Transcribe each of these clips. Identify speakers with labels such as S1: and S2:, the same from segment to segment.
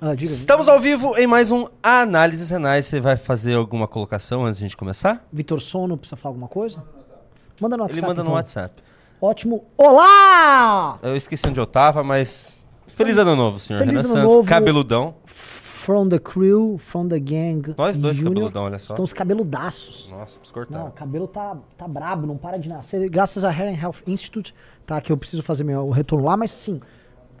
S1: Ah.
S2: Estamos ao vivo em mais um Análises Renais. Você vai fazer alguma colocação antes de a gente começar?
S1: Vitor Sono, precisa falar alguma coisa? Manda no WhatsApp.
S2: Ele manda no
S1: então.
S2: WhatsApp.
S1: Ótimo. Olá!
S2: Eu esqueci onde eu tava, mas. Feliz ano novo, senhor
S1: Feliz
S2: Renan
S1: ano
S2: Santos.
S1: novo.
S2: Cabeludão.
S1: From the crew, from the gang.
S2: Nós dois
S1: Junior.
S2: cabeludão, olha só.
S1: Estamos cabeludaços.
S2: Nossa, preciso cortar.
S1: Não, o cabelo tá, tá brabo, não para de nascer. Graças a Hair and Health Institute, tá? Que eu preciso fazer meu retorno lá, mas assim,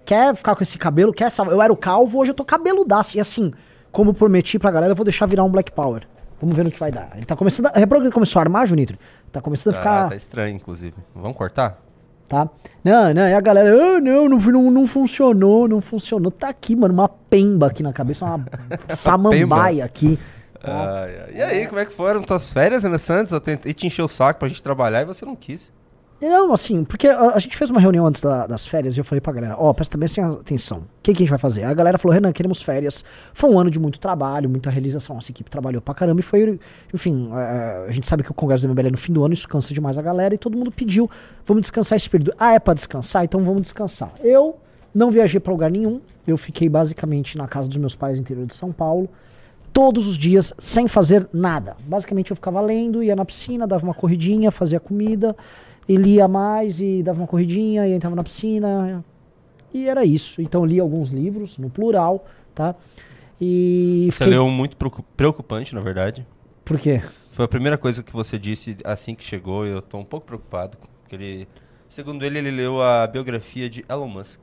S1: quer ficar com esse cabelo, quer salvar. Eu era o calvo, hoje eu tô cabeludaço. E assim, como prometi pra galera, eu vou deixar virar um Black Power. Vamos ver no que vai dar. Ele tá começando. A... Reparou que ele começou a armar, Junitro? Tá começando a
S2: Ah,
S1: ficar.
S2: tá estranho, inclusive. Vamos cortar?
S1: Tá? Não, não, e a galera, ah, não, não, não, não funcionou, não funcionou. Tá aqui, mano, uma pemba aqui na cabeça, uma samambaia aqui.
S2: Ai. E aí, como é que foram tuas férias, Renan Santos? Eu tentei te encher o saco pra gente trabalhar e você não quis.
S1: Não, assim, porque a, a gente fez uma reunião antes da- das férias e eu falei pra galera, ó, presta bem atenção, o que, que a gente vai fazer? A galera falou, Renan, queremos férias. Foi um ano de muito trabalho, muita realização, nossa equipe trabalhou pra caramba e foi, enfim, é, a gente sabe que o Congresso do MBL é no fim do ano, isso cansa demais a galera e todo mundo pediu, vamos descansar esse período. Ah, é pra descansar? Então vamos descansar. Eu não viajei pra lugar nenhum, eu fiquei basicamente na casa dos meus pais no interior de São Paulo, todos os dias sem fazer nada. Basicamente eu ficava lendo, ia na piscina, dava uma corridinha, fazia comida, e lia mais e dava uma corridinha e entrava na piscina. E era isso. Então eu li alguns livros, no plural, tá? E
S2: Você leu um muito preocu- preocupante, na verdade.
S1: Por quê?
S2: Foi a primeira coisa que você disse assim que chegou e eu tô um pouco preocupado. Porque ele, segundo ele, ele leu a biografia de Elon Musk.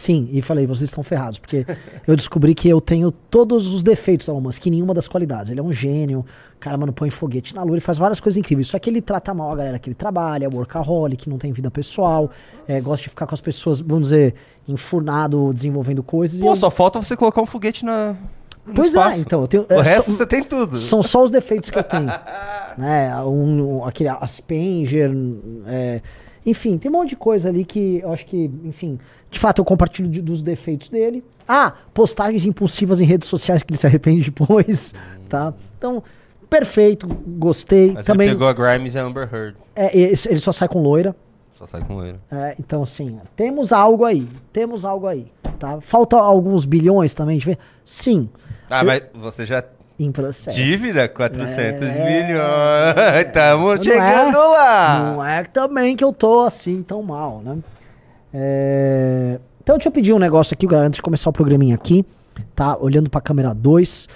S1: Sim, e falei, vocês estão ferrados, porque eu descobri que eu tenho todos os defeitos do Elon Musk, e nenhuma das qualidades. Ele é um gênio, cara, mano, põe foguete na lua, ele faz várias coisas incríveis. Só que ele trata mal a galera que ele trabalha, é workaholic, não tem vida pessoal, é, gosta de ficar com as pessoas, vamos dizer, enfurnado, desenvolvendo coisas.
S2: Pô,
S1: eu-
S2: só falta você colocar um foguete na, no
S1: Pois
S2: espaço.
S1: é, então, eu tenho.
S2: O
S1: é,
S2: resto
S1: só-
S2: você tem tudo.
S1: São só os defeitos que eu tenho. né? Um, um- aquele Aspenger. é, enfim, tem um monte de coisa ali que eu acho que, enfim, de fato eu compartilho de- dos defeitos dele. Ah, postagens impulsivas em redes sociais que ele se arrepende depois, tá? Então, perfeito, gostei.
S2: Mas
S1: Também,
S2: ele pegou a Grimes e a Amber Heard.
S1: é, ele ele só sai com loira.
S2: Só sai com ele.
S1: É, então, assim, temos algo aí. Temos algo aí, tá? Falta alguns bilhões também de ver? Sim,
S2: Ah,
S1: Eu-
S2: mas você já...
S1: em processo.
S2: Dívida? 400
S1: É.
S2: milhões. Tamo
S1: Não é-
S2: chegando lá.
S1: Não é também que eu tô assim tão mal, né? É, Então deixa eu pedir um negócio aqui, galera, antes de começar o programinha aqui, tá? Olhando pra câmera 2.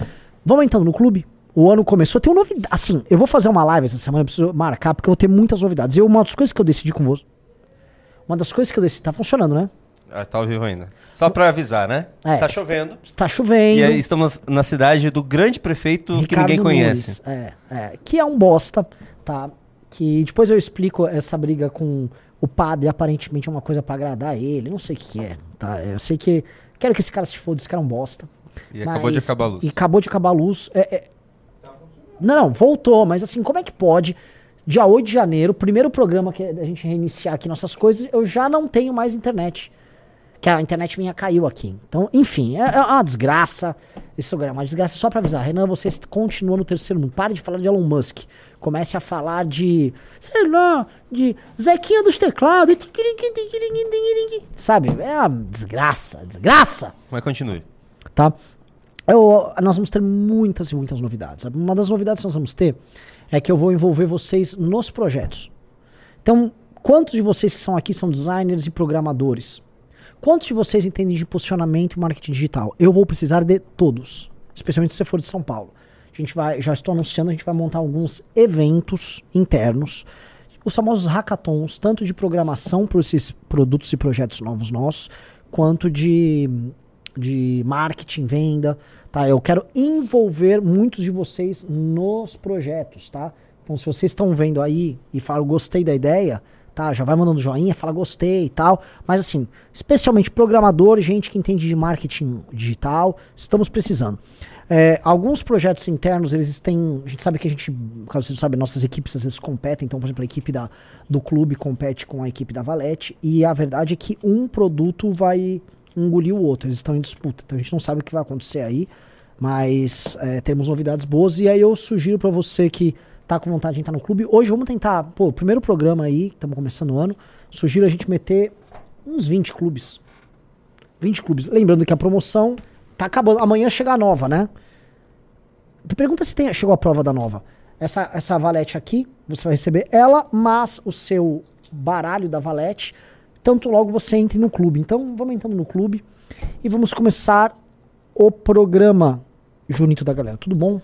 S1: Vamos entrando no clube? O ano começou, tem uma novidade. Assim, eu vou fazer uma live essa semana, eu preciso marcar, porque eu vou ter muitas novidades. E uma das coisas que eu decidi com você. Uma das coisas que eu decidi. Tá funcionando, né?
S2: Ah, tá ao vivo ainda. Só pra avisar, né?
S1: É.
S2: Tá chovendo.
S1: Tá chovendo.
S2: E aí estamos na cidade do grande prefeito que
S1: Ricardo
S2: ninguém conhece.
S1: Nunes, é, é, que é um bosta, tá? Que depois eu explico essa briga com o padre, aparentemente é uma coisa pra agradar ele, não sei o que, que é, tá? Eu sei que quero que esse cara se foda, esse cara é um bosta.
S2: E acabou de
S1: mas-
S2: acabar a luz.
S1: E acabou de acabar a luz. é- é- Não, não, voltou, mas assim, como é que pode? Dia 8 de janeiro, primeiro programa que a gente reiniciar aqui nossas coisas, eu já não tenho mais internet. Que a internet minha caiu aqui. Então, enfim, é, é uma desgraça. Esse programa é uma desgraça. Só pra avisar, Renan, você continua no terceiro mundo. Pare de falar de Elon Musk. Comece a falar de, sei lá, de Zequinha dos teclados. Sabe? É uma desgraça, desgraça
S2: Mas continue.
S1: tá? Eu- nós vamos ter muitas e muitas novidades. Uma das novidades que nós vamos ter é que eu vou envolver vocês nos projetos. Então, quantos de vocês que são aqui são designers e programadores? Quantos de vocês entendem de posicionamento e marketing digital? Eu vou precisar de todos, especialmente se você for de São Paulo. A gente vai, já estou anunciando, a gente vai montar alguns eventos internos, os famosos hackathons, tanto de programação para esses produtos e projetos novos nossos, quanto de, de marketing, venda, tá? Eu quero envolver muitos de vocês nos projetos, tá? Então, se vocês estão vendo aí e falam gostei da ideia, tá? Já vai mandando joinha, fala gostei e tal. Mas assim, especialmente programador, gente que entende de marketing digital, estamos precisando. É, alguns projetos internos, eles têm. A gente sabe que a gente, caso você sabe, nossas equipes às vezes competem. Então, por exemplo, a equipe da, do clube compete com a equipe da Valete. E a verdade é que um produto vai engolir o outro. Eles estão em disputa. Então a gente não sabe o que vai acontecer aí. Mas é, temos novidades boas. E aí eu sugiro para você que tá com vontade de entrar no clube. Hoje vamos tentar, pô, primeiro programa aí, estamos começando o ano. Sugiro a gente meter uns 20 clubes. 20 clubes. Lembrando que a promoção tá acabando. Amanhã chega a nova, né? Pergunta se tem, chegou a prova da nova. Essa, essa valete aqui, você vai receber ela, mas o seu baralho da valete, tanto logo você entre no clube. Então, vamos entrando no clube e vamos começar o programa Junito da galera. Tudo bom?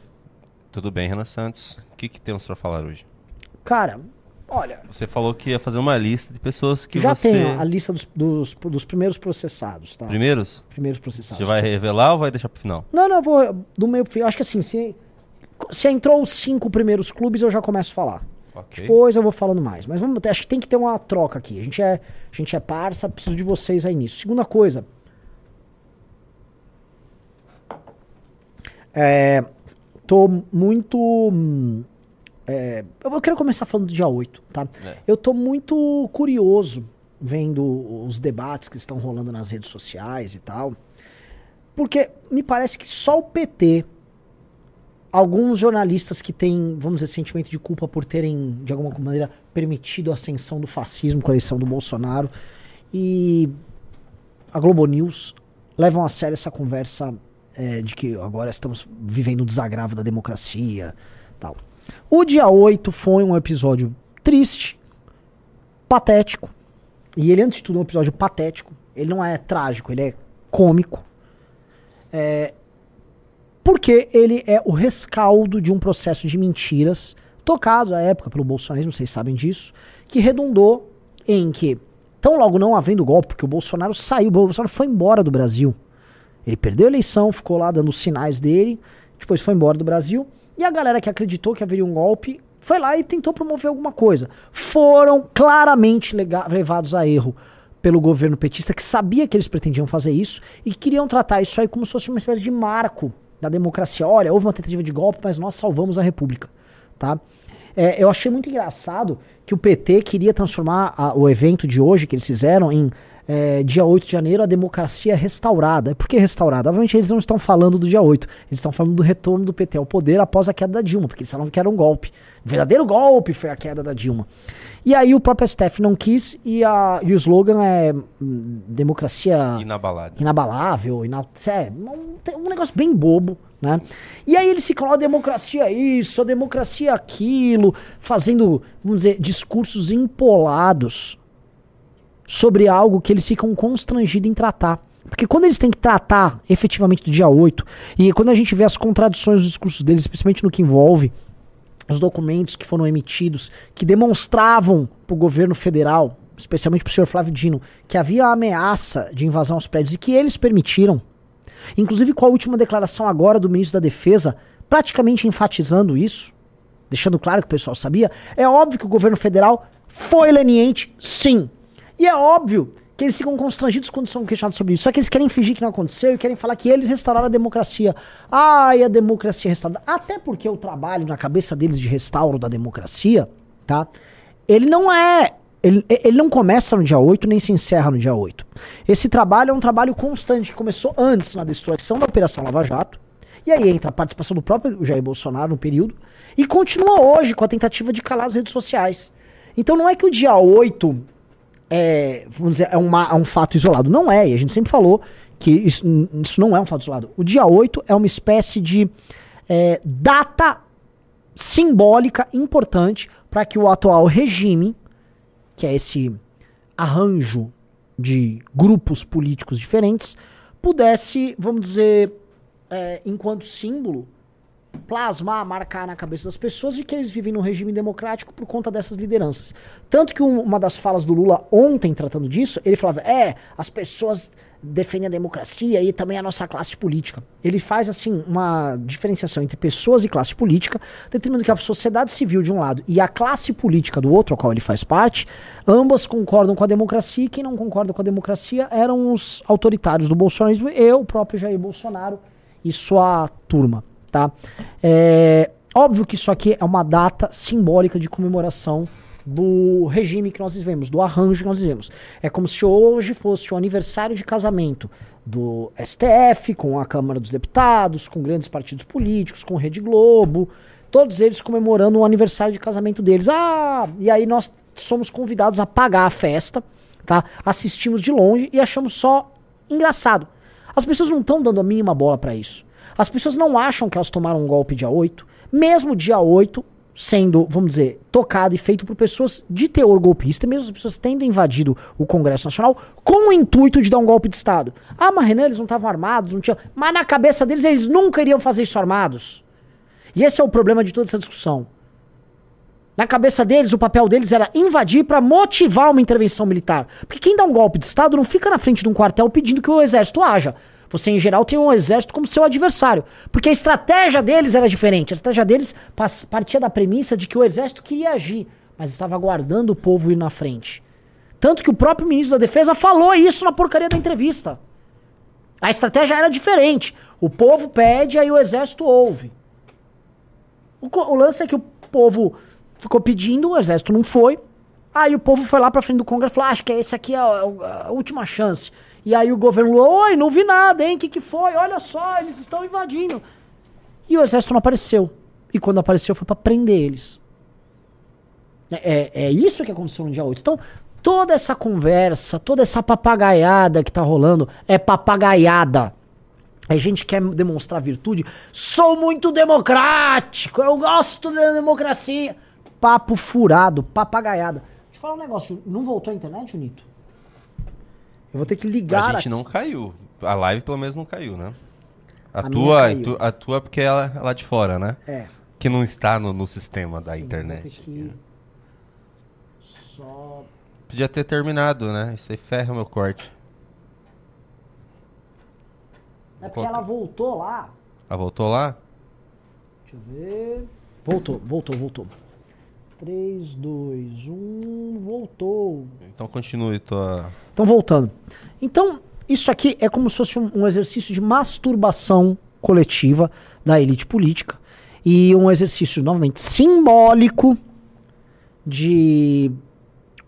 S2: Tudo bem, Renan Santos. O que, que temos para falar hoje?
S1: Cara, olha.
S2: Você falou que ia fazer uma lista de pessoas que
S1: já
S2: você.
S1: Já tem a lista dos, dos, dos, primeiros processados, tá?
S2: Primeiros?
S1: Primeiros processados.
S2: Você vai revelar ou vai deixar pro final?
S1: Não, não, eu vou do meio pro final. Acho que assim, se, se entrou os cinco primeiros clubes, eu já começo a falar. Okay. Depois eu vou falando mais. Mas vamos, acho que tem que ter uma troca aqui. A gente é, a gente é parça, preciso de vocês aí nisso. Segunda coisa. É, tô muito. É, eu quero começar falando do dia 8, tá? É. Eu tô muito curioso vendo os debates que estão rolando nas redes sociais e tal. Porque me parece que só o PT, alguns jornalistas que têm, vamos dizer, sentimento de culpa por terem, de alguma maneira, permitido a ascensão do fascismo com a eleição do Bolsonaro, e a Globo News levam a sério essa conversa é, de que agora estamos vivendo o desagravo da democracia tal. O dia 8 foi um episódio triste, patético. E ele, antes de tudo, é um episódio patético. Ele não é trágico, ele é cômico. É, porque ele é o rescaldo de um processo de mentiras, tocado à época pelo bolsonarismo, vocês sabem disso, que redundou em que, tão logo não havendo golpe, porque o Bolsonaro saiu, o Bolsonaro foi embora do Brasil. Ele perdeu a eleição, ficou lá dando os sinais dele, depois foi embora do Brasil. E a galera que acreditou que haveria um golpe foi lá e tentou promover alguma coisa. Foram claramente levados a erro pelo governo petista, que sabia que eles pretendiam fazer isso e queriam tratar isso aí como se fosse uma espécie de marco da democracia. Olha, houve uma tentativa de golpe, mas nós salvamos a República. Tá? É, eu achei muito engraçado que o PT queria transformar a, o evento de hoje que eles fizeram em é, dia 8 de janeiro, a democracia restaurada. Por que restaurada? Obviamente eles não estão falando do dia 8, eles estão falando do retorno do PT ao poder após a queda da Dilma, porque eles falavam que era um golpe. O verdadeiro golpe foi a queda da Dilma. E aí o próprio STF não quis e, a, e o slogan é hum, democracia
S2: inabalável.
S1: Inabalável, ina, é, um, um, negócio bem bobo, né? E aí eles ficam, a democracia isso, a democracia aquilo, fazendo, vamos dizer, discursos empolados sobre algo que eles ficam constrangidos em tratar. Porque quando eles têm que tratar efetivamente do dia 8, e quando a gente vê as contradições dos discursos deles, especialmente no que envolve os documentos que foram emitidos, que demonstravam para o governo federal, especialmente para o senhor Flávio Dino, que havia ameaça de invasão aos prédios e que eles permitiram, inclusive com a última declaração agora do ministro da Defesa, praticamente enfatizando isso, deixando claro que o pessoal sabia, é óbvio que o governo federal foi leniente, sim, e é óbvio que eles ficam constrangidos quando são questionados sobre isso. Só que eles querem fingir que não aconteceu e querem falar que eles restauraram a democracia. Ai, a democracia restaurada. Até porque o trabalho na cabeça deles de restauro da democracia, tá? Ele não é. Ele, ele não começa no dia 8 nem se encerra no dia 8. Esse trabalho é um trabalho constante que começou antes na destruição da Operação Lava Jato. E aí entra a participação do próprio Jair Bolsonaro no período. E continua hoje com a tentativa de calar as redes sociais. Então não é que o dia 8 é, vamos dizer, é, uma, é um fato isolado. Não é, e a gente sempre falou que isso, isso não é um fato isolado. O dia 8 é uma espécie de é, data simbólica importante para que o atual regime, que é esse arranjo de grupos políticos diferentes, pudesse, vamos dizer, é, enquanto símbolo, plasmar, marcar na cabeça das pessoas de que eles vivem num regime democrático por conta dessas lideranças. Tanto que um, uma das falas do Lula ontem tratando disso, ele falava: "É, as pessoas defendem a democracia e também a nossa classe política". Ele faz assim uma diferenciação entre pessoas e classe política, determinando que a sociedade civil de um lado e a classe política do outro, ao qual ele faz parte, ambas concordam com a democracia e quem não concorda com a democracia eram os autoritários do bolsonarismo e o próprio Jair Bolsonaro e sua turma tá? É, óbvio que isso aqui é uma data simbólica de comemoração do regime que nós vivemos, do arranjo que nós vivemos. É como se hoje fosse o aniversário de casamento do STF, com a Câmara dos Deputados, com grandes partidos políticos, com Rede Globo, todos eles comemorando o aniversário de casamento deles. Ah, e aí nós somos convidados a pagar a festa, tá? Assistimos de longe e achamos só engraçado. As pessoas não estão dando a mínima bola para isso. As pessoas não acham que elas tomaram um golpe dia 8, mesmo dia 8 sendo, vamos dizer, tocado e feito por pessoas de teor golpista, mesmo as pessoas tendo invadido o Congresso Nacional com o intuito de dar um golpe de Estado. Ah, mas Renan, eles não estavam armados, não tinham. Mas na cabeça deles, eles nunca iriam fazer isso armados. E esse é o problema de toda essa discussão. Na cabeça deles, o papel deles era invadir para motivar uma intervenção militar. Porque quem dá um golpe de Estado não fica na frente de um quartel pedindo que o exército haja. Você, em geral, tem um exército como seu adversário. Porque a estratégia deles era diferente. A estratégia deles partia da premissa de que o exército queria agir, mas estava aguardando o povo ir na frente. Tanto que o próprio ministro da Defesa falou isso na porcaria da entrevista. A estratégia era diferente. O povo pede, aí o exército ouve. O, o lance é que o povo ficou pedindo, o exército não foi. Aí o povo foi lá pra frente do Congresso e falou: ah, acho que esse aqui é a, a última chance. E aí o governo oi, não vi nada, hein? O que, que foi? Olha só, eles estão invadindo. E o exército não apareceu. E quando apareceu foi para prender eles. É, é, é isso que aconteceu no dia 8. Então, toda essa conversa, toda essa papagaiada que tá rolando é papagaiada. A gente quer demonstrar virtude. Sou muito democrático, eu gosto da democracia. Papo furado, papagaiada. Deixa eu falar um negócio. Não voltou a internet, Nito? Eu vou ter que ligar.
S2: A gente
S1: aqui.
S2: não caiu. A live pelo menos não caiu, né? A, a tua, tu, a tua porque ela é lá de fora, né?
S1: É.
S2: Que não está no, no sistema da Sim, internet. Que... Só... Podia ter terminado, né? Isso aí ferra o meu corte.
S1: É porque ela voltou lá.
S2: Ela voltou lá?
S1: Deixa eu ver. Voltou, voltou, voltou. 3, 2, 1, voltou.
S2: Então continue tua.
S1: Então voltando. Então, isso aqui é como se fosse um, um exercício de masturbação coletiva da elite política. E um exercício, novamente, simbólico de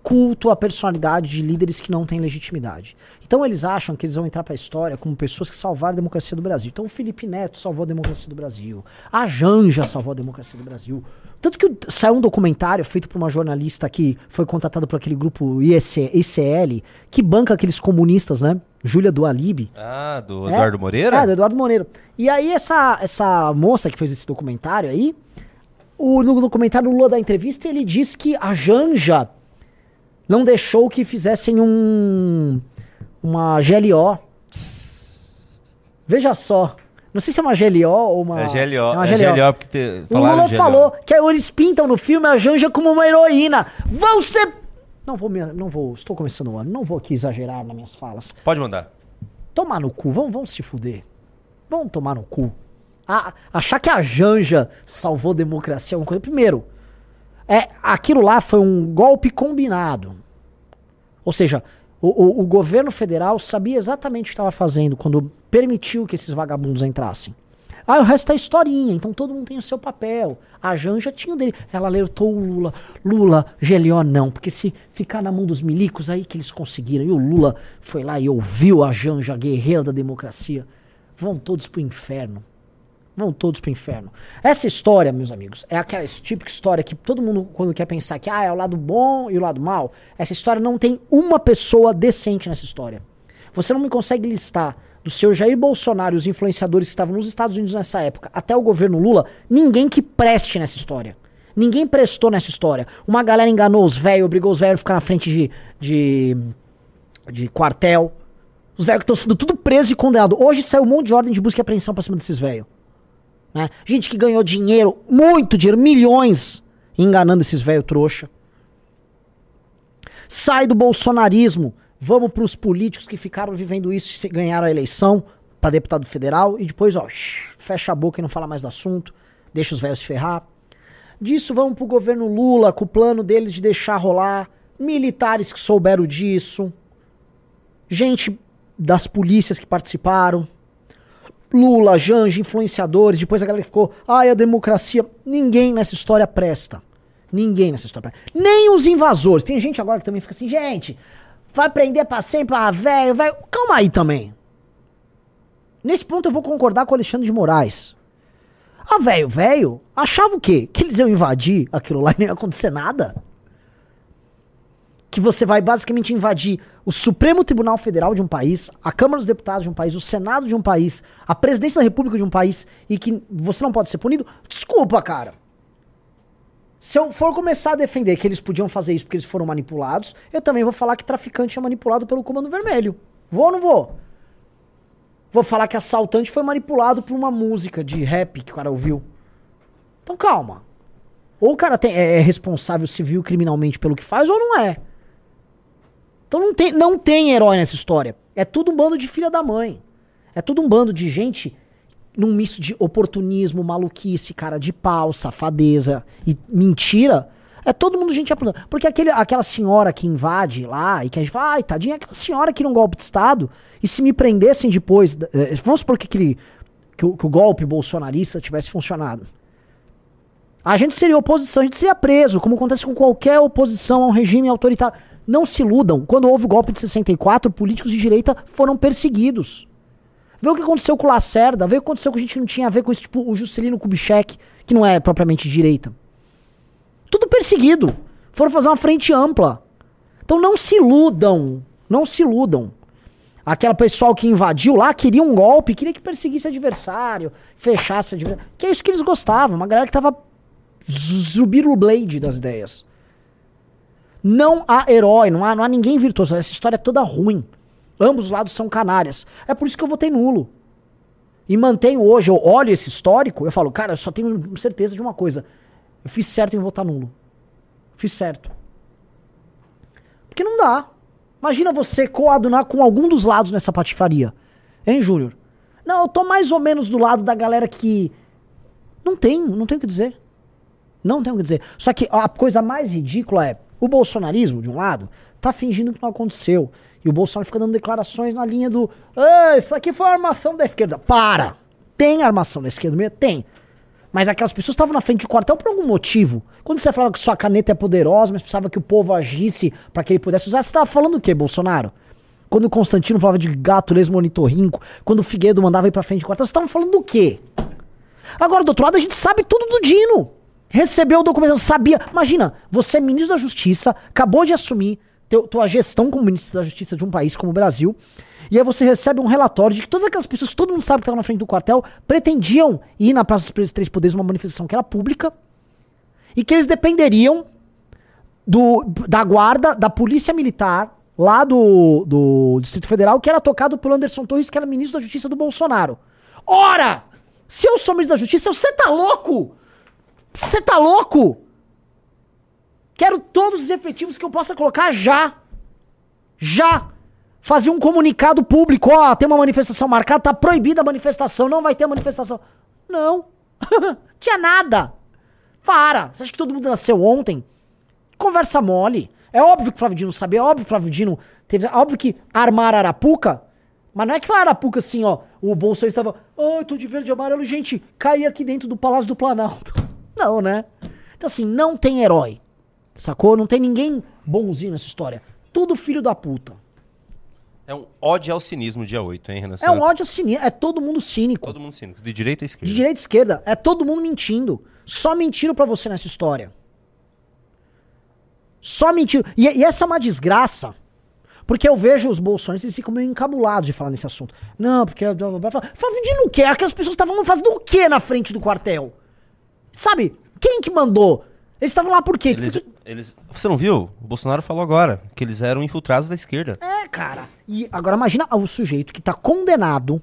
S1: culto à personalidade de líderes que não têm legitimidade. Então eles acham que eles vão entrar para a história como pessoas que salvaram a democracia do Brasil. Então o Felipe Neto salvou a democracia do Brasil, a Janja salvou a democracia do Brasil. Tanto que saiu um documentário feito por uma jornalista que foi contratada por aquele grupo IC, ICL, que banca aqueles comunistas, né? Júlia do Alibi.
S2: Ah, do é? Eduardo Moreira?
S1: É, do Eduardo Moreira. E aí essa, essa moça que fez esse documentário aí, o, no documentário no Lula da entrevista, ele diz que a Janja não deixou que fizessem um uma GLO. Veja só. Não sei se é uma GLO ou uma.
S2: É GLO. É, uma GLO. É GLO porque te,
S1: o Lula falou que eles pintam no filme a Janja como uma heroína. Vão ser. Não vou, não vou. Estou começando o ano. Não vou aqui exagerar nas minhas falas.
S2: Pode mandar.
S1: Tomar no cu. Vão, vão se fuder. Vão tomar no cu. A, achar que a Janja salvou a democracia é uma coisa. Primeiro, é, aquilo lá foi um golpe combinado. Ou seja, o, o, o governo federal sabia exatamente o que estava fazendo quando permitiu que esses vagabundos entrassem. Ah, o resto é historinha, então todo mundo tem o seu papel. A Janja tinha o dele. Ela alertou o Lula. Lula, Gelió não, porque se ficar na mão dos milicos, aí que eles conseguiram. E o Lula foi lá e ouviu a Janja, a guerreira da democracia. Vão todos pro inferno. Vão todos pro inferno. Essa história, meus amigos, é aquela típica história que todo mundo, quando quer pensar que ah, é o lado bom e o lado mal, essa história não tem uma pessoa decente nessa história. Você não me consegue listar do seu Jair Bolsonaro e os influenciadores que estavam nos Estados Unidos nessa época até o governo Lula, ninguém que preste nessa história. Ninguém prestou nessa história. Uma galera enganou os velhos, obrigou os velhos a ficar na frente de, de, de quartel. Os velhos que estão sendo tudo presos e condenados. Hoje saiu um monte de ordem de busca e apreensão pra cima desses velhos. Né? Gente que ganhou dinheiro, muito dinheiro, milhões, enganando esses velho trouxa. Sai do bolsonarismo, vamos para os políticos que ficaram vivendo isso e ganharam a eleição para deputado federal e depois, ó, fecha a boca e não fala mais do assunto, deixa os velhos se ferrar. Disso vamos pro governo Lula com o plano deles de deixar rolar, militares que souberam disso, gente das polícias que participaram, Lula, Janja, influenciadores, depois a galera ficou, ai, a democracia. Ninguém nessa história presta. Ninguém nessa história presta. Nem os invasores. Tem gente agora que também fica assim, gente, vai prender pra sempre, ah, velho, velho. Calma aí também. Nesse ponto eu vou concordar com o Alexandre de Moraes. Ah, velho, velho, achava o quê? Que eles iam invadir aquilo lá e não ia acontecer nada? Que você vai basicamente invadir o Supremo Tribunal Federal de um país, a Câmara dos Deputados de um país, o Senado de um país, a Presidência da República de um país e que você não pode ser punido, desculpa, cara. Se eu for começar a defender que eles podiam fazer isso porque eles foram manipulados, eu também vou falar que traficante é manipulado pelo Comando Vermelho. Vou ou não vou? Vou falar que assaltante foi manipulado por uma música de rap que o cara ouviu. Então calma. Ou o cara tem, é, é responsável civil criminalmente pelo que faz, ou não é. Então não tem, não tem herói nessa história. É tudo um bando de filha da mãe. É tudo um bando de gente num misto de oportunismo, maluquice, cara de pau, safadeza e mentira. É todo mundo gente apontando. Porque aquele, aquela senhora que invade lá e que a gente fala, ai, tadinha, aquela senhora que num golpe de Estado. E se me prendessem depois. Eh, vamos supor que, aquele, que, o, que o golpe bolsonarista tivesse funcionado. A gente seria oposição, a gente seria preso, como acontece com qualquer oposição a um regime autoritário. Não se iludam. Quando houve o golpe de 64, políticos de direita foram perseguidos. Vê o que aconteceu com o Lacerda, vê o que aconteceu com gente que não tinha a ver com isso, tipo o Juscelino Kubitschek, que não é propriamente direita. Tudo perseguido. Foram fazer uma frente ampla. Então não se iludam. Não se iludam. Aquela pessoal que invadiu lá queria um golpe, queria que perseguisse adversário, fechasse adversário. Que é isso que eles gostavam. Uma galera que tava Zubiru Blade das ideias. Não há herói, não há, não há ninguém virtuoso. Essa história é toda ruim. Ambos os lados são canárias. É por isso que eu votei nulo. E mantenho hoje, eu olho esse histórico, eu falo, cara, eu só tenho certeza de uma coisa. Eu fiz certo em votar nulo. Fiz certo. Porque não dá. Imagina você coadunar com algum dos lados nessa patifaria. Hein, Júnior? Não, eu tô mais ou menos do lado da galera que. Não tem, não tem o que dizer. Não tem o que dizer. Só que a coisa mais ridícula é o bolsonarismo, de um lado, tá fingindo que não aconteceu. E o Bolsonaro fica dando declarações na linha do. Ah, isso aqui foi armação da esquerda. Para! Tem armação da esquerda? Tem. Mas aquelas pessoas estavam na frente do quartel por algum motivo. Quando você falava que sua caneta é poderosa, mas precisava que o povo agisse para que ele pudesse usar, você estava falando o quê, Bolsonaro? Quando o Constantino falava de gato lesmo monitorrinco, quando o Figueiredo mandava ir pra frente do quartel, você estava falando do quê? Agora, do outro lado, a gente sabe tudo do Dino recebeu o documento, sabia. Imagina, você é ministro da Justiça, acabou de assumir teu, tua gestão como ministro da Justiça de um país como o Brasil, e aí você recebe um relatório de que todas aquelas pessoas que todo mundo sabe que estavam na frente do quartel pretendiam ir na Praça dos Três Poderes, uma manifestação que era pública, e que eles dependeriam do, da guarda, da polícia militar, lá do, do Distrito Federal, que era tocado pelo Anderson Torres, que era ministro da Justiça do Bolsonaro. Ora! Se eu sou ministro da Justiça, você tá louco? Você tá louco? Quero todos os efetivos que eu possa colocar já. Já. Fazer um comunicado público, ó, tem uma manifestação marcada, tá proibida a manifestação, não vai ter manifestação. Não. Tinha nada. Para. Você acha que todo mundo nasceu ontem? Conversa mole. É óbvio que o Flávio Dino sabia, é óbvio que o Flávio Dino teve. É óbvio que armar Arapuca. Mas não é que foi Arapuca assim, ó. O Bolsonaro estava. Ai, oh, tô de verde e amarelo, gente. Caí aqui dentro do Palácio do Planalto. Não, né? Então, assim, não tem herói. Sacou? Não tem ninguém bonzinho nessa história. Tudo filho da puta.
S2: É um ódio ao cinismo dia 8, hein, Renan
S1: É um ódio ao cinismo. É todo mundo cínico.
S2: Todo mundo cínico. De direita a esquerda.
S1: De direita a esquerda. É todo mundo mentindo. Só mentiram para você nessa história. Só mentiram. E, e, essa é uma desgraça. Porque eu vejo os bolsonaristas, eles ficam meio encabulados de falar nesse assunto. Não, porque... Fala, de no quê? Aquelas pessoas estavam fazendo o quê na frente do quartel? Sabe? Quem que mandou? Eles estavam lá por quê?
S2: Eles, Porque... eles, você não viu? O Bolsonaro falou agora que eles eram infiltrados da esquerda.
S1: É, cara. E agora imagina o sujeito que tá condenado,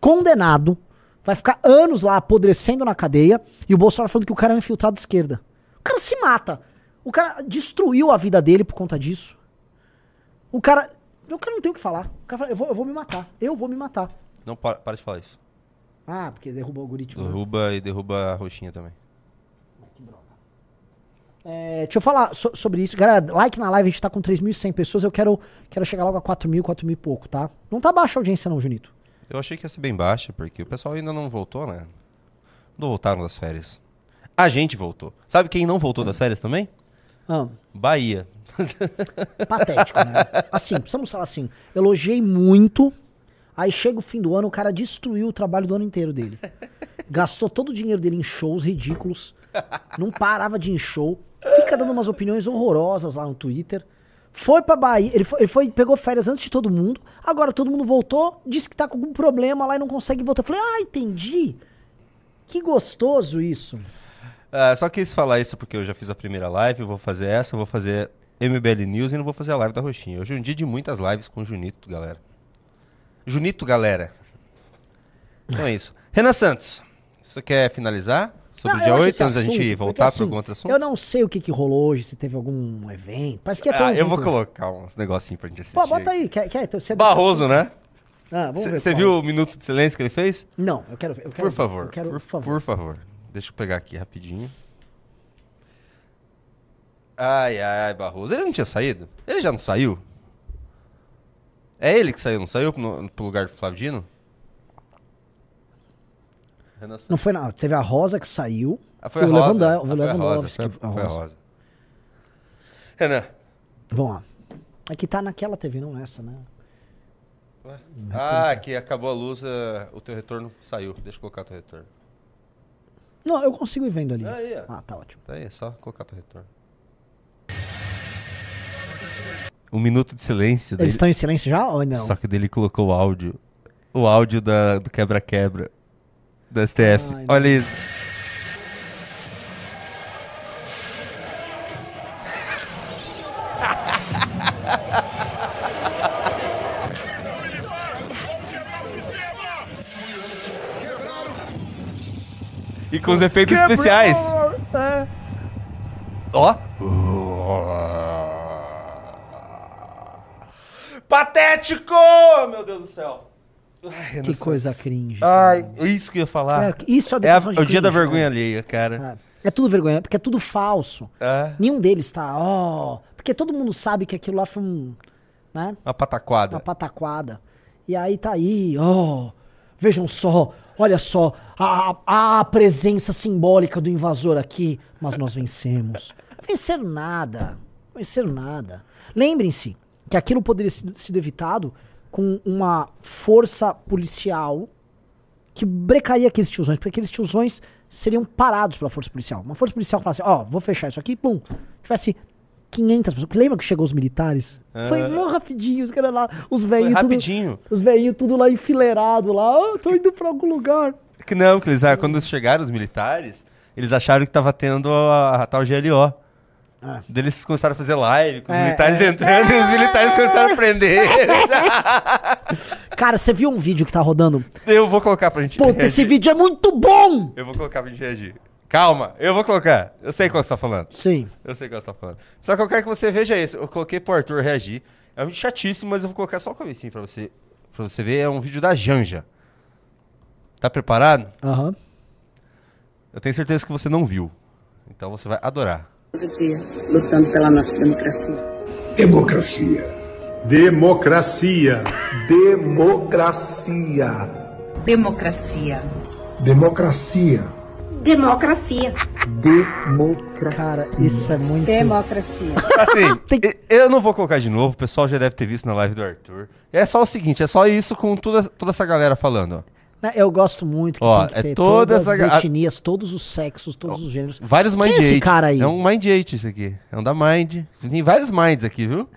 S1: condenado, vai ficar anos lá apodrecendo na cadeia, e o Bolsonaro falando que o cara é um infiltrado da esquerda. O cara se mata. O cara destruiu a vida dele por conta disso. O cara. O cara não tem o que falar. O cara fala, eu vou, eu vou me matar. Eu vou me matar.
S2: Não, para, para de falar isso.
S1: Ah, porque derruba o algoritmo.
S2: Né? Derruba né? e derruba a roxinha também.
S1: Que droga. É, deixa eu falar so, sobre isso. Galera, like na live, a gente tá com 3.100 pessoas. Eu quero, quero chegar logo a 4.000, 4.000 e pouco, tá? Não tá baixa a audiência não, Junito.
S2: Eu achei que ia ser bem baixa, porque o pessoal ainda não voltou, né? Não voltaram das férias. A gente voltou. Sabe quem não voltou das férias também?
S1: Ah.
S2: Bahia.
S1: Patético, né? Assim, precisamos falar assim. Elogiei muito Aí chega o fim do ano, o cara destruiu o trabalho do ano inteiro dele. Gastou todo o dinheiro dele em shows ridículos. Não parava de ir em show. Fica dando umas opiniões horrorosas lá no Twitter. Foi pra Bahia, ele foi, ele foi, pegou férias antes de todo mundo, agora todo mundo voltou, disse que tá com algum problema lá e não consegue voltar. Eu falei, ah, entendi. Que gostoso isso.
S2: Ah, só quis falar isso porque eu já fiz a primeira live, eu vou fazer essa, vou fazer MBL News e não vou fazer a live da Roxinha. Hoje é um dia de muitas lives com o Junito, galera. Junito, galera. Então é isso. Renan Santos, você quer finalizar sobre
S1: Não,
S2: o dia
S1: eu acho
S2: 8,
S1: esse
S2: antes da gente voltar
S1: assim,
S2: para algum outro assunto?
S1: Eu não sei o que, que rolou hoje, se teve algum evento. Parece que ter um
S2: Ah, eu vou colocar uns negocinhos pra gente assistir.
S1: Pô, bota aí. Quer, quer, você é
S2: Barroso, né?
S1: Ah, vamos ver
S2: Você viu o minuto de silêncio que ele fez?
S1: Não, eu quero ver.
S2: Por favor,
S1: quero,
S2: por,
S1: por favor.
S2: por favor. Deixa eu pegar aqui rapidinho. Ai, ai, ai, Barroso. Ele não tinha saído? Ele já não saiu? É ele que saiu, não saiu pro, pro lugar do Flávio Dino?
S1: Não foi não. Teve a Rosa que saiu.
S2: Ah, foi a
S1: o
S2: Rosa. Ah,
S1: o
S2: foi a Rosa.
S1: Lewandowski,
S2: Foi,
S1: a
S2: foi a
S1: Rosa.
S2: Rosa. Renan.
S1: Vamos lá. Aqui tá naquela TV, não nessa, né?
S2: Ué? Ah, aqui acabou a luz, eh, o teu retorno saiu. Deixa eu colocar o teu retorno.
S1: Não, eu consigo ir vendo ali.
S2: Aí.
S1: Ah, tá ótimo.
S2: Tá aí, é só colocar teu retorno. Um minuto de silêncio.
S1: Eles estão em silêncio já ou não?
S2: Só que dele colocou o áudio. O áudio da, do quebra-quebra. Do STF.
S1: Ai,
S2: Olha isso. E com os efeitos especiais.
S1: É.
S2: Ó. Patético! Meu Deus do céu. Ai,
S1: Que coisa cringe.
S2: Ai, isso que eu ia falar.
S1: É, isso é a
S2: É, a-
S1: de
S2: o dia da
S1: cringe,
S2: vergonha
S1: né?
S2: alheia, cara.
S1: É. É tudo vergonha, porque é tudo falso.
S2: É.
S1: Nenhum deles tá, ó. porque todo mundo sabe que aquilo lá foi um. Né?
S2: Uma pataquada.
S1: Uma pataquada. E aí tá aí, ó. Vejam só, olha só, a, a, a presença simbólica do invasor aqui, mas nós vencemos. Venceram nada. Venceram nada. Lembrem-se que aquilo poderia ter sido- evitado com uma força policial que brecaria aqueles tiozões, porque aqueles tiozões seriam parados pela força policial. Uma força policial que falasse, ó, vou fechar isso aqui, pum. Tivesse 500 pessoas. Lembra que chegou os militares? Foi mó rapidinho, os caras lá, os velhinhos tudo...
S2: rapidinho.
S1: Os velhinhos tudo lá enfileirado lá, ó, tô indo pra algum lugar.
S2: Que não, que eles, ah, quando chegaram os militares, eles acharam que tava tendo a, a tal GLO.
S1: Ah.
S2: Daí Eles começaram a fazer live com os
S1: É,
S2: militares
S1: é.
S2: entrando e os militares começaram a prender.
S1: Cara, você viu um vídeo que tá rodando?
S2: eu vou colocar pra gente
S1: Puta,
S2: reagir.
S1: esse vídeo é muito bom!
S2: Eu vou colocar pra gente reagir. Calma, eu vou colocar. Eu sei qual você tá falando.
S1: Sim.
S2: Eu sei qual você tá falando. Só que eu quero que você veja isso. Eu coloquei pro Arthur reagir. É um vídeo chatíssimo, mas eu vou colocar só o comecinho pra você, pra você ver. É um vídeo da Janja. Tá preparado?
S1: Aham.
S2: Eu tenho certeza que você não viu. Então você vai adorar.
S3: Todo dia, lutando pela nossa democracia.
S4: Democracia.
S5: Democracia.
S4: Democracia.
S6: Democracia.
S4: Democracia.
S3: Democracia.
S4: Democracia.
S1: Cara, isso é muito...
S3: Democracia.
S2: Assim,
S1: Tem-
S2: eu não vou colocar de novo, o pessoal já deve ter visto na live do Arthur. É só o seguinte, é só isso com toda, toda essa galera falando. ó.
S1: Eu gosto muito que
S2: Ó,
S1: tem que
S2: é
S1: ter
S2: toda
S1: todas as etnias, todos os sexos, todos os gêneros.
S2: Vários
S1: Quem
S2: Mind
S1: é esse
S2: 8.
S1: cara aí?
S2: É um Mind 8 isso aqui. É um da Mind. Tem vários Minds aqui, viu?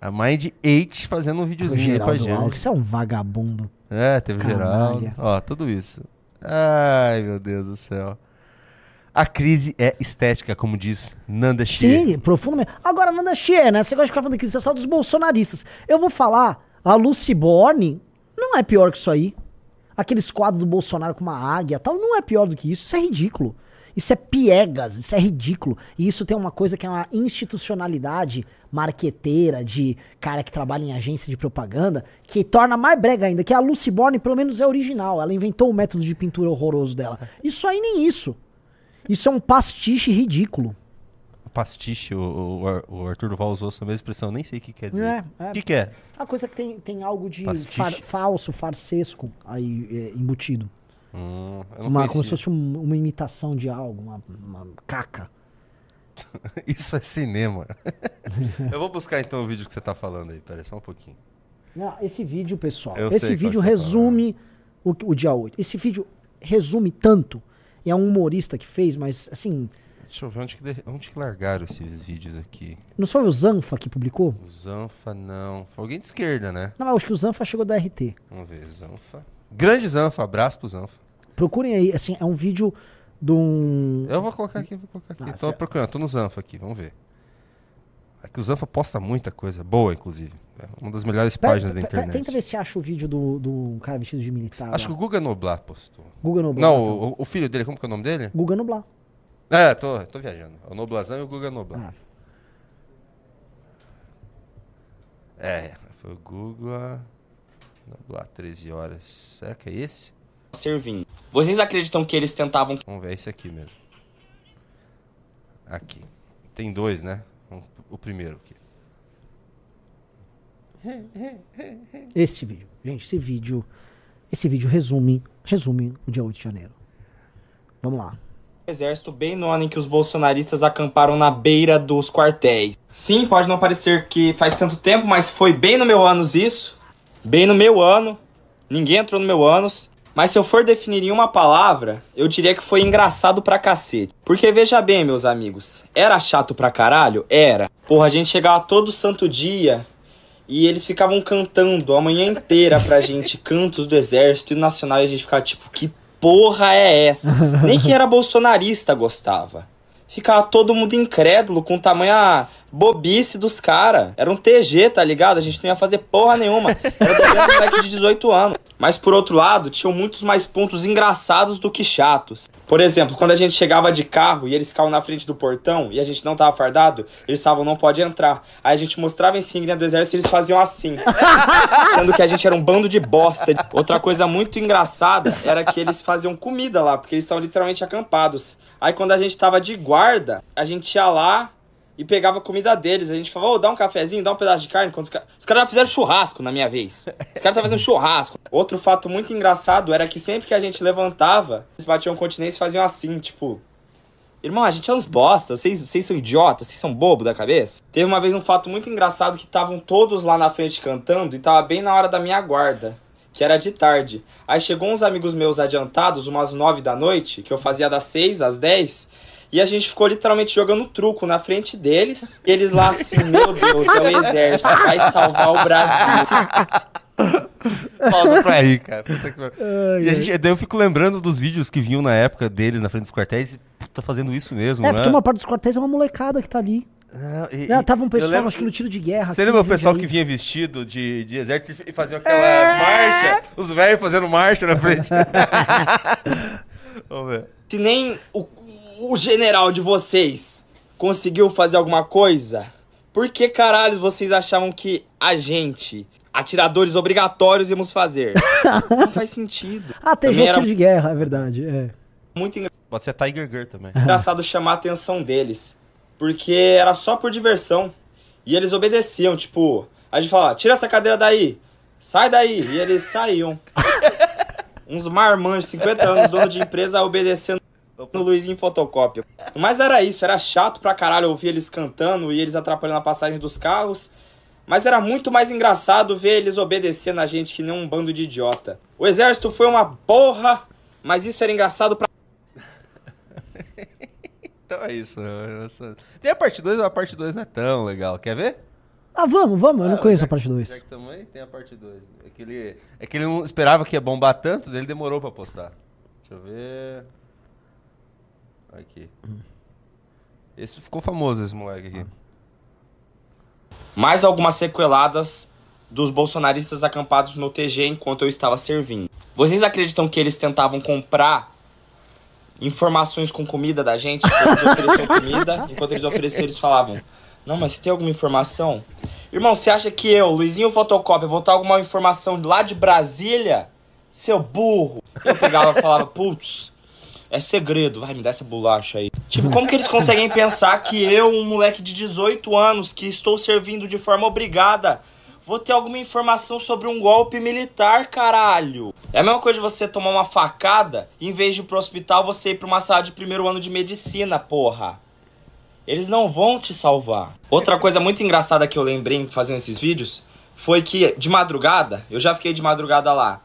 S2: A Mind 8 fazendo um videozinho com a
S1: Geraldo Alckmin,
S2: gente.
S1: você é um vagabundo.
S2: É, teve
S1: Canalha.
S2: geral. Ó, tudo isso. Ai, meu Deus do céu. A crise é estética, como diz Nanda Shea.
S1: Sim, profundamente. Agora, Nanda Xie, né? Você gosta de ficar falando aqui, você é só dos bolsonaristas. Eu vou falar, a Lucy Borne não é pior que isso aí. Aqueles quadros do Bolsonaro com uma águia tal, não é pior do que isso. Isso é ridículo. Isso é piegas, isso é ridículo. E isso tem uma coisa que é uma institucionalidade marqueteira de cara que trabalha em agência de propaganda, que torna mais brega ainda, que a Lucy Borne pelo menos é original. Ela inventou o método de pintura horroroso dela. Isso aí nem isso. Isso é um pastiche ridículo.
S2: Pastiche, o, o, o Arthur Duval usou essa mesma expressão, nem sei o que quer dizer.
S1: É, é.
S2: O que, que é?
S1: A coisa que tem, tem algo de far- falso, farsesco aí é, embutido.
S2: Hum,
S1: Uma, como se fosse um- uma imitação de algo, uma, uma caca.
S2: Isso é cinema. eu vou buscar então o vídeo que você tá falando aí. Pera aí, só um pouquinho.
S1: Não, esse vídeo, pessoal,
S2: Eu
S1: esse vídeo
S2: tá
S1: resume o, que- o dia 8. Esse vídeo resume tanto. E é um humorista que fez, mas assim,
S2: Deixa eu ver onde que, de- onde que largaram esses vídeos aqui.
S1: Não foi o Zanfa que publicou?
S2: Zanfa, não. Foi alguém de esquerda, né?
S1: Não, acho que o Zanfa chegou da RT.
S2: Vamos ver, Zanfa. Grande Zanfa, abraço pro Zanfa.
S1: Procurem aí, assim, é um vídeo de um.
S2: Eu vou colocar aqui, vou colocar aqui.
S1: Ah,
S2: tô
S1: certo.
S2: procurando, tô no Zanfa aqui, vamos ver. É que o Zanfa posta muita coisa, boa, inclusive. É uma das melhores
S1: Pera-
S2: páginas da
S1: pera- pera-
S2: internet.
S1: Tenta ver se acha o vídeo do, do cara vestido de militar.
S2: Acho que o
S1: lá.
S2: Guga Noblar postou.
S1: Guga Noblar.
S2: Não,
S1: tá.
S2: o, o filho dele, como que é o nome dele?
S1: Guga Noblar.
S2: É, tô, tô viajando. É o Noblazão e o Guga Noblar.
S1: Ah.
S2: É, foi o Guga Noblar, 13 horas. Será que é esse?
S7: servindo. Vocês acreditam que eles tentavam
S2: Vamos ver, é esse aqui mesmo. Aqui. Tem dois, né? Vamos- O primeiro aqui.
S1: Esse vídeo. Gente, esse vídeo. Esse vídeo resume. Resume o dia 8 de janeiro. Vamos lá.
S7: Exército bem no ano em que os bolsonaristas acamparam na beira dos quartéis. Sim, pode não parecer que faz tanto tempo, mas foi bem no meu anos isso. Bem no meu ano. Ninguém entrou no meu anos. Mas se eu for definir em uma palavra, eu diria que foi engraçado pra cacete. Porque veja bem, meus amigos, era chato pra caralho? Era. Porra, a gente chegava todo santo dia e eles ficavam cantando a manhã inteira pra gente cantos do exército e nacional e a gente ficava tipo, que porra é essa? Nem quem era bolsonarista gostava. Ficava todo mundo incrédulo com tamanha bobice dos caras. Era um TG, tá ligado? A gente não ia fazer porra nenhuma. Era grande moleque de 18 anos. Mas por outro lado, tinham muitos mais pontos engraçados do que chatos. Por exemplo, quando a gente chegava de carro e eles ficavam na frente do portão e a gente não tava fardado, eles falavam, não pode entrar. Aí a gente mostrava a insígnia do exército e eles faziam assim. Sendo que a gente era um bando de bosta. Outra coisa muito engraçada era que eles faziam comida lá, porque eles estavam literalmente acampados. Aí quando a gente tava de guarda, a gente ia lá e pegava comida deles. A gente falava, ô, dá um cafezinho, dá um pedaço de carne. Quando os, ca- os caras fizeram churrasco na minha vez. Os caras estavam fazendo churrasco. Outro fato muito engraçado era que sempre que a gente levantava, eles batiam continência e faziam assim, tipo... Irmão, a gente é uns bosta, vocês, vocês são idiotas, vocês são bobo da cabeça. Teve uma vez um fato muito engraçado que estavam todos lá na frente cantando e tava bem na hora da minha guarda, que era de tarde. Aí chegou uns amigos meus adiantados, umas nove da noite, que eu fazia das seis às dez, e a gente ficou literalmente jogando truco na frente deles. E eles lá assim, meu Deus, é o exército, vai salvar o Brasil.
S2: Pausa pra rir, cara. Puta que pariu. e a gente, daí eu fico lembrando dos vídeos que vinham na época deles na frente dos quartéis e puta, fazendo isso mesmo,
S1: É,
S2: né?
S1: porque uma parte dos quartéis é uma molecada que tá ali.
S2: Não, e-
S1: É, tava um pessoal,
S2: lembro-
S1: acho que no tiro de guerra.
S2: Você lembra o pessoal
S1: aí.
S2: que vinha vestido de, de exército e fazia aquelas marchas? Os velhos fazendo marcha na frente. Vamos ver.
S7: Se nem o, o general de vocês conseguiu fazer alguma coisa, por que caralho vocês achavam que a gente, atiradores obrigatórios, íamos fazer? Não faz sentido.
S1: Ah,
S7: Também
S1: é
S7: era
S1: de guerra, é verdade. É.
S7: muito engra-
S2: Pode ser Tiger Girl também.
S7: engraçado chamar a atenção deles, porque era só por diversão. E eles obedeciam, tipo, a gente falava, tira essa cadeira daí, sai daí, e eles saíam. Uns marmanjos, 50 anos, dono de empresa, obedecendo no Luizinho Fotocópia. Mas era isso, era chato pra caralho ouvir eles cantando e eles atrapalhando a passagem dos carros. Mas era muito mais engraçado ver eles obedecendo a gente que nem um bando de idiota. O exército foi uma porra, mas isso era engraçado pra
S2: Então é isso. Nossa. Tem a parte 2, mas a parte 2 não é tão legal. Quer ver?
S1: Ah, vamos, vamos. Eu não
S2: Ah,
S1: conheço
S2: já
S1: a parte
S2: que-
S1: 2.
S2: Já que também tem a parte 2. É que ele, é que ele não esperava que ia bombar tanto, ele demorou pra postar. Deixa eu ver. Aqui. Esse ficou famoso, esse moleque aqui.
S7: mais algumas sequeladas dos bolsonaristas acampados no TG enquanto eu estava servindo. Vocês acreditam que eles tentavam comprar informações com comida da gente? Eles ofereciam comida, enquanto eles ofereciam, eles falavam: Não, mas você tem alguma informação? Irmão, você acha que eu, Luizinho Fotocópia, vou ter alguma informação lá de Brasília? Seu burro! Eu pegava e falava: Putz, é segredo, vai me dar essa bolacha aí. Tipo, como que eles conseguem pensar que eu, um moleque de 18 anos, que estou servindo de forma obrigada, vou ter alguma informação sobre um golpe militar, caralho? É a mesma coisa de você tomar uma facada e em vez de ir pro hospital, você ir pra uma sala de primeiro ano de medicina, porra. Eles não vão te salvar. Outra coisa muito engraçada que eu lembrei fazendo esses vídeos foi que de madrugada, eu já fiquei de madrugada lá,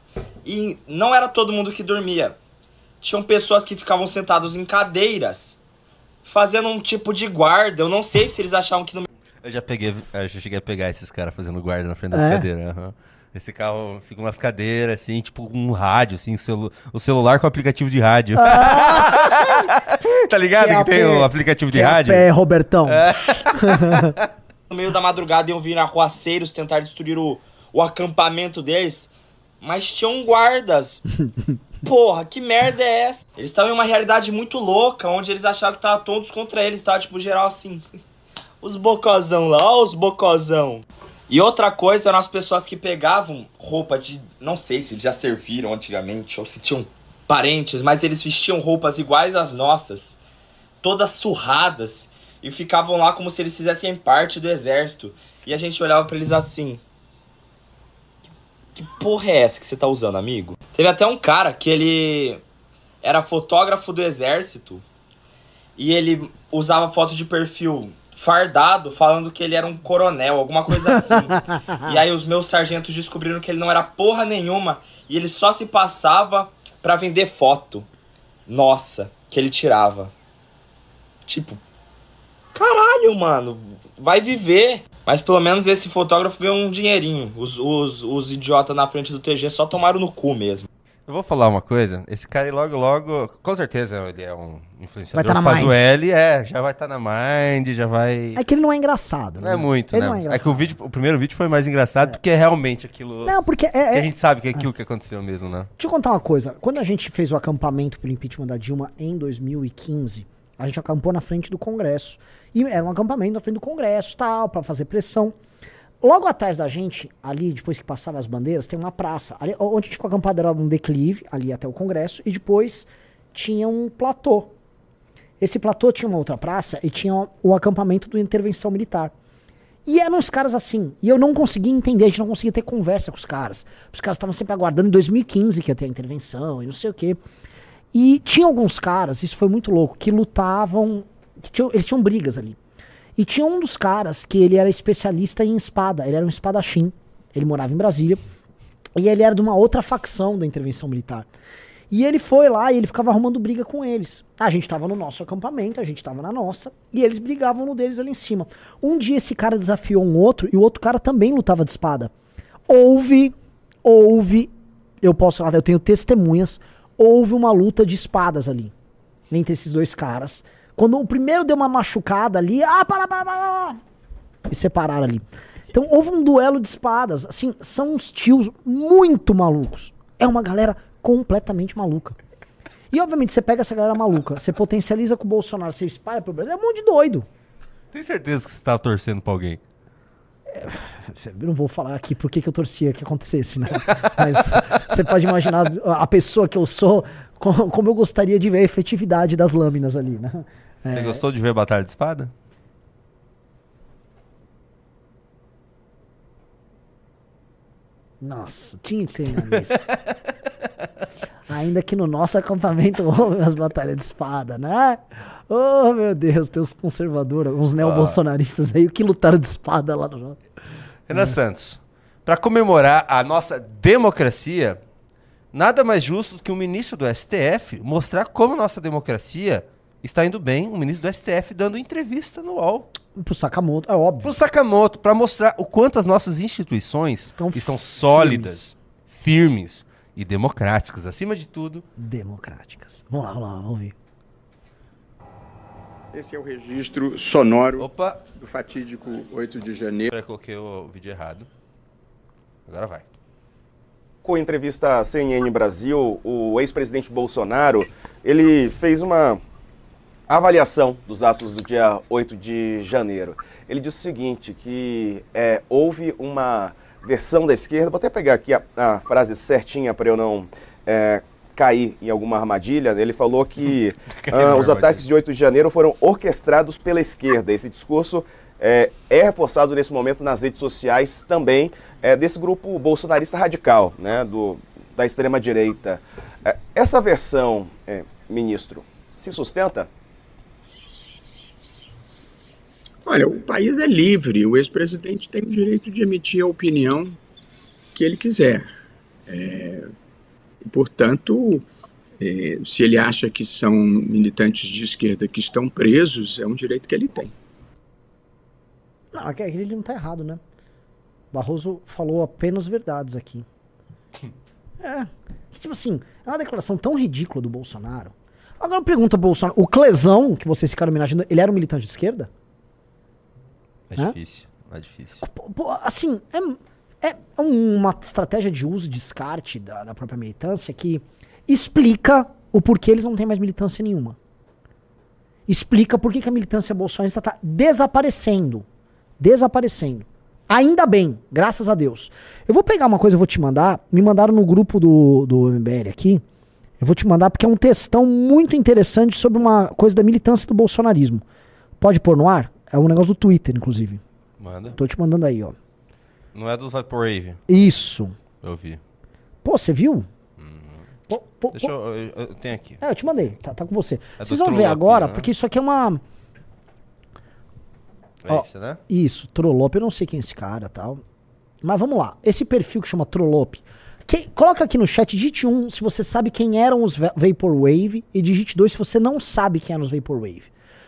S7: e não era todo mundo que dormia tinham pessoas que ficavam sentados em cadeiras fazendo um tipo de guarda. Eu não sei se eles achavam que no
S2: Eu já peguei, eu já cheguei a pegar esses caras fazendo guarda na frente das
S1: É?
S2: cadeiras. aham. Esse carro fica umas cadeiras, assim, tipo um rádio, assim, celu- o celular com aplicativo de rádio. tá ligado
S1: Que é
S2: que, tem o aplicativo de
S1: é
S2: rádio?
S1: pé, Robertão.
S7: no meio da madrugada iam vir arruaceiros tentar destruir o, o acampamento deles, mas tinham guardas. Porra, que merda é essa? Eles estavam em uma realidade muito louca, onde eles achavam que tava todos contra eles, tava tipo geral assim. Os bocozão lá, ó, os bocozão. E outra coisa eram as pessoas que pegavam roupa de. Não sei se eles já serviram antigamente ou se tinham parentes, mas eles vestiam roupas iguais às nossas, todas surradas, e ficavam lá como se eles fizessem parte do exército. E a gente olhava pra eles assim. Que porra é essa que você tá usando, amigo? Teve até um cara que ele era fotógrafo do exército e ele usava foto de perfil fardado, falando que ele era um coronel, alguma coisa assim. e aí os meus sargentos descobriram que ele não era porra nenhuma e ele só se passava pra vender foto. Nossa, que ele tirava. Tipo, caralho, mano, vai viver. Mas pelo menos esse fotógrafo ganhou um dinheirinho. Os, os, os idiotas na frente do TG só tomaram no cu mesmo.
S2: Eu vou falar uma coisa. Esse cara aí logo, logo, com certeza ele é um influenciador.
S1: Vai tá na
S2: faz
S1: Mind.
S2: o L, é, já vai estar na Mind, já vai.
S1: É que ele não é engraçado.
S2: Não
S1: né?
S2: é muito,
S1: ele
S2: né?
S1: Não é,
S2: é, que
S1: engraçado.
S2: o vídeo, o primeiro vídeo foi mais engraçado porque é realmente aquilo.
S1: Não, porque é,
S2: que
S1: é-
S2: a gente sabe que é aquilo que aconteceu mesmo, né?
S1: Deixa eu contar uma coisa. Quando a gente fez o acampamento pelo impeachment da Dilma em 2015, a gente acampou na frente do Congresso. E era um acampamento na frente do Congresso, tal, pra fazer pressão. Logo atrás da gente, ali, depois que passava as bandeiras, tem uma praça. Ali, onde a gente ficou acampado era um declive, ali até o Congresso, e depois tinha um platô. Esse platô tinha uma outra praça e tinha o acampamento do intervenção militar. E eram uns caras assim. E eu não conseguia entender, a gente não conseguia ter conversa com os caras. Os caras estavam sempre aguardando em 2015 que ia ter a intervenção e não sei o quê. E tinha alguns caras, isso foi muito louco, que lutavam. Tinham- eles tinham brigas ali. E tinha um dos caras que ele era especialista em espada. Ele era um espadachim. Ele morava em Brasília. E ele era de uma outra facção da intervenção militar. E ele foi lá e ele ficava arrumando briga com eles. A gente tava no nosso acampamento, a gente tava na nossa, e eles brigavam no deles ali em cima. Um dia esse cara desafiou um outro e o outro cara também lutava de espada. Houve, houve, eu posso falar, eu tenho testemunhas, houve uma luta de espadas ali entre esses dois caras. Quando o primeiro deu uma machucada ali, ah, para, para, para, para, e separaram ali. Então houve um duelo de espadas. Assim, são uns tios muito malucos. É uma galera completamente maluca. E obviamente você pega essa galera maluca, você potencializa com o Bolsonaro, você espalha pro Brasil, é um monte de doido.
S2: Tem certeza que você tava torcendo pra alguém?
S1: Eu não vou falar aqui por que que eu torcia que acontecesse, né? Mas você pode imaginar a pessoa que eu sou, co- como eu gostaria de ver a efetividade das lâminas ali, né?
S2: Você gostou de ver Batalha de Espada?
S1: Nossa, tinha que ter nome isso. Ainda que no nosso acampamento houve umas batalhas de espada, né? Oh, meu Deus, tem uns conservadores, uns neobolsonaristas aí que lutaram de espada lá no.
S2: Renan Santos, para comemorar a nossa democracia, nada mais justo do que um ministro do STF mostrar como nossa democracia está indo bem. Um ministro do STF dando entrevista no UOL.
S1: Pro Sakamoto, é óbvio.
S2: Pro Sakamoto, para mostrar o quanto as nossas instituições
S1: Estão
S2: estão, sólidas, firmes e democráticas, acima de tudo.
S1: Democráticas. Vamos lá, vamos lá, vamos ouvir.
S8: Esse é o registro sonoro
S2: Opa,
S8: do fatídico 8 de janeiro.
S2: peraí, coloquei o vídeo errado. Agora vai.
S9: Com a entrevista à CNN Brasil, o ex-presidente Bolsonaro, ele fez uma avaliação dos atos do dia 8 de janeiro. Ele disse o seguinte, que é, houve uma versão da esquerda, vou até pegar aqui a, a frase certinha para eu não é, cair em alguma armadilha, ele falou que ah, os ataques de 8 de janeiro foram orquestrados pela esquerda. Esse discurso é, é reforçado nesse momento nas redes sociais também é, desse grupo bolsonarista radical, né, do, da extrema-direita. É, essa versão, é, ministro, se sustenta?
S8: Olha, o país é livre, o ex-presidente tem o direito de emitir a opinião que ele quiser. É, portanto, É, se ele acha que são militantes de esquerda que estão presos, é um direito que ele tem.
S1: Não, é que ele não tá errado, né? Barroso falou apenas verdades aqui. É. Tipo assim, é uma declaração tão ridícula do Bolsonaro. Agora pergunta Bolsonaro, o Clesão, que vocês ficaram homenageando, ele era um militante de esquerda?
S2: É
S1: Hã?
S2: difícil, é difícil.
S1: Assim, é, é uma estratégia de uso e descarte da, da própria militância que explica o porquê eles não têm mais militância nenhuma. Explica por que, que a militância bolsonarista está desaparecendo. Desaparecendo. Ainda bem, graças a Deus. Eu vou pegar uma coisa e vou te mandar. Me mandaram no grupo do, do MBL aqui. Eu vou te mandar porque é um textão muito interessante sobre uma coisa da militância do bolsonarismo. Pode pôr no ar? É um negócio do Twitter, inclusive.
S2: Manda.
S1: Tô te mandando aí, ó.
S2: Não é do Vaporwave,
S1: Isso.
S2: eu vi.
S1: Pô, você viu? Pô, pô,
S2: Deixa
S1: pô.
S2: eu, eu, eu tenho aqui.
S1: É, eu te mandei. Tá, tá com você.
S2: É
S1: Vocês vão ver agora,
S2: né?
S1: porque isso aqui é uma.
S2: É
S1: Ó.
S2: isso, né?
S1: Isso, Trollope, eu não sei quem é esse cara tal. Mas vamos lá. Esse perfil que chama Trollope. que- coloca aqui no chat, digite um se você sabe quem eram os Va- Vaporwave e digite dois se você não sabe quem eram os Vaporwave.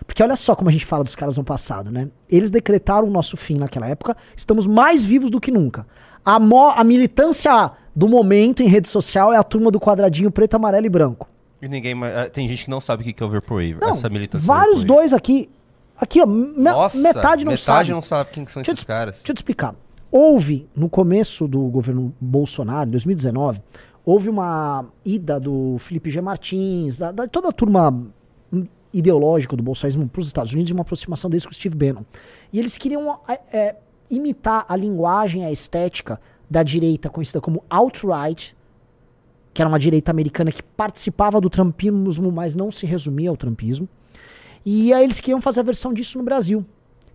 S1: Porque olha só como a gente fala dos caras no passado, né? Eles decretaram o nosso fim naquela época, estamos mais vivos do que nunca. A, mo- a militância do momento em rede social é a turma do quadradinho preto, amarelo e branco.
S2: E ninguém mais. ah, Tem gente que não sabe o que que é o Vaporwave.
S1: Não,
S2: essa militância.
S1: vários
S2: Vaporwave.
S1: dois aqui. Aqui, ó. me-
S2: Nossa,
S1: metade não
S2: metade
S1: sabe.
S2: não sabe quem que são
S1: Deixa
S2: esses
S1: te-
S2: caras.
S1: Deixa eu te explicar. Houve, no começo do governo Bolsonaro, em 2019, houve uma ida do Felipe G. Martins, da, da- toda a turma ideológica do bolsonarismo para os Estados Unidos, e uma aproximação deles com o Steve Bannon. E eles queriam é, é, imitar a linguagem, a estética da direita conhecida como alt-right, que era uma direita americana que participava do trumpismo, mas não se resumia ao trumpismo. E aí eles queriam fazer a versão disso no Brasil.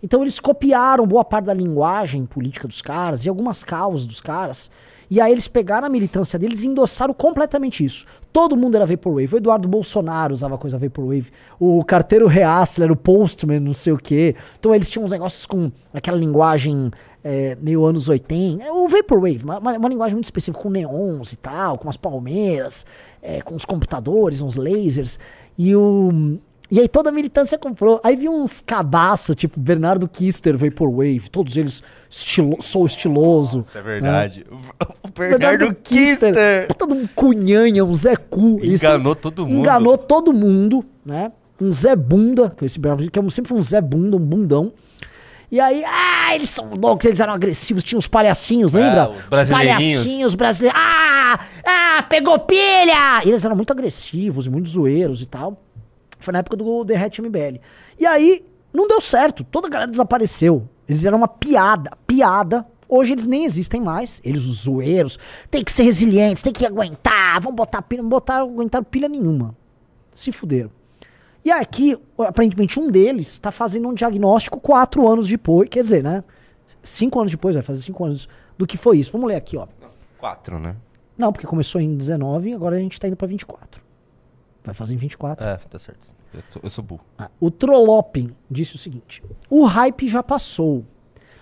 S1: Então eles copiaram boa parte da linguagem política dos caras e algumas causas dos caras. E aí eles pegaram a militância deles e endossaram completamente isso. Todo mundo era Vaporwave. O Eduardo Bolsonaro usava coisa Vaporwave. O carteiro Reassler, o Postman, não sei o quê. Então eles tinham uns negócios com aquela linguagem é, meio anos 80. O Vaporwave, uma, uma, linguagem muito específica, com neons e tal, com umas palmeiras, é, com os computadores, uns lasers. E o... E aí toda a militância comprou. Aí vi uns cabaço, tipo Bernardo Kister, Vaporwave, todos eles estilo, sou estiloso.
S2: Isso é verdade. O
S1: Bernardo
S2: Bernardo Kister
S1: Puta de um cunhanha, um Zé Cu.
S2: Enganou
S1: tão-
S2: todo mundo.
S1: Enganou todo mundo, né? Um Zé Bunda, que esse que é sempre foi um Zé Bunda, um bundão. E aí, ah, eles são loucos, eles eram agressivos, tinha os palhacinhos, lembra?
S2: É, os brasileirinhos.
S1: palhacinhos brasileiros. Ah, ah, pegou pilha! E eles eram muito agressivos, muito zoeiros e tal. Foi na época do Derrete MBL. E aí, não deu certo. Toda a galera desapareceu. Eles eram uma piada. Piada. Hoje eles nem existem mais. Eles, os zoeiros. Tem que ser resilientes, tem que aguentar. Vão botar pilha. Não botaram, aguentaram pilha nenhuma. Se fuderam. E aqui, aparentemente, um deles tá fazendo um diagnóstico quatro anos depois. Quer dizer, né? Cinco anos depois, vai fazer cinco anos do que foi isso. Vamos ler aqui, ó.
S2: Quatro, né?
S1: Não, porque começou em 19 e agora a gente tá indo pra 24. Vai fazer em 24.
S2: É, tá certo. Eu, tô- eu sou burro.
S1: Ah, O Trollope disse o seguinte: o hype já passou,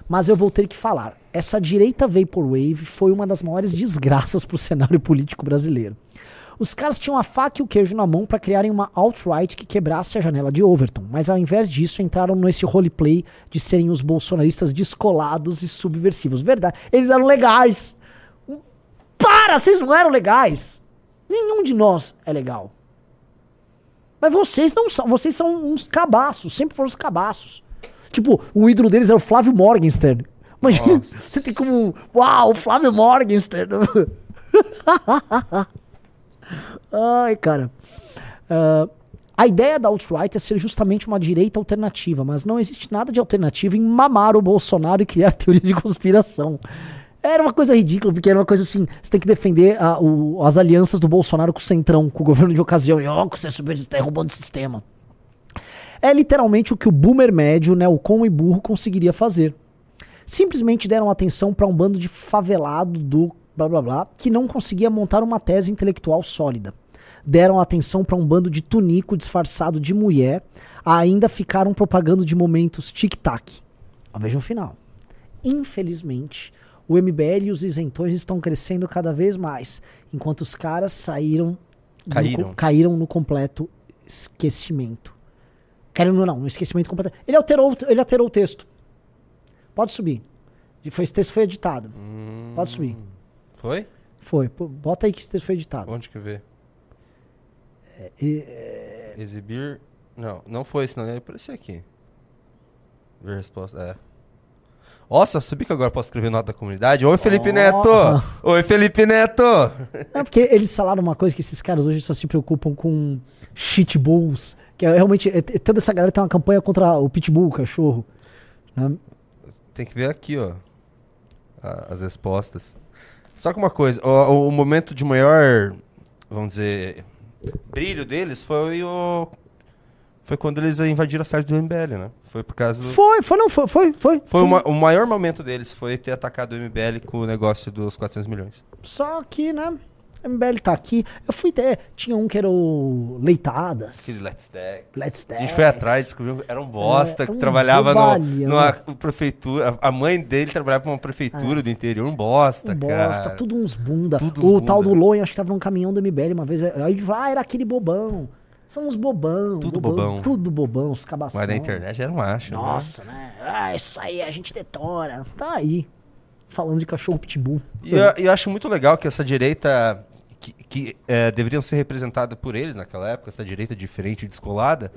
S1: mas eu vou ter que falar. Essa direita Vaporwave foi uma das maiores desgraças pro cenário político brasileiro. Os caras tinham a faca e o queijo na mão para criarem uma alt-right que quebrasse a janela de Overton, mas ao invés disso entraram nesse roleplay de serem os bolsonaristas descolados e subversivos. Verdade, eles eram legais. Para, vocês não eram legais. Nenhum de nós é legal. Mas vocês não são, vocês são uns cabaços, sempre foram os cabaços. Tipo, o ídolo deles era o Flávio Morgenstern. Imagina,
S2: Nossa.
S1: você tem como, uau, Flávio Morgenstern. Ai, cara. Ah, a ideia da alt-right é ser justamente uma direita alternativa, mas não existe nada de alternativo em mamar o Bolsonaro e criar teoria de conspiração. Era uma coisa ridícula, porque era uma coisa assim: você tem que defender a- o- as alianças do Bolsonaro com o Centrão, com o governo de ocasião. E ó, que você é super tá roubando o sistema. É literalmente o que o boomer médio, né, o com e burro, conseguiria fazer. Simplesmente deram atenção para um bando de favelado do blá blá blá que não conseguia montar uma tese intelectual sólida. Deram atenção para um bando de tunico disfarçado de mulher, ainda ficaram propagando de momentos tic-tac. Ó, Veja o final. Infelizmente, o MBL e os isentões estão crescendo cada vez mais, enquanto os caras saíram no
S2: Caíram.
S1: co- caíram no completo esquecimento. Caíram no, não, no esquecimento completo. Ele alterou, ele alterou o texto. Pode subir. Foi, esse texto foi editado. Pode subir.
S2: Foi?
S1: Foi. Pô, Bota aí que esse texto foi editado.
S2: Onde que vê?
S1: E-
S2: Exibir. Não, não foi, senão ia aparecer aqui. Ver resposta. É. Nossa, subi que agora posso escrever nota da comunidade. Oi, Felipe
S1: Ó.
S2: Neto! Oi, Felipe Neto!
S1: Não, porque eles falaram uma coisa que esses caras hoje só se preocupam com shitbulls. Que é realmente. é- é- toda essa galera tem uma campanha contra o pitbull, o cachorro. né?
S2: Tem que ver aqui, ó. a- as respostas. Só que uma coisa, o, o momento de maior, vamos dizer, brilho deles foi o. Foi quando eles invadiram a site do MBL, né? Foi por causa do.
S1: Foi, foi, não, foi, foi. Foi,
S2: Foi uma- o maior momento deles foi ter atacado o MBL com o negócio dos 400 milhões.
S1: Só que, né? A MBL tá aqui. Eu fui ter. Tinha um que era o Leitadas.
S2: Aquele Let's Dex.
S1: Let's
S2: A gente foi
S1: Dex.
S2: atrás, descobriu que era um bosta,
S1: É,
S2: que
S1: um
S2: trabalhava no, numa prefeitura. A mãe dele trabalhava pra uma prefeitura do interior, um bosta,
S1: Um
S2: cara.
S1: bosta, tudo uns bunda.
S2: Tudo
S1: o
S2: uns
S1: tal do
S2: bunda.
S1: Loen, acho que tava num caminhão do MBL uma vez. Aí ele falou, ah, era aquele bobão. São uns bobão.
S2: Tudo bobão.
S1: Tudo bobão, os cabação.
S2: Mas na internet era um macho. né?
S1: Nossa, né? Ah, isso aí a gente detona. Tá aí. Falando de cachorro pitbull.
S2: E eu, eu acho muito legal que essa direita, que, que eh, deveriam ser representada por eles naquela época, essa direita diferente e descolada,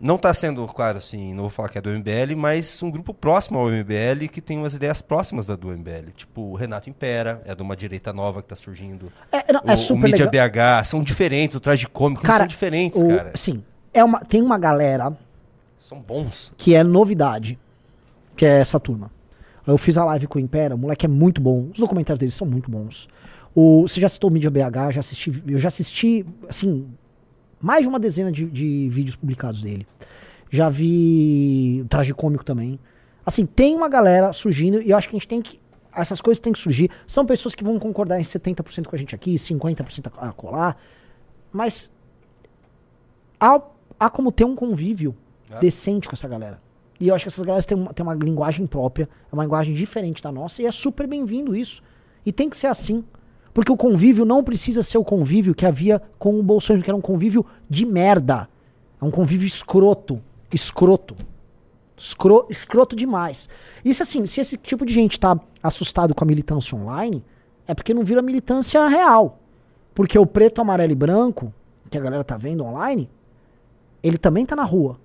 S2: não está sendo, claro, assim, não vou falar que é do MBL, mas um grupo próximo ao MBL que tem umas ideias próximas da do MBL. Tipo, o Renato Impera, é de uma direita nova que está surgindo.
S1: É, não,
S2: o,
S1: é
S2: o
S1: super
S2: Mídia
S1: legal.
S2: BH, são diferentes, o Traje Cômico, eles são diferentes,
S1: o-
S2: cara.
S1: Sim. É uma, tem uma galera
S2: São bons.
S1: que é novidade, que é essa turma. Eu fiz a live com o Impera, o moleque é muito bom. Os documentários dele são muito bons. O, você já citou o Mídia BH, já assisti, eu já assisti, assim, mais de uma dezena de, de vídeos publicados dele. Já vi o Traje Cômico também. Assim, tem uma galera surgindo e eu acho que a gente tem que. Essas coisas têm que surgir. São pessoas que vão concordar em 70% com a gente aqui, 50% a colar. Mas há, há como ter um convívio decente com essa galera. E eu acho que essas galera têm uma, têm uma linguagem própria, é uma linguagem diferente da nossa, e é super bem-vindo isso. E tem que ser assim. Porque o convívio não precisa ser o convívio que havia com o Bolsonaro, que era um convívio de merda. É um convívio escroto. Escroto. Escro, escroto demais. Isso assim, se esse tipo de gente tá assustado com a militância online, é porque não vira militância real. Porque o preto, amarelo e branco, que a galera tá vendo online, ele também tá na rua.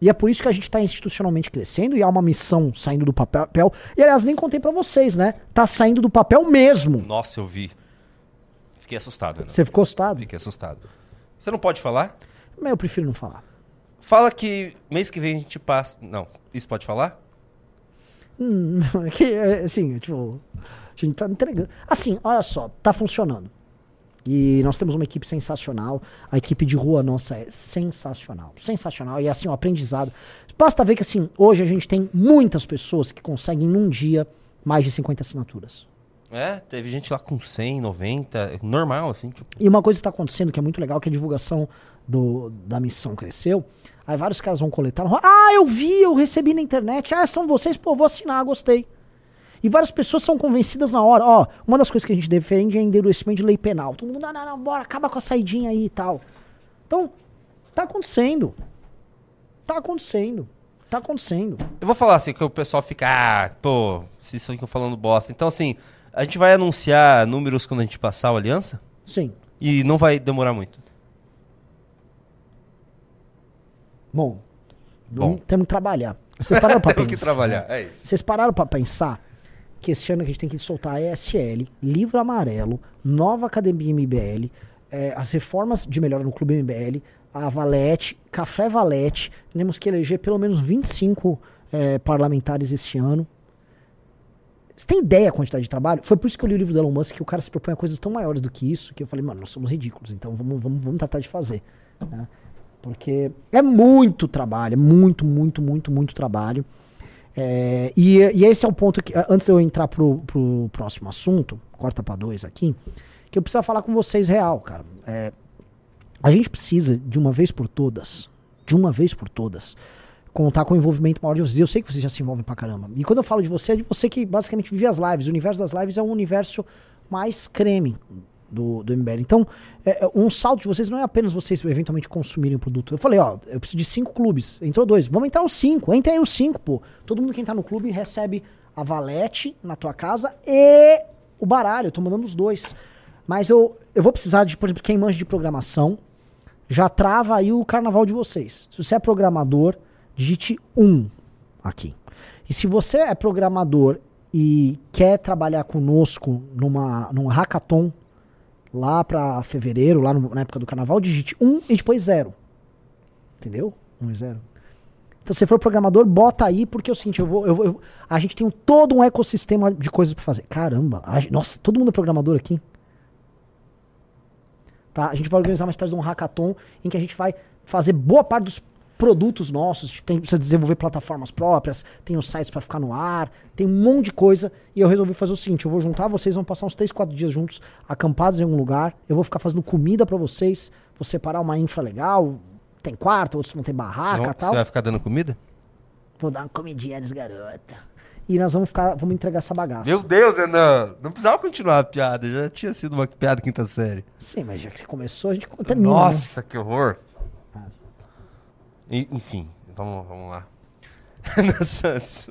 S1: E é por isso que a gente tá institucionalmente crescendo e há uma missão saindo do papel. E aliás, nem contei pra vocês, né? Tá saindo do papel mesmo.
S2: Nossa, eu vi. Fiquei assustado, né?
S1: Você ficou assustado?
S2: Fiquei assustado. Você não pode falar?
S1: Mas eu prefiro não falar.
S2: Fala que mês que vem a gente passa. Não, isso pode falar?
S1: Hum, é que, é, assim, tipo, a gente tá entregando. Assim, olha só, tá funcionando. E nós temos uma equipe sensacional. A equipe de rua nossa é sensacional. Sensacional. E assim, o aprendizado. Basta ver que assim, hoje a gente tem muitas pessoas que conseguem num dia mais de 50 assinaturas.
S2: É, teve gente lá com 100, 90, normal, assim. Tipo,
S1: E uma coisa que está acontecendo que é muito legal, que a divulgação do, da missão cresceu. Aí vários caras vão coletar. Ah, eu vi, eu recebi na internet. Ah, são vocês, pô, vou assinar, gostei. E várias pessoas são convencidas na hora. Ó, uma das coisas que a gente defende é endurecimento de lei penal. Todo mundo, não, não, não, bora, acaba com a saidinha aí e tal. Então, tá acontecendo. Tá acontecendo. Tá acontecendo.
S2: eu vou falar assim, que o pessoal fica, ah, pô, vocês ficam falando bosta. Então, assim, a gente vai anunciar números quando a gente passar a aliança?
S1: Sim.
S2: E não vai demorar muito.
S1: Bom.
S2: Bom.
S1: Temos que trabalhar. Vocês pararam pra
S2: Temos que trabalhar, é isso.
S1: Vocês pararam pra pensar que esse ano a gente tem que soltar a ESL, Livro Amarelo, Nova Academia MBL, eh, as reformas de melhora no Clube MBL, a Valete, Café Valete. Temos que eleger pelo menos 25 eh, parlamentares esse ano. Você tem ideia a quantidade de trabalho? Foi por isso que eu li o livro do Elon Musk, que o cara se propõe a coisas tão maiores do que isso, que eu falei, mano, nós somos ridículos, então vamos, vamos, vamos tratar de fazer. né? Porque é muito trabalho, é muito, muito, muito, muito trabalho. É, e, e esse é o ponto que, antes de eu entrar pro, pro próximo assunto, corta pra dois aqui, que eu preciso falar com vocês real, cara. É, a gente precisa, de uma vez por todas, de uma vez por todas, contar com o envolvimento maior de vocês. Eu sei que vocês já se envolvem pra caramba. E quando eu falo de você, é de você que basicamente vive as lives. O universo das lives é um universo mais creme. Do, do MBL. Então, é, é, um salto de vocês não é apenas vocês eventualmente consumirem o produto. Eu falei, ó, eu preciso de cinco clubes. Entrou dois. Vamos entrar os cinco. Entrem aí os cinco, pô. Todo mundo que entrar no clube recebe a valete na tua casa e o baralho. Eu tô mandando os dois. Mas eu, eu vou precisar de, por exemplo, quem manja de programação, já trava aí o carnaval de vocês. Se você é programador, digite um aqui. E se você é programador e quer trabalhar conosco numa, num hackathon lá para fevereiro, lá no- na época do carnaval, digite 1 e depois 0. Entendeu? 1 e 0. Então, se você for programador, bota aí, porque é o seguinte, eu vou, eu eu- a gente tem um- todo um ecossistema de coisas para fazer. Caramba, a nossa, todo mundo é programador aqui. Tá? A gente vai organizar uma espécie de um hackathon em que a gente vai fazer boa parte dos produtos nossos. Tem, precisa desenvolver plataformas próprias, tem os sites para ficar no ar, tem um monte de coisa. E eu resolvi fazer o seguinte: eu vou juntar vocês, vão passar uns 3, 4 dias juntos, acampados em algum lugar. Eu vou ficar fazendo comida para vocês, vou separar uma infra legal. Tem quarto, outros vão ter barraca e tal.
S2: Você vai ficar dando comida?
S1: Vou dar uma comidinha nos garota. E nós vamos ficar, vamos entregar essa bagaça.
S2: Meu Deus, Renan. Não precisava continuar a piada. Já tinha sido uma piada quinta série.
S1: Sim, mas já que você começou, a gente termina. né?
S2: Nossa, que horror. Enfim, vamos, vamos lá. Renan Santos.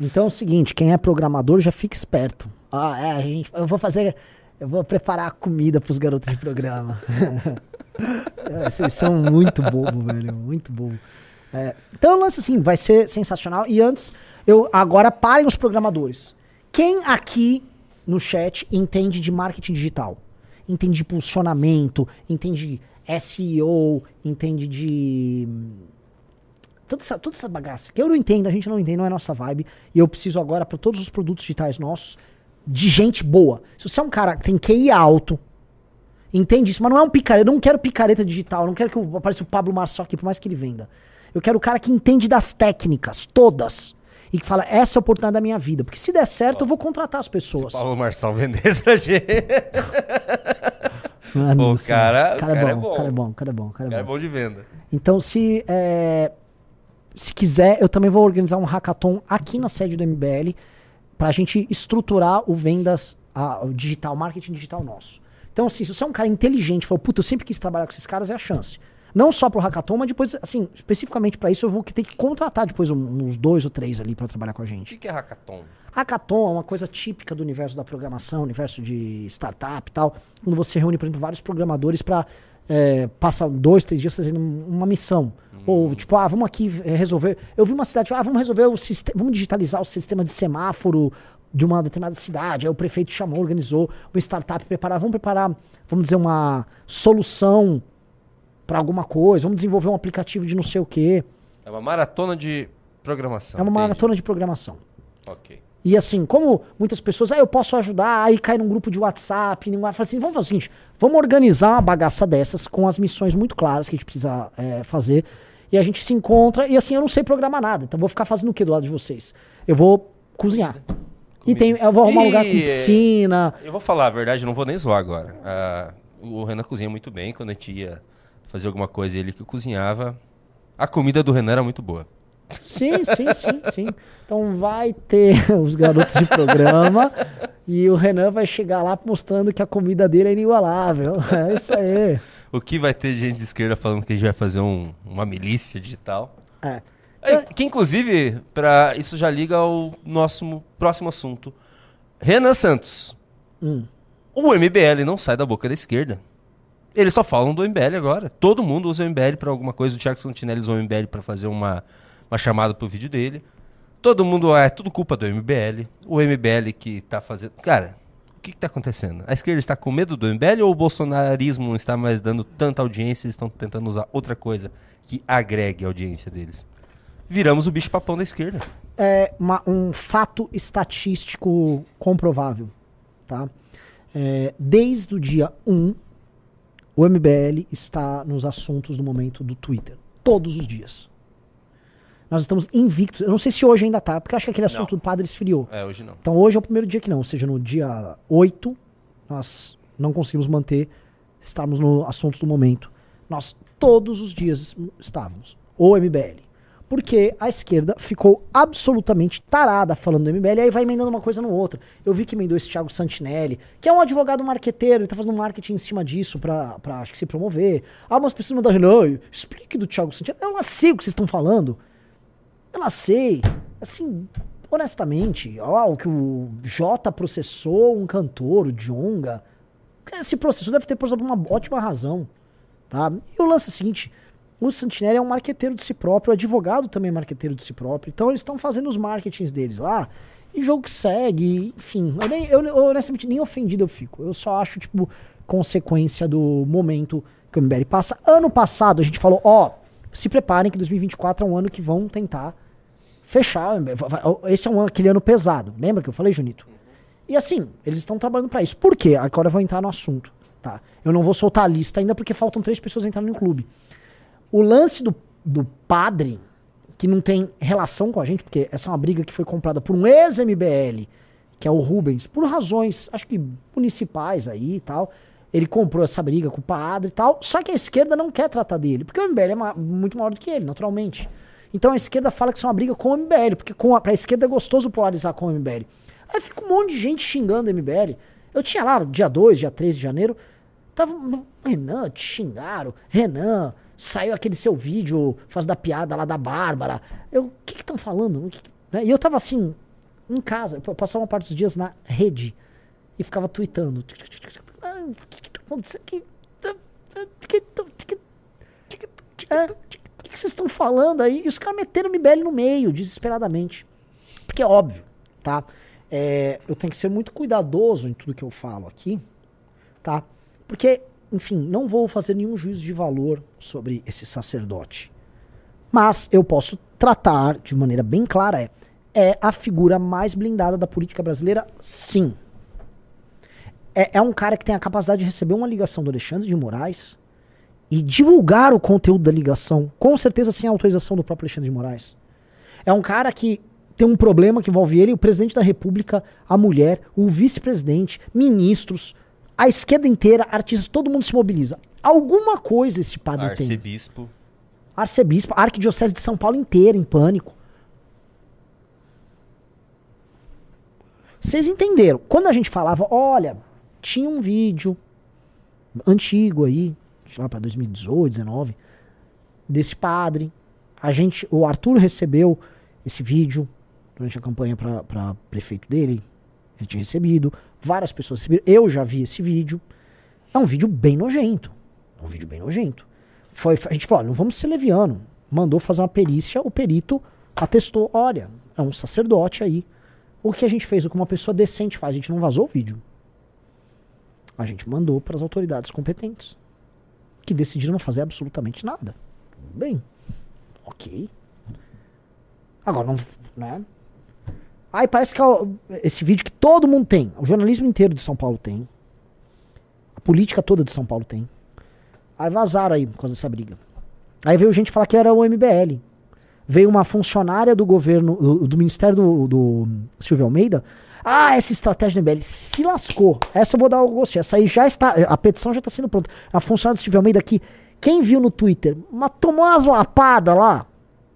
S1: Então é o seguinte, quem é programador já fica esperto. Ah, é, a gente, eu vou fazer, eu vou preparar a comida pros garotos de programa. É, Vocês são muito bobo, velho, muito bobo. É, então o lance assim, vai ser sensacional. E antes, eu agora parem os programadores. Quem aqui no chat entende de marketing digital? Entende de posicionamento, entende de SEO, entende de toda essa, toda essa bagaça. Que eu não entendo, a gente não entende, não é nossa vibe. E eu preciso agora, para todos os produtos digitais nossos, de gente boa. Se você é um cara que tem QI alto, entende isso, mas não é um picareta. Eu não quero picareta digital, eu não quero que eu- apareça o Pablo Marçal aqui, por mais que ele venda. Eu quero o cara que entende das técnicas, todas. E que fala, essa é a oportunidade da minha vida. Porque se der certo, eu vou contratar as pessoas.
S2: Paulo Marçal vendesse pra gente.
S1: Mano céu.
S2: cara-
S1: cara,
S2: o cara
S1: é
S2: é
S1: bom,
S2: bom.
S1: cara é bom, cara é bom, cara é
S2: Cara, é
S1: bom.
S2: bom de venda.
S1: Então, se, é, se quiser, eu também vou organizar um hackathon aqui na sede do MBL pra gente estruturar o vendas a- o digital, marketing digital nosso. Então, assim, se você é um cara inteligente, falou, puta, eu sempre quis trabalhar com esses caras, é a chance. Não só pro hackathon, mas depois, assim, especificamente pra isso, eu vou ter que contratar depois uns dois ou três ali pra trabalhar com a
S2: O
S1: gente.
S2: que que é hackathon?
S1: Hackathon é uma coisa típica do universo da programação, universo de startup e tal. Quando você reúne, por exemplo, vários programadores para passar dois, três dias fazendo um- uma missão. Ou tipo, ah, vamos aqui eh, resolver. Eu vi uma cidade, ah, vamos resolver o sistema, vamos digitalizar o sistema de semáforo de uma determinada cidade. Aí o prefeito chamou, organizou uma startup preparar, vamos preparar, vamos dizer, uma solução para alguma coisa, vamos desenvolver um aplicativo de não sei o quê.
S2: É uma maratona de programação.
S1: É uma
S2: entendi.
S1: maratona de programação.
S2: Ok.
S1: E assim, como muitas pessoas, ah, eu posso ajudar, aí cai num grupo de WhatsApp, ninguém fala assim, vamos fazer o seguinte, vamos organizar uma bagaça dessas com as missões muito claras que a gente precisa é, fazer. E a gente se encontra, e assim, eu não sei programar nada, então vou ficar fazendo o que do lado de vocês? Eu vou cozinhar. E tem, eu vou arrumar um lugar com piscina.
S2: Eu vou falar a verdade, não vou nem zoar agora. Ah, o Renan cozinha muito bem. Quando a gente ia fazer alguma coisa ele que cozinhava, a comida do Renan era muito boa.
S1: Sim, sim, sim, sim. Então vai ter os garotos de programa e o Renan vai chegar lá mostrando que a comida dele é inigualável. É isso aí.
S2: O que vai ter de gente de esquerda falando que a gente vai fazer um- uma milícia digital?
S1: É.
S2: É, que inclusive, para isso já liga ao nosso próximo assunto. Renan Santos.
S1: Hum.
S2: O MBL não sai da boca da esquerda. Eles só falam do MBL agora. Todo mundo usa o MBL para alguma coisa. O Thiago Santinelli usou o MBL para fazer uma, uma chamada pro vídeo dele. Todo mundo é tudo culpa do MBL. O MBL que tá fazendo. Cara, o que, que tá acontecendo? A esquerda está com medo do MBL ou o bolsonarismo não está mais dando tanta audiência? Eles estão tentando usar outra coisa que agregue a audiência deles. Viramos o bicho papão da esquerda.
S1: é uma- um fato estatístico comprovável, tá? É, desde o dia 1, o MBL está nos assuntos do momento do Twitter. Todos os dias. Nós estamos invictos. Eu não sei se hoje ainda tá, porque acho que aquele assunto do padre esfriou.
S2: É, hoje não.
S1: Então hoje é o primeiro dia que não, ou seja, no dia 8, nós não conseguimos manter, estarmos no assuntos do momento. Nós todos os dias estávamos. O MBL. Porque a esquerda ficou absolutamente tarada falando do MBL, aí vai emendando uma coisa no outra. Eu vi que emendou esse Thiago Santinelli, que é um advogado marqueteiro, ele tá fazendo marketing em cima disso pra, pra acho que se promover. Ah, mas precisa mandar Renan, explique do Thiago Santinelli. Eu não sei o que vocês estão falando. Eu não sei. Assim, honestamente, ó, o que o Jota processou um cantor, o Jonga. Esse processo deve ter, por exemplo, uma ótima razão. Tá? E o lance é o seguinte: o Santinelli é um marqueteiro de si próprio, o advogado também é marqueteiro de si próprio. Então eles estão fazendo os marketings deles lá. E jogo que segue, enfim. Eu, nem, eu, eu honestamente nem ofendido eu fico. Eu só acho, tipo, consequência do momento que o MBL passa. Ano passado a gente falou, ó, se preparem que 2024 é um ano que vão tentar fechar. Esse é um aquele ano pesado. Lembra que eu falei, Junito? E assim, eles estão trabalhando pra isso. Por quê? Agora eu vou entrar no assunto, tá? Eu não vou soltar a lista ainda porque faltam três pessoas entrando no clube. O lance do, do padre, que não tem relação com a gente, porque essa é uma briga que foi comprada por um ex-MBL, que é o Rubens, por razões, acho que municipais aí e tal. Ele comprou essa briga com o padre e tal. Só que a esquerda não quer tratar dele, porque o MBL é ma- muito maior do que ele, naturalmente. Então a esquerda fala que isso é uma briga com o MBL, porque com a, pra esquerda é gostoso polarizar com o MBL. Aí fica um monte de gente xingando o MBL. Eu tinha lá, dia 2, dia 3 de janeiro, tava. Renan, te xingaram. Renan, saiu aquele seu vídeo fazendo a piada lá da Bárbara. Eu, o que que estão falando? Que que- né? E eu tava assim, em casa, eu passava uma parte dos dias na rede e ficava tweetando. Ah, O que que tá acontecendo aqui? É, O que que vocês estão falando aí? E os caras meteram o MBL no meio, desesperadamente. Porque é óbvio, tá? É, eu tenho que ser muito cuidadoso em tudo que eu falo aqui, tá? Porque, enfim, não vou fazer nenhum juízo de valor sobre esse sacerdote. Mas eu posso tratar de maneira bem clara, é, é a figura mais blindada da política brasileira, sim. É, é um cara que tem a capacidade de receber uma ligação do Alexandre de Moraes e divulgar o conteúdo da ligação, com certeza sem a autorização do próprio Alexandre de Moraes. É um cara que tem um problema que envolve ele, o presidente da república, a mulher, o vice-presidente, ministros, a esquerda inteira, artistas, todo mundo se mobiliza. Alguma coisa esse padre tem.
S2: Arcebispo.
S1: Arcebispo, a arquidiocese de São Paulo inteira em pânico. Vocês entenderam? Quando a gente falava, olha, tinha um vídeo antigo aí, lá para 2018, 19, desse padre. A gente, o Arthur recebeu esse vídeo durante a campanha para prefeito dele. Ele tinha recebido, várias pessoas receberam. Eu já vi esse vídeo. É um vídeo bem nojento. É um vídeo bem nojento. Foi, a gente falou, não vamos ser leviano. Mandou fazer uma perícia, o perito atestou, olha, é um sacerdote aí. O que a gente fez, o que uma pessoa decente faz, a gente não vazou o vídeo. A gente mandou para as autoridades competentes, que decidiram não fazer absolutamente nada. Bem. Ok. Agora, não, né? Aí parece que é esse vídeo que todo mundo tem, o jornalismo inteiro de São Paulo tem, a política toda de São Paulo tem. Aí vazaram aí por causa dessa briga. Aí veio gente falar que era o MBL. Veio uma funcionária do governo, do, do Ministério do, do Silvio Almeida. Ah, essa estratégia do MBL se lascou. Essa eu vou dar o gosto. Essa aí já está. A petição já está sendo pronta. A funcionária do Silvio Almeida aqui. Quem viu no Twitter, tomou umas lapadas lá.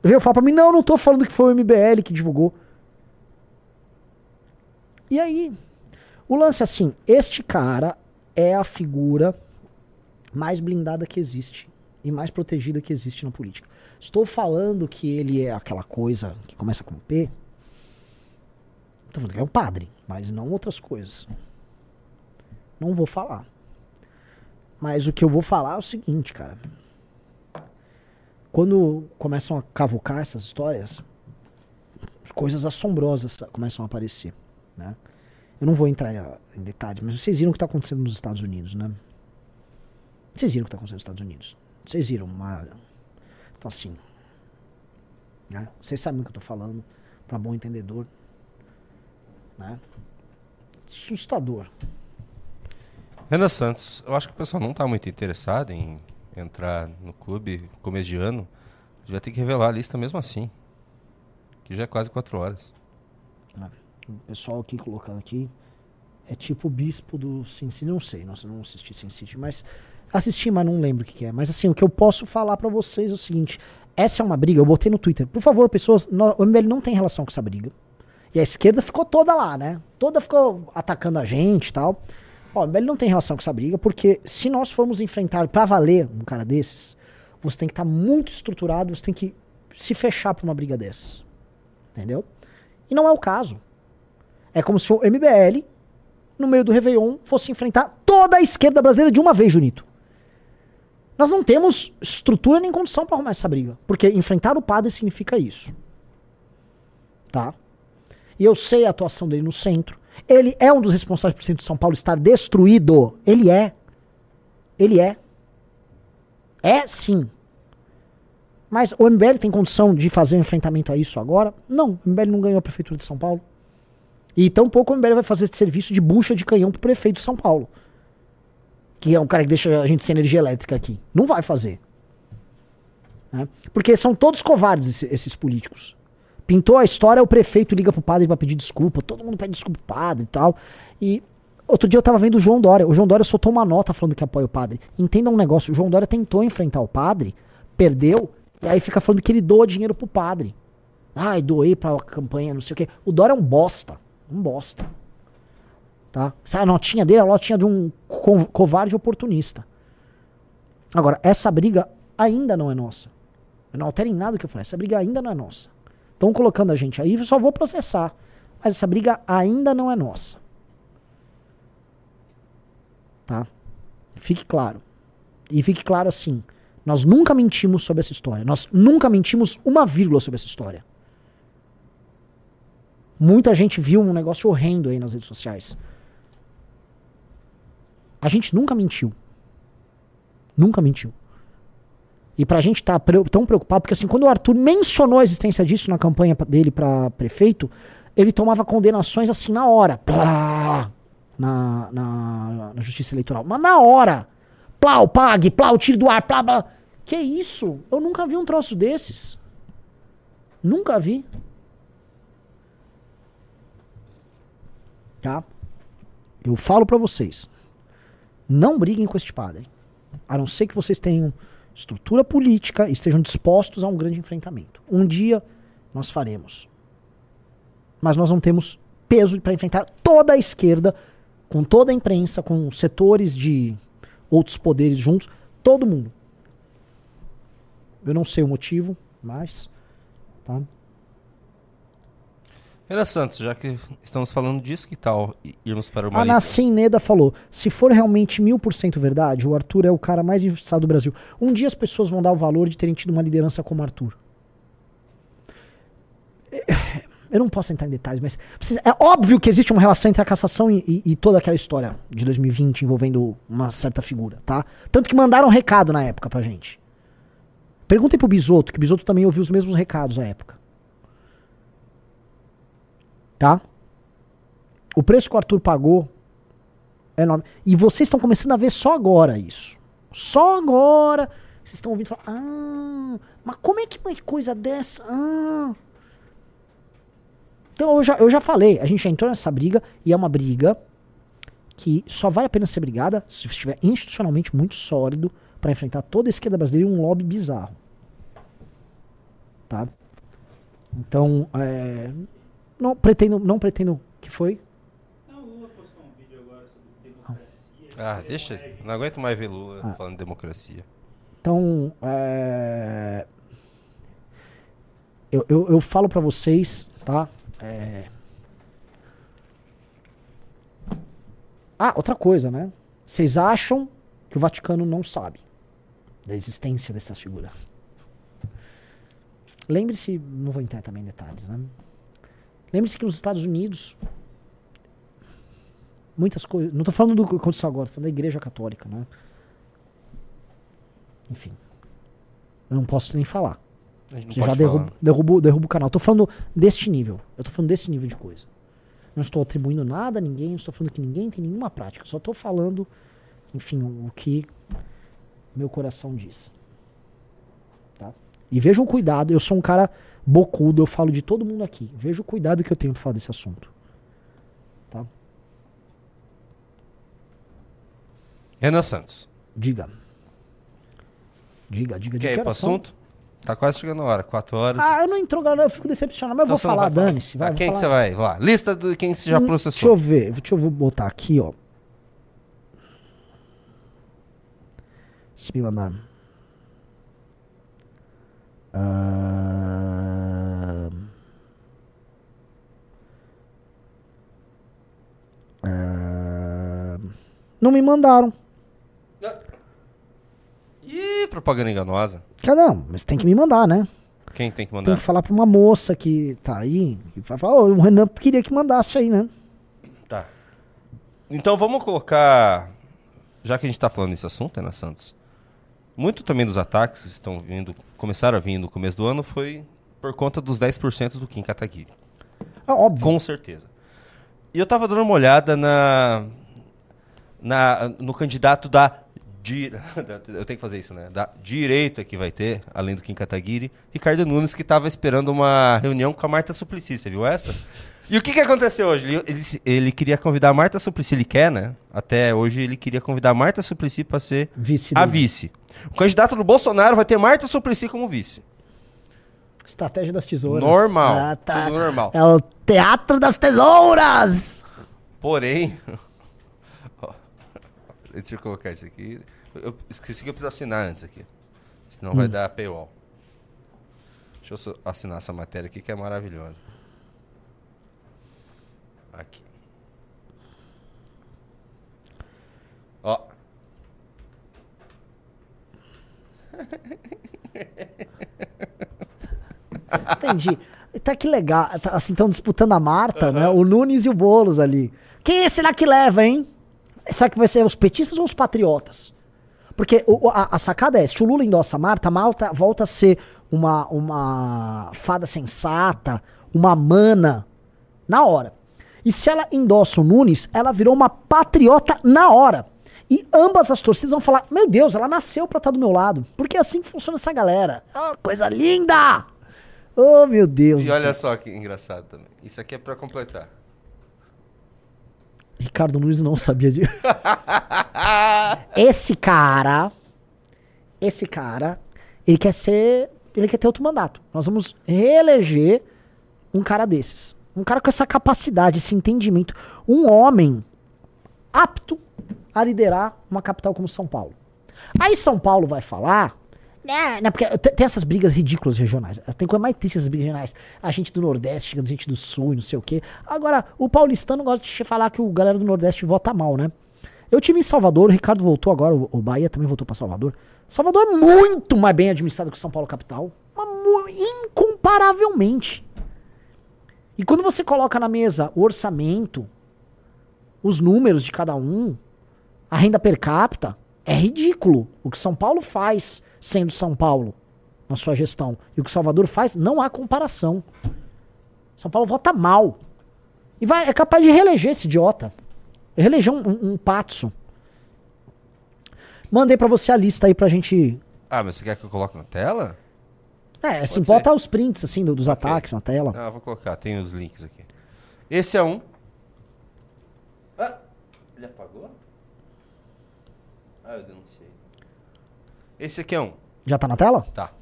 S1: Veio falar pra mim: não, não tô falando que foi o MBL que divulgou. E aí? O lance é assim: este cara é a figura mais blindada que existe e mais protegida que existe na política. Estou falando que ele é aquela coisa que começa com P. Estou falando que ele é um padre, mas não outras coisas. Não vou falar. Mas o que eu vou falar é o seguinte, cara. Quando começam a cavucar essas histórias, coisas assombrosas começam a aparecer, né? Eu não vou entrar em detalhes, mas vocês viram o que está acontecendo nos Estados Unidos, né? Vocês viram o que está acontecendo nos Estados Unidos? Vocês viram uma. Então, assim. Né? Vocês sabem o que eu tô falando, para bom entendedor. Né? Assustador.
S2: Renan Santos, eu acho que o pessoal não está muito interessado em entrar no clube começo de ano. A gente vai ter que revelar a lista mesmo assim. Que já é quase quatro horas.
S1: Pessoal aqui colocando aqui é tipo o bispo do Sin City. Não sei, nossa, não assisti Sin City, mas assisti, mas não lembro o que, que é. Mas assim, o que eu posso falar pra vocês é o seguinte: Essa é uma briga, eu botei no Twitter. Por favor, pessoas, nó- o MBL não tem relação com essa briga. E a esquerda ficou toda lá, né? Toda ficou atacando a gente e tal. Ó, o MBL não tem relação com essa briga, porque se nós formos enfrentar pra valer um cara desses, você tem que estar muito estruturado, você tem que se fechar pra uma briga dessas. Entendeu? E não é o caso. É como se o MBL, no meio do Réveillon, fosse enfrentar toda a esquerda brasileira de uma vez, Junito. Nós não temos estrutura nem condição pra arrumar essa briga. Porque enfrentar o padre significa isso. Tá? E eu sei a atuação dele no centro. Ele é um dos responsáveis por centro de São Paulo estar destruído. Ele é. Ele é. É sim. Mas o MBL tem condição de fazer um enfrentamento a isso agora? Não. O MBL não ganhou a prefeitura de São Paulo. E tampouco o MBL vai fazer esse serviço de bucha de canhão pro prefeito de São Paulo. Que é um cara que deixa a gente sem energia elétrica aqui. Não vai fazer. Né? Porque são todos covardes esse- esses políticos. Pintou a história, o prefeito liga pro padre pra pedir desculpa, todo mundo pede desculpa pro padre e tal. E outro dia eu tava vendo o João Dória. O João Dória soltou uma nota falando que apoia o padre. Entenda um negócio, o João Dória tentou enfrentar o padre, perdeu, e aí fica falando que ele doa dinheiro pro padre. Ai, doei pra campanha, não sei o quê. O Dória é um bosta. Um bosta. Tá? Essa notinha dele é a notinha de um co- covarde oportunista. Agora, essa briga ainda não é nossa. Não altera em nada o que eu falei. Essa briga ainda não é nossa. Estão colocando a gente aí, eu só vou processar. Mas essa briga ainda não é nossa. Tá? Fique claro. E fique claro assim: nós nunca mentimos sobre essa história. Nós nunca mentimos uma vírgula sobre essa história. Muita gente viu um negócio horrendo aí nas redes sociais. A gente nunca mentiu. Nunca mentiu. E pra gente estar tão preocupado, porque assim, quando o Arthur mencionou a existência disso na campanha dele pra prefeito, ele tomava condenações assim na hora. Plá, na, na, na justiça eleitoral. Mas na hora. Plau, pague, plau, tiro do ar, plá, plá. Que isso? Eu nunca vi um troço desses. Nunca vi. Tá? Eu falo pra vocês. Não briguem com este padre. A não ser que vocês tenham estrutura política e estejam dispostos a um grande enfrentamento. Um dia nós faremos. Mas nós não temos peso para enfrentar toda a esquerda, com toda a imprensa, com setores de outros poderes juntos, todo mundo. Eu não sei o motivo, mas. Tá?
S2: Renan Santos, já que estamos falando disso, que tal irmos para uma
S1: A
S2: lista?
S1: Nassim Neda falou: se for realmente mil por cento verdade, o Arthur é o cara mais injustiçado do Brasil. Um dia as pessoas vão dar o valor de terem tido uma liderança como Arthur. Eu não posso entrar em detalhes, mas vocês- é óbvio que existe uma relação entre a cassação e, e- e toda aquela história de 2020 envolvendo uma certa figura, tá? Tanto que mandaram um recado na época pra gente. Perguntem pro Bisoto, que o Bisoto também ouviu os mesmos recados à época. Tá? O preço que o Arthur pagou é enorme. E vocês estão começando a ver só agora isso. Só agora. Vocês estão ouvindo falar, ah, mas como é que uma coisa dessa? Ah. Então eu já, eu já falei, a gente já entrou nessa briga e é uma briga que só vale a pena ser brigada se estiver institucionalmente muito sólido para enfrentar toda a esquerda brasileira e um lobby bizarro. Tá? Então, é, não pretendo, não pretendo que foi.
S2: Ah, deixa. Não aguento mais ver Lula
S1: Ah.
S2: falando de democracia.
S1: Então, é, eu, eu, eu falo pra vocês, tá? É, Ah, outra coisa, né? Vocês acham que o Vaticano não sabe da existência dessa figura? Lembre-se, não vou entrar também em detalhes, né? Lembre-se que nos Estados Unidos muitas coisas, não tô falando do que aconteceu agora, tô falando da Igreja Católica, né? Enfim. Eu não posso nem falar. Você já derruba, o canal. Tô falando deste nível. Eu tô falando desse nível de coisa. Não estou atribuindo nada a ninguém, não estou falando que ninguém tem nenhuma prática. Só tô falando, enfim, o que meu coração diz. Tá? E vejam o cuidado, eu sou um cara bocudo, eu falo de todo mundo aqui. Veja o cuidado que eu tenho pra falar desse assunto. Tá?
S2: Renan Santos.
S1: Diga. Diga, diga, diga.
S2: Quer ir
S1: Que
S2: pro
S1: são?
S2: assunto? Tá quase chegando a hora, 4 horas.
S1: Ah, eu não entrou, galera, eu fico decepcionado, mas eu
S2: Então
S1: vou
S2: você não
S1: falar, dane-se. vai,
S2: Ah,
S1: vou
S2: quem que você vai? Lá. Lista de quem você já
S1: Hum, Deixa
S2: processou.
S1: eu ver, deixa eu vou botar aqui, ó. Deixa eu me mandar. Ah, ah, não me mandaram.
S2: Ih, propaganda enganosa.
S1: Um, mas tem que me mandar, né?
S2: Quem tem que
S1: Tem
S2: mandar?
S1: que falar pra uma moça que tá aí. Que vai falar, "Ô, o Renan queria que mandasse aí, né?
S2: Tá. Então vamos colocar. Já que a gente tá falando desse assunto, Ana Santos. Muito também dos ataques que estão vindo, começaram a vir no começo do ano, foi por conta dos 10% do Kim Kataguiri.
S1: Ah, óbvio.
S2: Com certeza. E eu tava dando uma olhada na, na no candidato da di- eu tenho que fazer isso, né? Da direita que vai ter, além do Kim Kataguiri, Ricardo Nunes que tava esperando uma reunião com a Marta Suplicy, você viu essa? E o que que aconteceu hoje? Ele, ele, ele queria convidar a Marta Suplicy, ele quer, né? Até hoje ele queria convidar a Marta Suplicy para ser
S1: Vice
S2: a
S1: dele.
S2: vice. O candidato do Bolsonaro vai ter Marta Suplicy como vice.
S1: Estratégia das tesouras.
S2: Normal,
S1: Ah, tá.
S2: tudo normal.
S1: É o teatro das tesouras!
S2: Porém. Deixa eu colocar isso aqui. Eu esqueci que eu preciso assinar antes aqui. Senão vai dar paywall. Deixa eu assinar essa matéria aqui que é maravilhosa. Aqui. Ó.
S1: Entendi. Tá que legal. Tá, assim, estão disputando a Marta, né? O Nunes e o Boulos ali. Quem será que leva, hein? Será que vai ser os petistas ou os patriotas? Porque o- a, a sacada é, se o Lula endossa a Marta, a Marta volta a ser uma, uma fada sensata, uma mana, na hora. E se ela endossa o Nunes, ela virou uma patriota na hora. E ambas as torcidas vão falar: Meu Deus, ela nasceu pra estar do meu lado. Porque é assim que funciona essa galera. Ah, coisa linda! Oh, meu Deus.
S2: E olha só que engraçado também. Isso aqui é pra completar.
S1: Ricardo Nunes não sabia de. esse cara. Esse cara. Ele quer ser. Ele quer ter outro mandato. Nós vamos reeleger um cara desses. Um cara com essa capacidade, esse entendimento. Um homem apto a liderar uma capital como São Paulo. Aí São Paulo vai falar. Né, né, porque te- tem essas brigas ridículas regionais. Tem coisa mais triste essas brigas regionais. A gente do Nordeste chegando gente do Sul e não sei o quê. Agora, o paulistano gosta de falar que o galera do Nordeste vota mal, né? Eu tive em Salvador, o Ricardo voltou agora, o, Bahia também voltou pra Salvador. Salvador é muito mais bem administrado que São Paulo capital. Mas incomparavelmente. E quando você coloca na mesa o orçamento, os números de cada um, a renda per capita, é ridículo. O que São Paulo faz sendo São Paulo na sua gestão e o que Salvador faz, não há comparação. São Paulo vota mal. E vai, é capaz de reeleger esse idiota. Reeleger um, um, um patso. Mandei pra você a lista aí pra gente.
S2: Ah, mas você quer que eu coloque na tela?
S1: É, assim,
S2: Pode
S1: bota
S2: ser.
S1: os prints assim do- dos ataques na tela.
S2: Ah, vou colocar, tem os links aqui. Esse é um. Ah, ele apagou? Ah, eu denunciei. Esse aqui é um.
S1: Já tá na tela?
S2: Tá.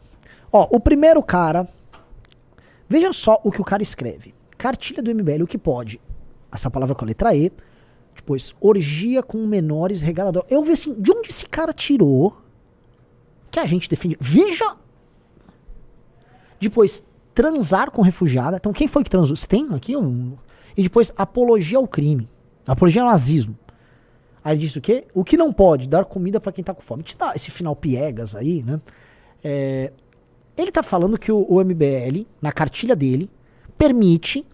S1: Ó, o primeiro cara. Veja só o que o cara escreve. Cartilha do MBL, o que pode? Essa palavra com a letra E. Depois, orgia com menores regalador. Eu vi assim, de onde esse cara tirou que a gente defende. Veja! Depois, transar com refugiada. Então, quem foi que transou? Você tem aqui um. E depois, apologia ao crime. Apologia ao nazismo. Aí ele disse o quê? O que não pode? Dar comida pra quem tá com fome. Te dá esse final piegas aí, né? É, ele tá falando que o, o MBL, na cartilha dele, permite.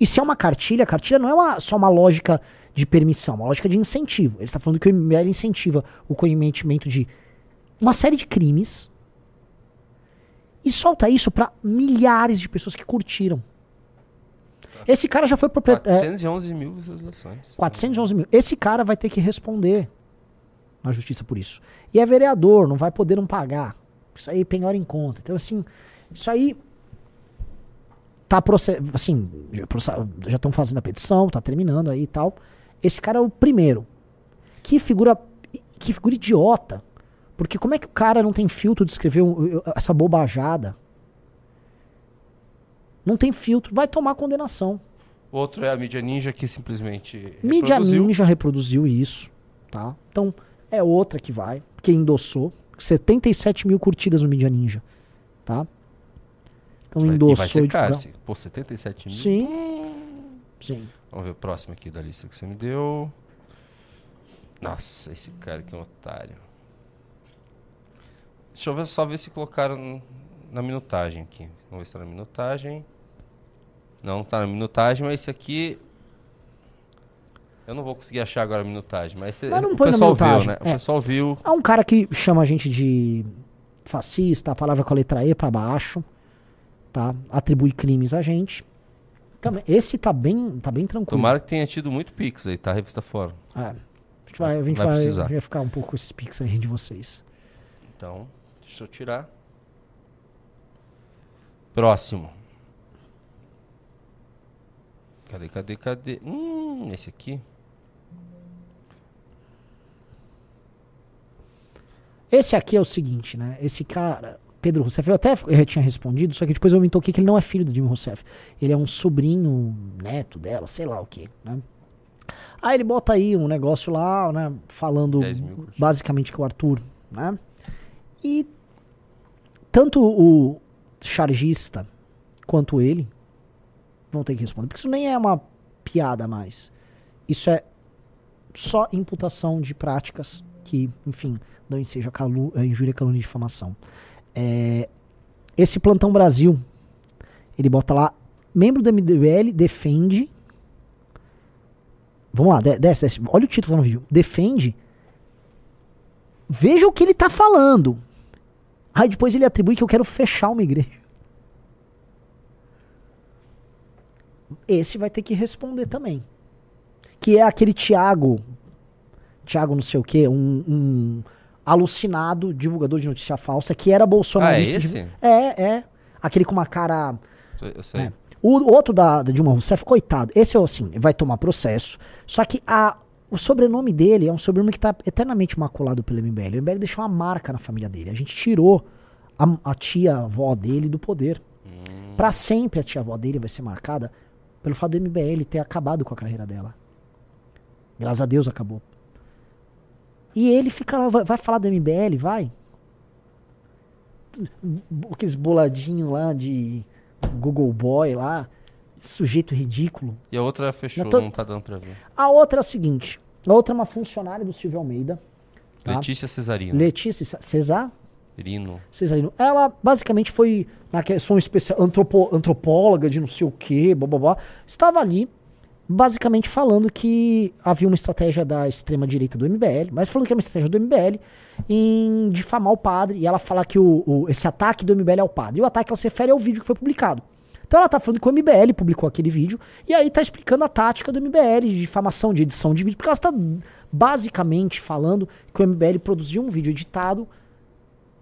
S1: E se é uma cartilha, a cartilha não é uma- só uma lógica de permissão, uma lógica de incentivo. Ele está falando que o MBL incentiva o cometimento de uma série de crimes e solta isso pra milhares de pessoas que curtiram. Esse cara já foi proprietário.
S2: 411 mil visualizações.
S1: 411 mil. Esse cara vai ter que responder na justiça por isso. E é vereador, não vai poder não pagar. Isso aí penhora em conta. Então, assim, isso aí tá assim, já estão fazendo a petição, tá terminando aí e tal. Esse cara é o primeiro. Que figura que figura idiota. Porque como é que o cara não tem filtro de escrever um- essa bobajada? Não tem filtro, vai tomar condenação.
S2: Outro é a mídia ninja que simplesmente
S1: Mídia
S2: reproduziu.
S1: Ninja reproduziu isso, tá? Então, é outra que vai, que endossou. 77 mil curtidas no Mídia Ninja, tá? Então
S2: Vai- e
S1: endossou
S2: vai ser caro. se- Pô, 77 mil.
S1: Sim. Sim.
S2: Vamos ver o próximo aqui da lista que você me deu. Nossa, esse cara aqui é um otário. Deixa eu ver, só ver se colocaram na minutagem aqui. Vamos ver se tá na minutagem. Não, tá na minutagem, mas esse aqui. Eu não vou conseguir achar agora a minutagem, mas,
S1: Mas não
S2: o pessoal viu, né? O
S1: é.
S2: pessoal viu.
S1: Há um cara que chama a gente de fascista, a palavra com a letra E pra baixo, tá? Atribui crimes a gente. Também, esse tá bem, tá bem tranquilo.
S2: Tomara que tenha tido muito pix aí, tá? Revista fora.
S1: É. A gente vai, a gente
S2: Vai
S1: vai, a gente vai ficar um pouco com esses pics aí de vocês.
S2: Então, deixa eu tirar. Próximo. Cadê, cadê, cadê? Hum, esse aqui.
S1: Esse aqui é o seguinte, né? Esse cara, Pedro Rousseff, eu até eu tinha respondido, só que depois eu me toquei que ele não é filho do Dilma Rousseff. Ele é um sobrinho, neto dela, sei lá o que, né? Aí ele bota aí um negócio lá, né? Falando
S2: 10 mil curtidas.
S1: basicamente que o Arthur, né? E tanto o chargista quanto ele vão ter que responder. Porque isso nem é uma piada mais. Isso é só imputação de práticas que, enfim, não seja calu, eh, injúria, calúnia e difamação. É, esse Plantão Brasil, ele bota lá, membro do MDL defende. Vamos lá, de- desce, desce. Olha o título no vídeo. Defende. Veja o que ele tá falando. Aí depois ele atribui que eu quero fechar uma igreja. Esse vai ter que responder também. Que é aquele Tiago. Tiago não sei o que, um, um alucinado divulgador de notícia falsa que era bolsonarista.
S2: Ah, é esse?
S1: É, é. Aquele com uma cara.
S2: Eu sei.
S1: É. O outro da, da Dilma Rousseff, coitado, esse é assim, vai tomar processo. Só que a, o sobrenome dele é um sobrenome que tá eternamente maculado pelo MBL. O MBL deixou uma marca na família dele. A gente tirou a, a tia-avó dele do poder. Pra sempre a tia-avó dele vai ser marcada pelo fato do MBL ter acabado com a carreira dela. Graças a Deus acabou. E ele fica lá, vai, vai falar do MBL, vai? Aqueles boladinhos lá de Google Boy lá, sujeito ridículo.
S2: E a outra fechou,
S1: tô-
S2: não tá dando pra ver.
S1: A outra é a seguinte: a outra é uma funcionária do Silvio Almeida, Tá.
S2: Letícia Cesarino.
S1: Letícia Cesar.
S2: Irino.
S1: Cesarino. Ela basicamente foi na questão especial, antropo, antropóloga de não sei o que, blá. Estava ali, basicamente falando que havia uma estratégia da extrema-direita do MBL, mas falando que era uma estratégia do MBL em difamar o padre. E ela fala que o, o- esse ataque do MBL é o padre. E o ataque ela se refere ao vídeo que foi publicado. Então ela tá falando que o MBL publicou aquele vídeo e aí tá explicando a tática do MBL de difamação, de edição de vídeo, porque ela está basicamente falando que o MBL produziu um vídeo editado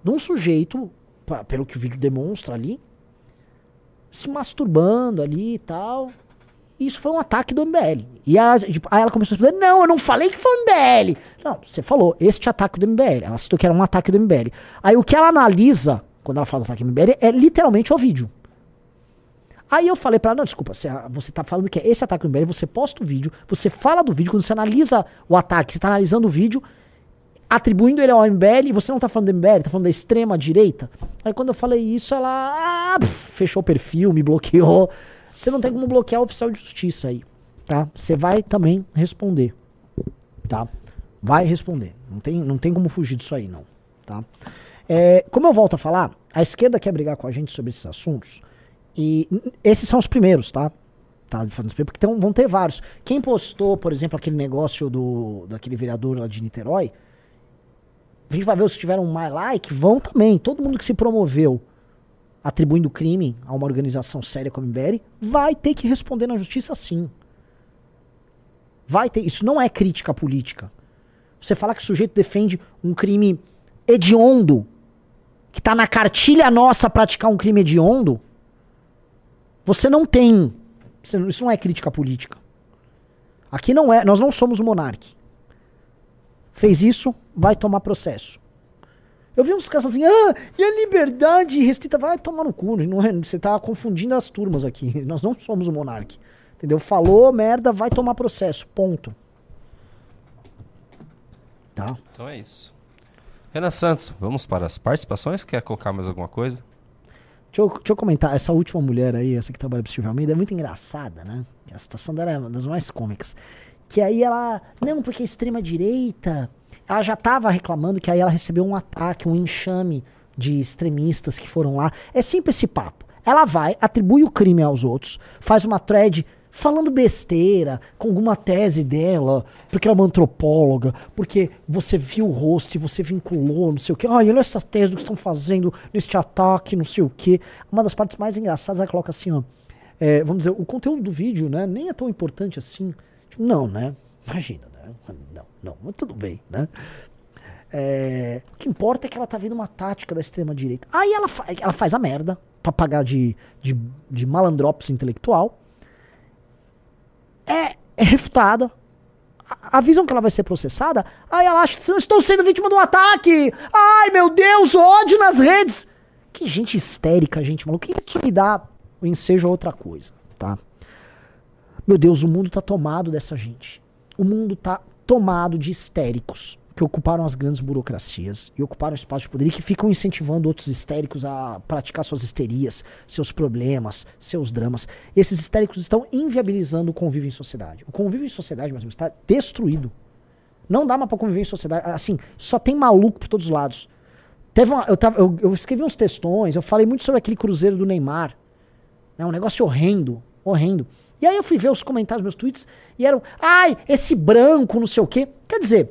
S1: de um sujeito, pa- pelo que o vídeo demonstra ali, se masturbando ali e tal. Isso foi um ataque do MBL. E a, tipo, aí ela começou a explicar: Não, eu não falei que foi o MBL. Não, você falou, este ataque do MBL. Ela citou que era um ataque do MBL. Aí o que ela analisa, quando ela fala do ataque do MBL, é literalmente o vídeo. Aí eu falei pra ela, não, desculpa, você, tá falando que é esse ataque do MBL, você posta o vídeo, você fala do vídeo, quando você analisa o ataque, você tá analisando o vídeo, atribuindo ele ao MBL, e você não tá falando do MBL, tá falando da extrema direita. Aí quando eu falei isso, ela ah, fechou o perfil, me bloqueou. Você não tem como bloquear o oficial de justiça aí, tá? Você vai também responder, tá? Vai responder. Não tem, não tem como fugir disso aí, não, tá? É, como eu volto a falar, a esquerda quer brigar com a gente sobre esses assuntos, e esses são os primeiros, tá? Tá, fato, porque vão ter vários. Quem postou, por exemplo, aquele negócio do daquele vereador lá de Niterói, a gente vai ver que tiveram mais like, vão também. Todo mundo que se promoveu atribuindo crime a uma organização séria como MBL vai ter que responder na justiça sim. Vai ter. Isso não é crítica política. Você fala que o sujeito defende um crime hediondo, que tá na cartilha nossa praticar um crime hediondo, você não tem. Isso não é crítica política. Aqui não é. Nós não somos o monarque. Fez isso, vai tomar processo. Eu vi uns caras assim, ah, e a liberdade restrita vai tomar no cu. Não é, você tá confundindo as turmas aqui. Nós não somos o monarca. Entendeu? Falou merda, vai tomar processo. Ponto. Tá?
S2: Então é isso. Renan Santos, vamos para as participações? Quer colocar mais alguma coisa?
S1: Deixa eu, deixa eu comentar, essa última mulher aí, essa que trabalha pro Silvio Almeida, é muito engraçada, né? A situação dela é uma das mais cômicas. Que aí ela. Não, porque a extrema-direita. Ela já tava reclamando que aí ela recebeu um ataque, um enxame de extremistas que foram lá. É sempre esse papo. Ela vai, atribui o crime aos outros, faz uma thread falando besteira, com alguma tese dela, porque ela é uma antropóloga, porque você viu o rosto e você vinculou, não sei o quê. Ai, olha essa tese do que estão fazendo neste ataque, não sei o quê. Uma das partes mais engraçadas, ela coloca assim, ó. é, vamos dizer, o conteúdo do vídeo, né, nem é tão importante assim. Tipo, não, né? Imagina, né? Não, não, mas tudo bem, né? É, o que importa é que ela tá vendo uma tática da extrema direita. Aí ela, fa- ela faz a merda pra pagar de, de, de intelectual. É, é refutada. Avisam que ela vai ser processada. Aí ela acha estou sendo vítima de um ataque. Ai, meu Deus, ódio nas redes. Que gente histérica, gente maluca. Isso me dá o ensejo a outra coisa, tá? Meu Deus, o mundo tá tomado dessa gente. O mundo tá tomado de histéricos que ocuparam as grandes burocracias e ocuparam espaço de poder e que ficam incentivando outros histéricos a praticar suas histerias, seus problemas, seus dramas. Esses histéricos estão inviabilizando o convívio em sociedade. O convívio em sociedade, mas está destruído. Não dá mais pra conviver em sociedade. Assim, só tem maluco por todos os lados. Teve uma, eu, tava, eu, eu escrevi uns textões, eu falei muito sobre aquele cruzeiro do Neymar. É um negócio horrendo, horrendo. E aí eu fui ver os comentários dos meus tweets e eram, ai, esse branco, não sei o quê. Quer dizer,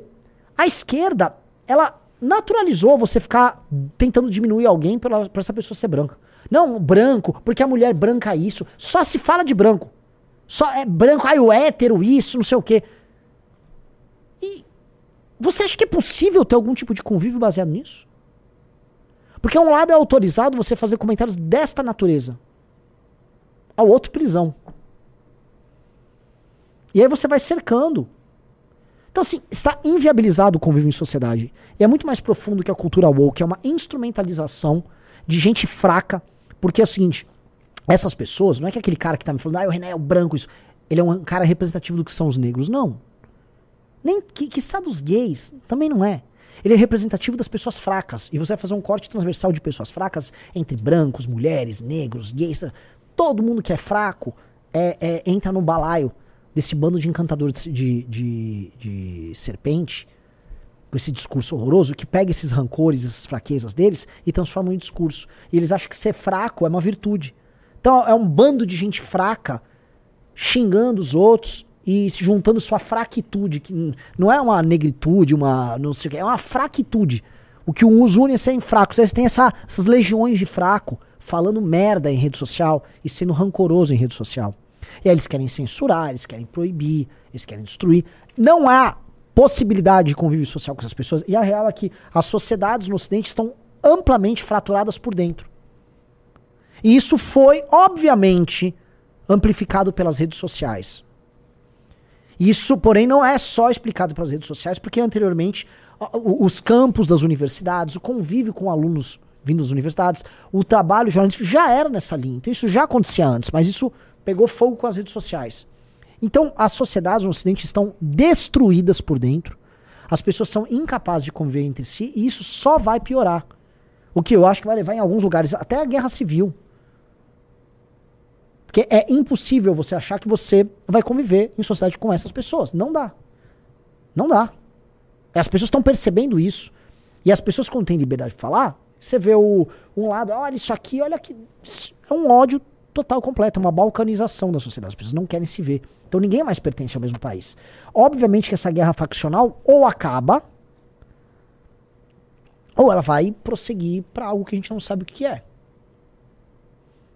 S1: a esquerda, ela naturalizou você ficar tentando diminuir alguém pela, pra essa pessoa ser branca. Não, branco, porque a mulher branca é isso. Só se fala de branco. Só é branco, ai, o hétero, isso, não sei o quê. E você acha que é possível ter algum tipo de convívio baseado nisso? Porque a um lado é autorizado você fazer comentários desta natureza. Ao outro, prisão. E aí você vai cercando. Então, assim, está inviabilizado o convívio em sociedade. E é muito mais profundo que a cultura woke, é uma instrumentalização de gente fraca. Porque é o seguinte, essas pessoas, não é que aquele cara que tá me falando, ah, o René é o branco, isso. Ele é um cara representativo do que são os negros. Não. Nem que, que dos gays, também não é. Ele é representativo das pessoas fracas. E você vai fazer um corte transversal de pessoas fracas entre brancos, mulheres, negros, gays. Todo mundo que é fraco é, é, entra no balaio desse bando de encantadores de, de, de serpente, com esse discurso horroroso, que pega esses rancores, essas fraquezas deles e transforma em discurso. E eles acham que ser fraco é uma virtude. Então é um bando de gente fraca xingando os outros e se juntando sua fraquitude, que não é uma negritude, uma não sei o que, é uma fraquitude. O que os une é serem fracos. Você tem essa- essas legiões de fraco falando merda em rede social e sendo rancoroso em rede social. E aí eles querem censurar, eles querem proibir, eles querem destruir. Não há possibilidade de convívio social com essas pessoas. E a real é que as sociedades no Ocidente estão amplamente fraturadas por dentro. E isso foi, obviamente, amplificado pelas redes sociais. Isso, porém, não é só explicado pelas redes sociais, porque anteriormente os campos das universidades, o convívio com alunos vindos das universidades, o trabalho jornalístico já era nessa linha. Então isso já acontecia antes, mas isso pegou fogo com as redes sociais. Então as sociedades no Ocidente estão destruídas por dentro, as pessoas são incapazes de conviver entre si e isso só vai piorar. O que eu acho que vai levar em alguns lugares até a guerra civil. Porque é impossível você achar que você vai conviver em sociedade com essas pessoas. Não dá. Não dá. As pessoas estão percebendo isso. E as pessoas, quando têm liberdade de falar, você vê o, um lado, olha isso aqui, olha que. É um ódio total completo, é uma balcanização da sociedade. As pessoas não querem se ver. Então ninguém mais pertence ao mesmo país. Obviamente que essa guerra faccional ou acaba, ou ela vai prosseguir para algo que a gente não sabe o que é.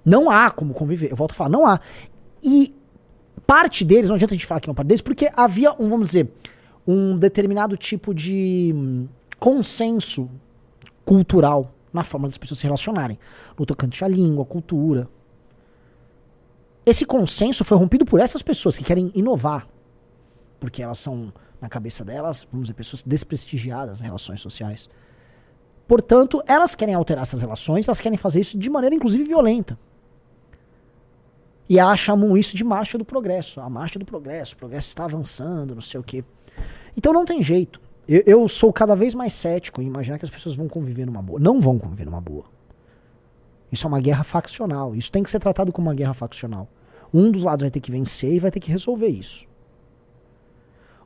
S1: Não há como conviver. Eu volto a falar, não há. E parte deles, não adianta a gente falar que não parte deles, porque havia um, vamos dizer, um determinado tipo de hum, consenso cultural na forma das pessoas se relacionarem. No tocante à língua, à cultura. Esse consenso foi rompido por essas pessoas que querem inovar. Porque elas são, na cabeça delas, vamos dizer, pessoas desprestigiadas nas relações sociais. Portanto, elas querem alterar essas relações, elas querem fazer isso de maneira, inclusive, violenta. E elas chamam isso de marcha do progresso. A marcha do progresso, o progresso está avançando, não sei o quê. Então não tem jeito. Eu, eu sou cada vez mais cético em imaginar que as pessoas vão conviver numa boa. Não vão conviver numa boa. Isso é uma guerra faccional. Isso tem que ser tratado como uma guerra faccional. Um dos lados vai ter que vencer e vai ter que resolver isso.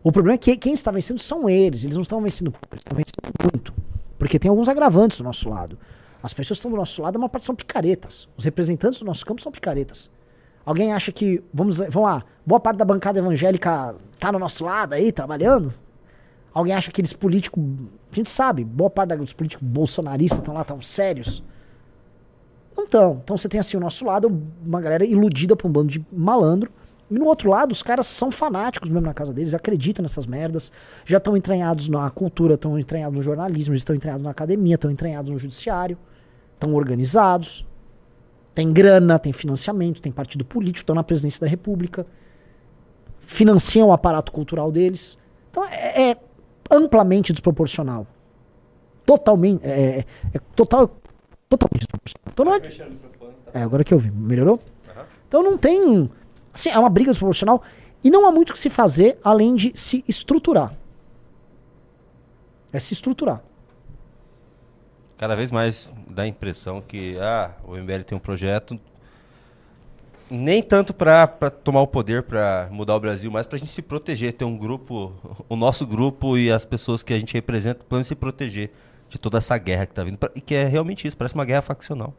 S1: O problema é que quem está vencendo são eles. Eles não estão vencendo pouco, eles estão vencendo muito. Porque tem alguns agravantes do nosso lado. As pessoas que estão do nosso lado, a maior parte são picaretas. Os representantes do nosso campo são picaretas. Alguém acha que, vamos, vamos lá, boa parte da bancada evangélica tá no nosso lado aí, trabalhando? Alguém acha que aqueles políticos, a gente sabe, boa parte dos políticos bolsonaristas estão lá, tão sérios? Não estão. Então você tem assim, o nosso lado, uma galera iludida por um bando de malandro. E no outro lado, os caras são fanáticos mesmo na casa deles, acreditam nessas merdas, já estão entranhados na cultura, estão entranhados no jornalismo, estão entranhados na academia, estão entranhados no judiciário, estão organizados, tem grana, tem financiamento, tem partido político, estão na presidência da república, financiam o aparato cultural deles. Então é, é amplamente desproporcional. Totalmente. É, é, é total, totalmente desproporcional. Então não é, é, agora que eu vi. Melhorou? Então não tem. Assim, é uma briga desproporcional. E não há muito o que se fazer além de se estruturar. É se estruturar.
S2: Cada vez mais dá a impressão que ah, o MBL tem um projeto nem tanto para tomar o poder, para mudar o Brasil, mas para a gente se proteger, ter um grupo, o nosso grupo e as pessoas que a gente representa, para se proteger de toda essa guerra que está vindo. E que é realmente isso, parece uma guerra faccional.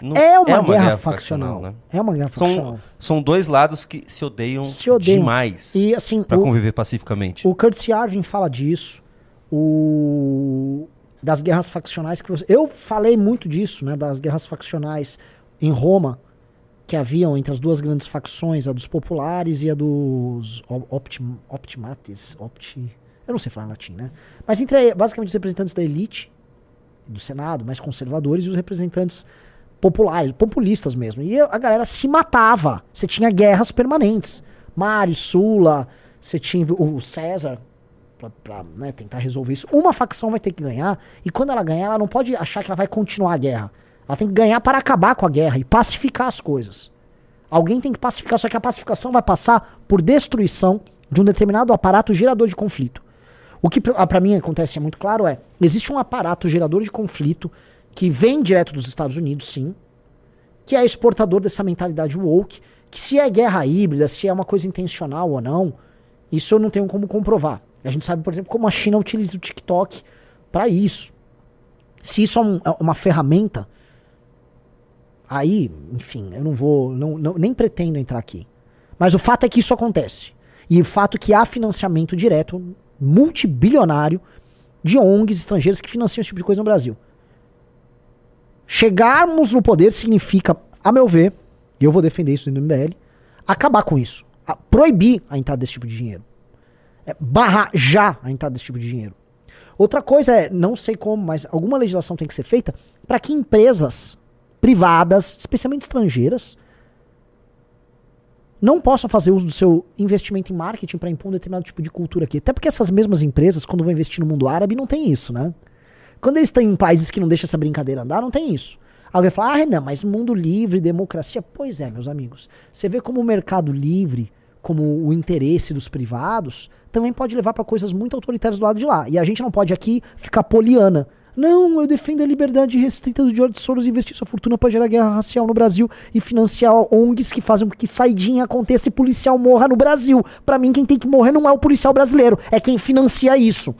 S1: Não é, uma é uma, guerra, guerra faccional. faccional né? É uma guerra faccional.
S2: São, são dois lados que se odeiam, se odeiam. demais
S1: e assim
S2: para conviver pacificamente.
S1: O Curtis Yarvin fala disso. O das guerras faccionais que você, eu falei muito disso, né, das guerras faccionais em Roma que haviam entre as duas grandes facções, a dos populares e a dos optim, optimates, opti, eu não sei falar latim, né? Mas entre basicamente os representantes da elite do Senado, mais conservadores, e os representantes populares, populistas mesmo. E a galera se matava. Você tinha guerras permanentes. Mário, Sula, você tinha o César, pra, pra né, tentar resolver isso. Uma facção vai ter que ganhar, e quando ela ganhar, ela não pode achar que ela vai continuar a guerra. Ela tem que ganhar para acabar com a guerra e pacificar as coisas. Alguém tem que pacificar, só que a pacificação vai passar por destruição de um determinado aparato gerador de conflito. O que para mim acontece é muito claro é, existe um aparato gerador de conflito que vem direto dos Estados Unidos, sim, que é exportador dessa mentalidade woke, que se é guerra híbrida, se é uma coisa intencional ou não, isso eu não tenho como comprovar. A gente sabe, por exemplo, como a China utiliza o TikTok para isso. Se isso é, um, é uma ferramenta, aí, enfim, eu não vou, não, não, nem pretendo entrar aqui. Mas o fato é que isso acontece. E o fato é que há financiamento direto, multibilionário, de ONGs estrangeiras que financiam esse tipo de coisa no Brasil. Chegarmos no poder significa, a meu ver, e eu vou defender isso dentro do MBL, acabar com isso. A, proibir a entrada desse tipo de dinheiro é, barrar já a entrada desse tipo de dinheiro. Outra coisa é, não sei como, mas alguma legislação tem que ser feita para que empresas privadas, especialmente estrangeiras, não possam fazer uso do seu investimento em marketing para impor um determinado tipo de cultura aqui. Até porque essas mesmas empresas, quando vão investir no mundo árabe, não tem isso, né? Quando eles estão em países que não deixam essa brincadeira andar, não tem isso. Alguém fala, ah, não, mas mundo livre, democracia. Pois é, meus amigos. Você vê como o mercado livre, como o interesse dos privados, também pode levar para coisas muito autoritárias do lado de lá. E a gente não pode aqui ficar poliana. Não, eu defendo a liberdade restrita do George Soros investir sua fortuna para gerar guerra racial no Brasil e financiar ONGs que fazem com que saidinha aconteça e policial morra no Brasil. Para mim, quem tem que morrer não é o policial brasileiro, é quem financia isso.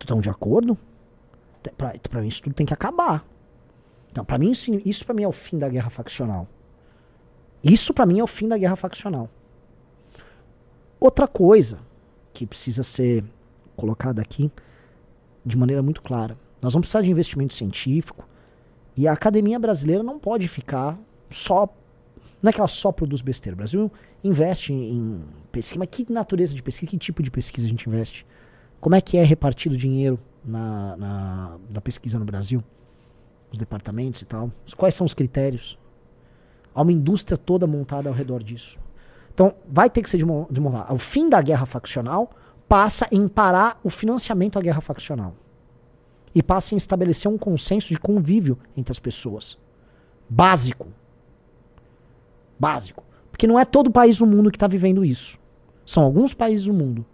S1: Estão de acordo? Para mim, isso tudo tem que acabar. Então, para mim, isso, isso para mim é o fim da guerra faccional. Isso para mim é o fim da guerra faccional. Outra coisa que precisa ser colocada aqui de maneira muito clara. Nós vamos precisar de investimento científico e a academia brasileira não pode ficar só. Não é que ela só produz besteira. O Brasil investe em pesquisa. Mas que natureza de pesquisa? Que tipo de pesquisa a gente investe? Como é que é repartido o dinheiro na, na, na pesquisa no Brasil? Os departamentos e tal? Quais são os critérios? Há uma indústria toda montada ao redor disso. Então, vai ter que ser desmontada. O fim da guerra faccional passa em parar o financiamento à guerra faccional. E passa em estabelecer um consenso de convívio entre as pessoas. Básico. Básico. Porque não é todo país no mundo que está vivendo isso. São alguns países do mundo.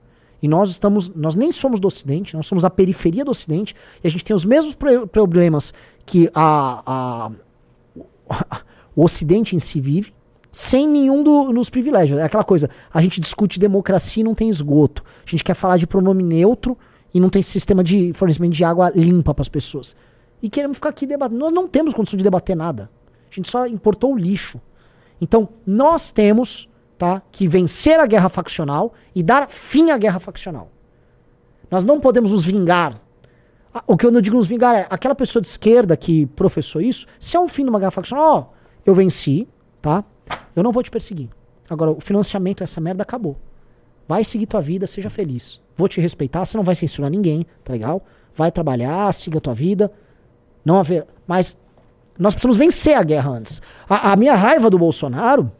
S1: E nós estamos, nós nem somos do Ocidente, nós somos a periferia do Ocidente, e a gente tem os mesmos pro- problemas que a, a- o Ocidente em si vive, sem nenhum do- dos privilégios. É aquela coisa, a gente discute democracia e não tem esgoto. A gente quer falar de pronome neutro e não tem sistema de fornecimento de água limpa para as pessoas. E queremos ficar aqui debatendo. Nós não temos condição de debater nada. A gente só importou o lixo. Então, nós temos tá, que vencer a guerra faccional e dar fim à guerra faccional. Nós não podemos nos vingar. O que eu não digo nos vingar é aquela pessoa de esquerda que professou isso, se é um fim de uma guerra faccional, ó, eu venci, tá? Eu não vou te perseguir. Agora, o financiamento dessa merda acabou. Vai seguir tua vida, seja feliz. Vou te respeitar, você não vai censurar ninguém, tá legal? Vai trabalhar, siga tua vida. Não haver. Mas nós precisamos vencer a guerra antes. A, a minha raiva do Bolsonaro,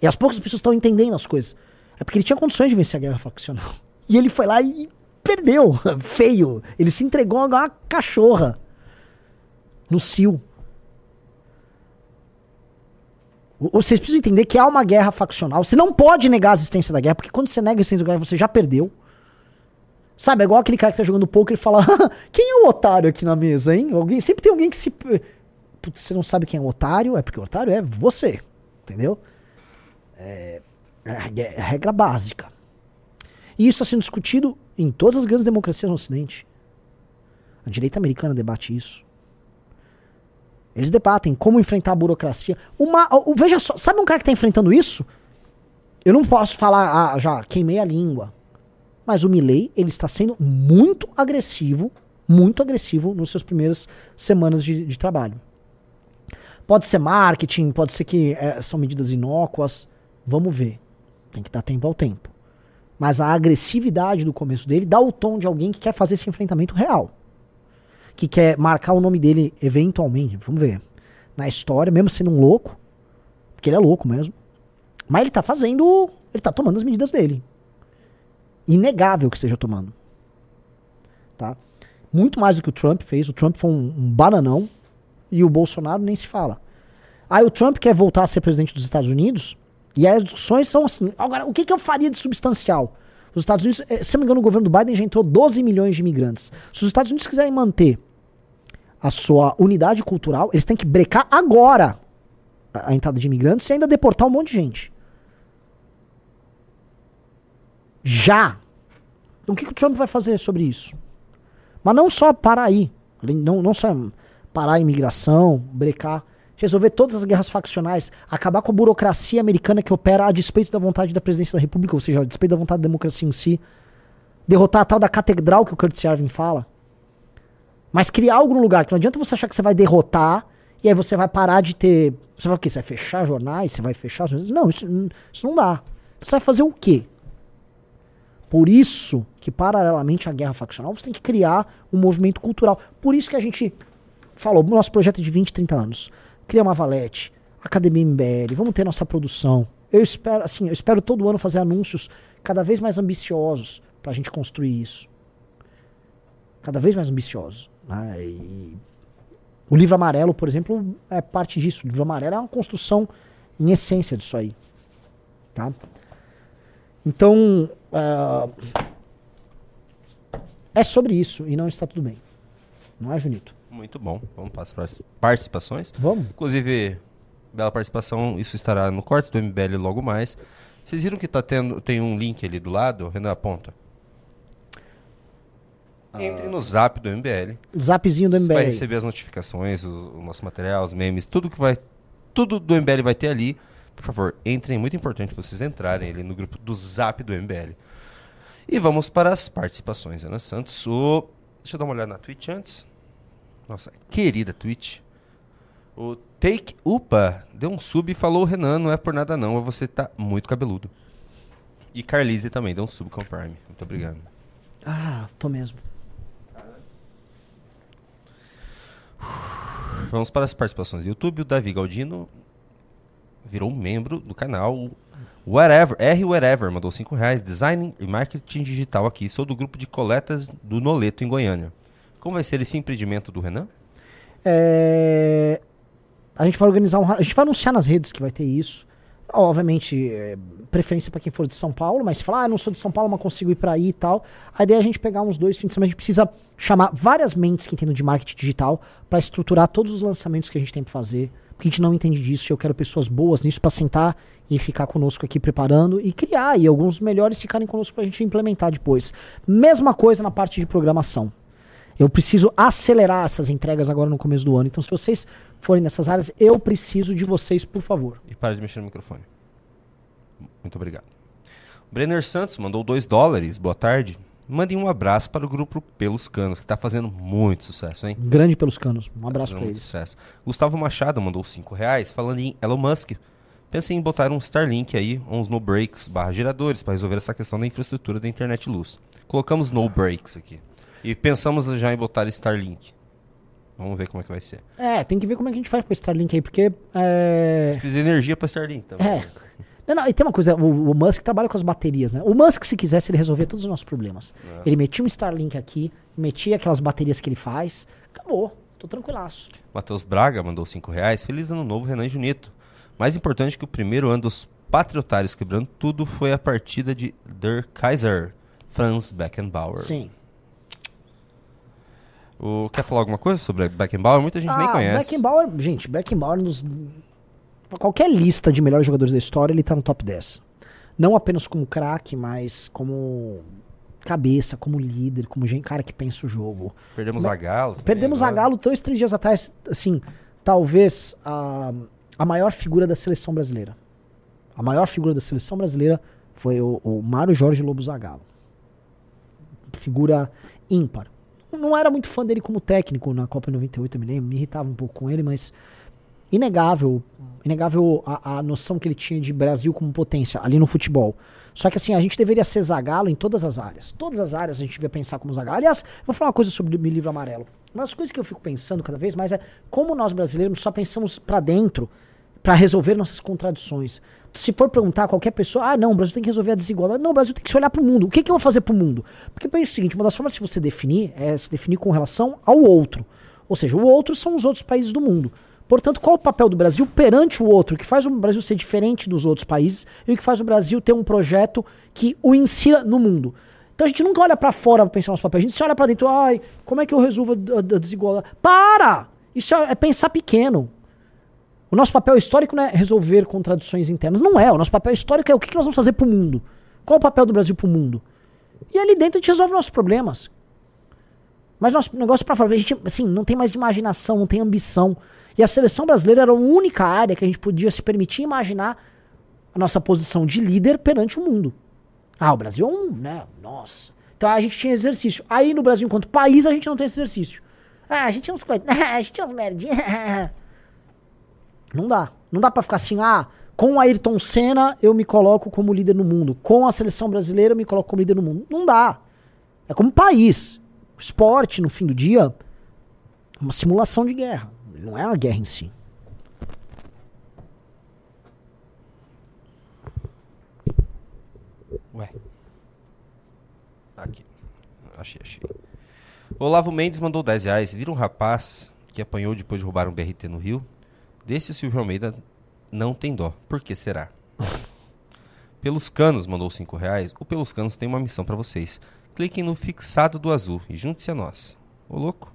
S1: e as poucas pessoas estão entendendo as coisas, é porque ele tinha condições de vencer a guerra faccional. E ele foi lá e perdeu. Feio. Ele se entregou a uma cachorra. No CIL. O- Vocês precisam entender que há uma guerra faccional. Você não pode negar a existência da guerra, porque quando você nega a existência da guerra, você já perdeu. Sabe, é igual aquele cara que tá jogando poker e fala: Quem é o otário aqui na mesa, hein? Alguém, sempre tem alguém que se. Putz, você não sabe quem é o otário, é porque o otário é você. Entendeu? É, é a é regra básica. E isso está sendo discutido em todas as grandes democracias no Ocidente. A direita americana debate isso. Eles debatem como enfrentar a burocracia. Uma, o- veja só, sabe um cara que está enfrentando isso? Eu não posso falar, ah, já queimei a língua. Mas o Milley, ele está sendo muito agressivo, muito agressivo nas suas primeiras semanas de, de trabalho. Pode ser marketing, pode ser que eh, são medidas inócuas. Vamos ver. Tem que dar tempo ao tempo. Mas a agressividade do começo dele dá o tom de alguém que quer fazer esse enfrentamento real. Que quer marcar o nome dele eventualmente. Vamos ver. Na história, mesmo sendo um louco. Porque ele é louco mesmo. Mas ele tá fazendo. Ele tá tomando as medidas dele. Inegável que esteja tomando. Tá? Muito mais do que o Trump fez. O Trump foi um, um bananão. E o Bolsonaro nem se fala. Aí o Trump quer voltar a ser presidente dos Estados Unidos. E aí as discussões são assim. Agora, o que, que eu faria de substancial? Os Estados Unidos, eh, se não me engano, o governo do Biden já entrou 12 milhões de imigrantes. Se os Estados Unidos quiserem manter a sua unidade cultural, eles têm que brecar agora a, entrada de imigrantes e ainda deportar um monte de gente. Já. Então, o que, que o Trump vai fazer sobre isso? Mas não só parar aí. Não, não só parar a imigração, brecar. Resolver todas as guerras faccionais. Acabar com a burocracia americana que opera a despeito da vontade da presidência da república, ou seja, a despeito da vontade da democracia em si. Derrotar a tal da catedral que o Curtis Yarvin fala. Mas criar algo no lugar, que não adianta você achar que você vai derrotar e aí você vai parar de ter. Você vai o quê? Você vai fechar jornais? Você vai fechar. Não, isso, isso não dá. Então você vai fazer o quê? Por isso que, paralelamente à guerra faccional, você tem que criar um movimento cultural. Por isso que a gente falou, nosso projeto é de 20, 30 anos. Cria uma Valete, Academia MBL, vamos ter nossa produção. Eu espero, assim, eu espero todo ano fazer anúncios cada vez mais ambiciosos pra gente construir isso. Cada vez mais ambiciosos. né? E o livro amarelo, por exemplo, é parte disso. O livro amarelo é uma construção em essência disso aí. Tá? Então, ah, é sobre isso e não está tudo bem. Não é, Junito?
S2: Muito bom. Vamos para as participações.
S1: Vamos?
S2: Inclusive, bela participação, isso estará no corte do MBL logo mais. Vocês viram que tá tendo, tem um link ali do lado, Renan aponta? Entre no zap do MBL.
S1: Zapzinho do
S2: Você vai
S1: MBL.
S2: receber as notificações, os- o, nosso material, os memes, tudo que vai. Tudo do MBL vai ter ali. Por favor, entrem, muito importante vocês entrarem ali no grupo do Zap do MBL. E vamos para as participações, Ana Santos. O... Deixa eu dar uma olhada na Twitch antes. Nossa, querida Twitch. O Take Upa deu um sub e falou: Renan, não é por nada não, você tá muito cabeludo. E Carlise também deu um sub com o Prime. Muito obrigado.
S1: Ah, tô mesmo.
S2: Vamos para as participações do YouTube. O Davi Galdino virou membro do canal. Whatever, R Whatever, mandou 5 reais. Design e marketing digital aqui. Sou do grupo de coletas do Noleto, em Goiânia. Como vai ser esse empreendimento do Renan?
S1: É, A gente vai organizar um. A gente vai anunciar nas redes que vai ter isso. Obviamente, é, preferência para quem for de São Paulo, mas falar, ah, não sou de São Paulo, mas consigo ir para aí e tal. A ideia é a gente pegar uns dois fins de semana. A gente precisa chamar várias mentes que entendam de marketing digital para estruturar todos os lançamentos que a gente tem para fazer. Porque a gente não entende disso e eu quero pessoas boas nisso para sentar e ficar conosco aqui preparando e criar. E alguns melhores ficarem conosco para a gente implementar depois. Mesma coisa na parte de programação. Eu preciso acelerar essas entregas agora no começo do ano. Então, se vocês forem nessas áreas, eu preciso de vocês, por favor.
S2: E para de mexer no microfone. Muito obrigado. Brenner Santos mandou 2 dólares. Boa tarde. Mandem um abraço para o grupo Pelos Canos, que está fazendo muito sucesso, hein?
S1: Grande pelos canos. Um abraço
S2: Fazendo
S1: para
S2: muito
S1: eles.
S2: sucesso. Gustavo Machado mandou 5 reais, falando em Elon Musk. Pensem em botar um Starlink aí, uns no breaks barra geradores, para resolver essa questão da infraestrutura da internet luz. Colocamos no breaks aqui. E pensamos já em botar Starlink. Vamos ver como é que vai ser.
S1: É, tem que ver como é que a gente faz com esse Starlink aí, porque. É.
S2: Precisa de energia para Starlink também.
S1: É. Não, não, e tem uma coisa, o, o Musk trabalha com as baterias, né? O Musk, se quisesse, ele resolvia todos os nossos problemas. Ele metia um Starlink aqui, metia aquelas baterias que ele faz, acabou. Tô tranquilaço.
S2: Matheus Braga mandou 5 reais. Feliz ano novo, Renan Junito. Mais importante que o primeiro ano dos patriotários quebrando tudo foi a partida de Der Kaiser, Franz Beckenbauer.
S1: Sim.
S2: O, quer falar alguma coisa sobre Beckenbauer? Muita gente nem conhece.
S1: Ah, Beckenbauer, gente, Beckenbauer nos. Qualquer lista de melhores jogadores da história, ele tá no top 10. Não apenas como craque, mas como cabeça, como líder, como gente, cara que pensa o jogo.
S2: Perdemos a Galo.
S1: Perdemos a Galo dois, três dias atrás, assim, talvez a, a maior figura da seleção brasileira. A maior figura da seleção brasileira foi o, o Mário Jorge Lobo Zagallo. Figura ímpar. Não era muito fã dele como técnico na Copa 98, eu me lembro, me irritava um pouco com ele, mas inegável, inegável a, a noção que ele tinha de Brasil como potência ali no futebol. Só que assim, a gente deveria ser Zagallo em todas as áreas. Todas as áreas a gente devia pensar como Zagallo. Aliás, vou falar uma coisa sobre o livro amarelo. Uma das coisas que eu fico pensando cada vez mais é como nós brasileiros só pensamos pra dentro pra resolver nossas contradições. Se for perguntar a qualquer pessoa, ah, não, o Brasil tem que resolver a desigualdade. Não, o Brasil tem que se olhar pro mundo. O que, que eu vou fazer pro mundo? Porque é o seguinte, uma das formas de você definir é se definir com relação ao outro. Ou seja, o outro são os outros países do mundo. Portanto, qual o papel do Brasil perante o outro? O que faz o Brasil ser diferente dos outros países e o que faz o Brasil ter um projeto que o insira no mundo? Então a gente nunca olha pra fora pra pensar nos papéis. A gente se olha pra dentro, ai, como é que eu resolvo a desigualdade? Para! Isso é, é pensar pequeno. O nosso papel histórico não é resolver contradições internas. Não é. O nosso papel histórico é o que nós vamos fazer pro mundo. Qual o papel do Brasil pro mundo? E ali dentro a gente resolve nossos problemas. Mas nosso negócio pra fora, a gente assim, não tem mais imaginação, não tem ambição. E a seleção brasileira era a única área que a gente podia se permitir imaginar a nossa posição de líder perante o mundo. Ah, o Brasil é um, né? Nossa. Então a gente tinha exercício. Aí no Brasil, enquanto país, a gente não tem exercício. Ah, a gente tinha uns coisas. a gente tinha uns merdinhas. Não dá. Não dá pra ficar assim, ah, com Ayrton Senna eu me coloco como líder no mundo. Com a seleção brasileira eu me coloco como líder no mundo. Não dá. É como país. O esporte, no fim do dia, é uma simulação de guerra. Não é uma guerra em si.
S2: Ué. Aqui. Achei, achei. Olavo Mendes mandou 10 reais. Vira um rapaz que apanhou depois de roubar um BRT no Rio. Desse Silvio Almeida não tem dó. Por que será? Pelos Canos mandou 5 reais. O Pelos Canos tem uma missão pra vocês. Cliquem no fixado do azul e junte-se a nós. Ô louco.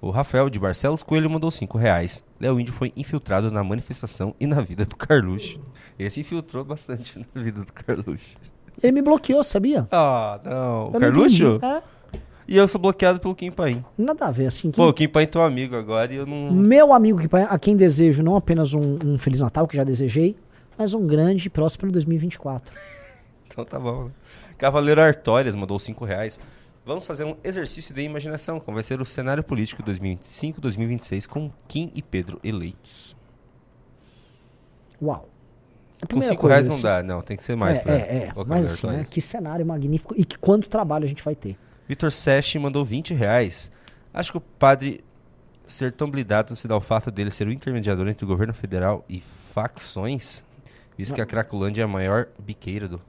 S2: O Rafael de Barcelos Coelho mandou 5 reais. Léo Índio foi infiltrado na manifestação e na vida do Carluxo. Esse infiltrou bastante na vida do Carluxo.
S1: Ele me bloqueou, sabia?
S2: Ah, não. O
S1: Eu não
S2: Carluxo?
S1: entendi. É,
S2: E eu sou bloqueado pelo Kim Paim.
S1: nada a ver, assim. que-
S2: Pô, o Kim Paim é teu amigo agora e eu não.
S1: Meu amigo que a quem desejo não apenas um, um Feliz Natal, que já desejei, mas um grande e próspero 2024.
S2: Então tá bom. Cavaleiro Artórias mandou 5 reais. Vamos fazer um exercício de imaginação, como vai ser o cenário político 2025-2026 com Kim e Pedro eleitos.
S1: Uau.
S2: Com
S1: primeira
S2: 5
S1: coisa,
S2: reais não
S1: assim,
S2: dá, não, tem que ser mais
S1: é,
S2: pra.
S1: é, é. Mas assim, né, que cenário magnífico e que quanto trabalho a gente vai ter.
S2: Vitor Sesh mandou 20 reais. Acho que o padre ser tão blindado se dá o fato dele ser o intermediador entre o governo federal e facções? Visto que a Cracolândia é a maior biqueira do.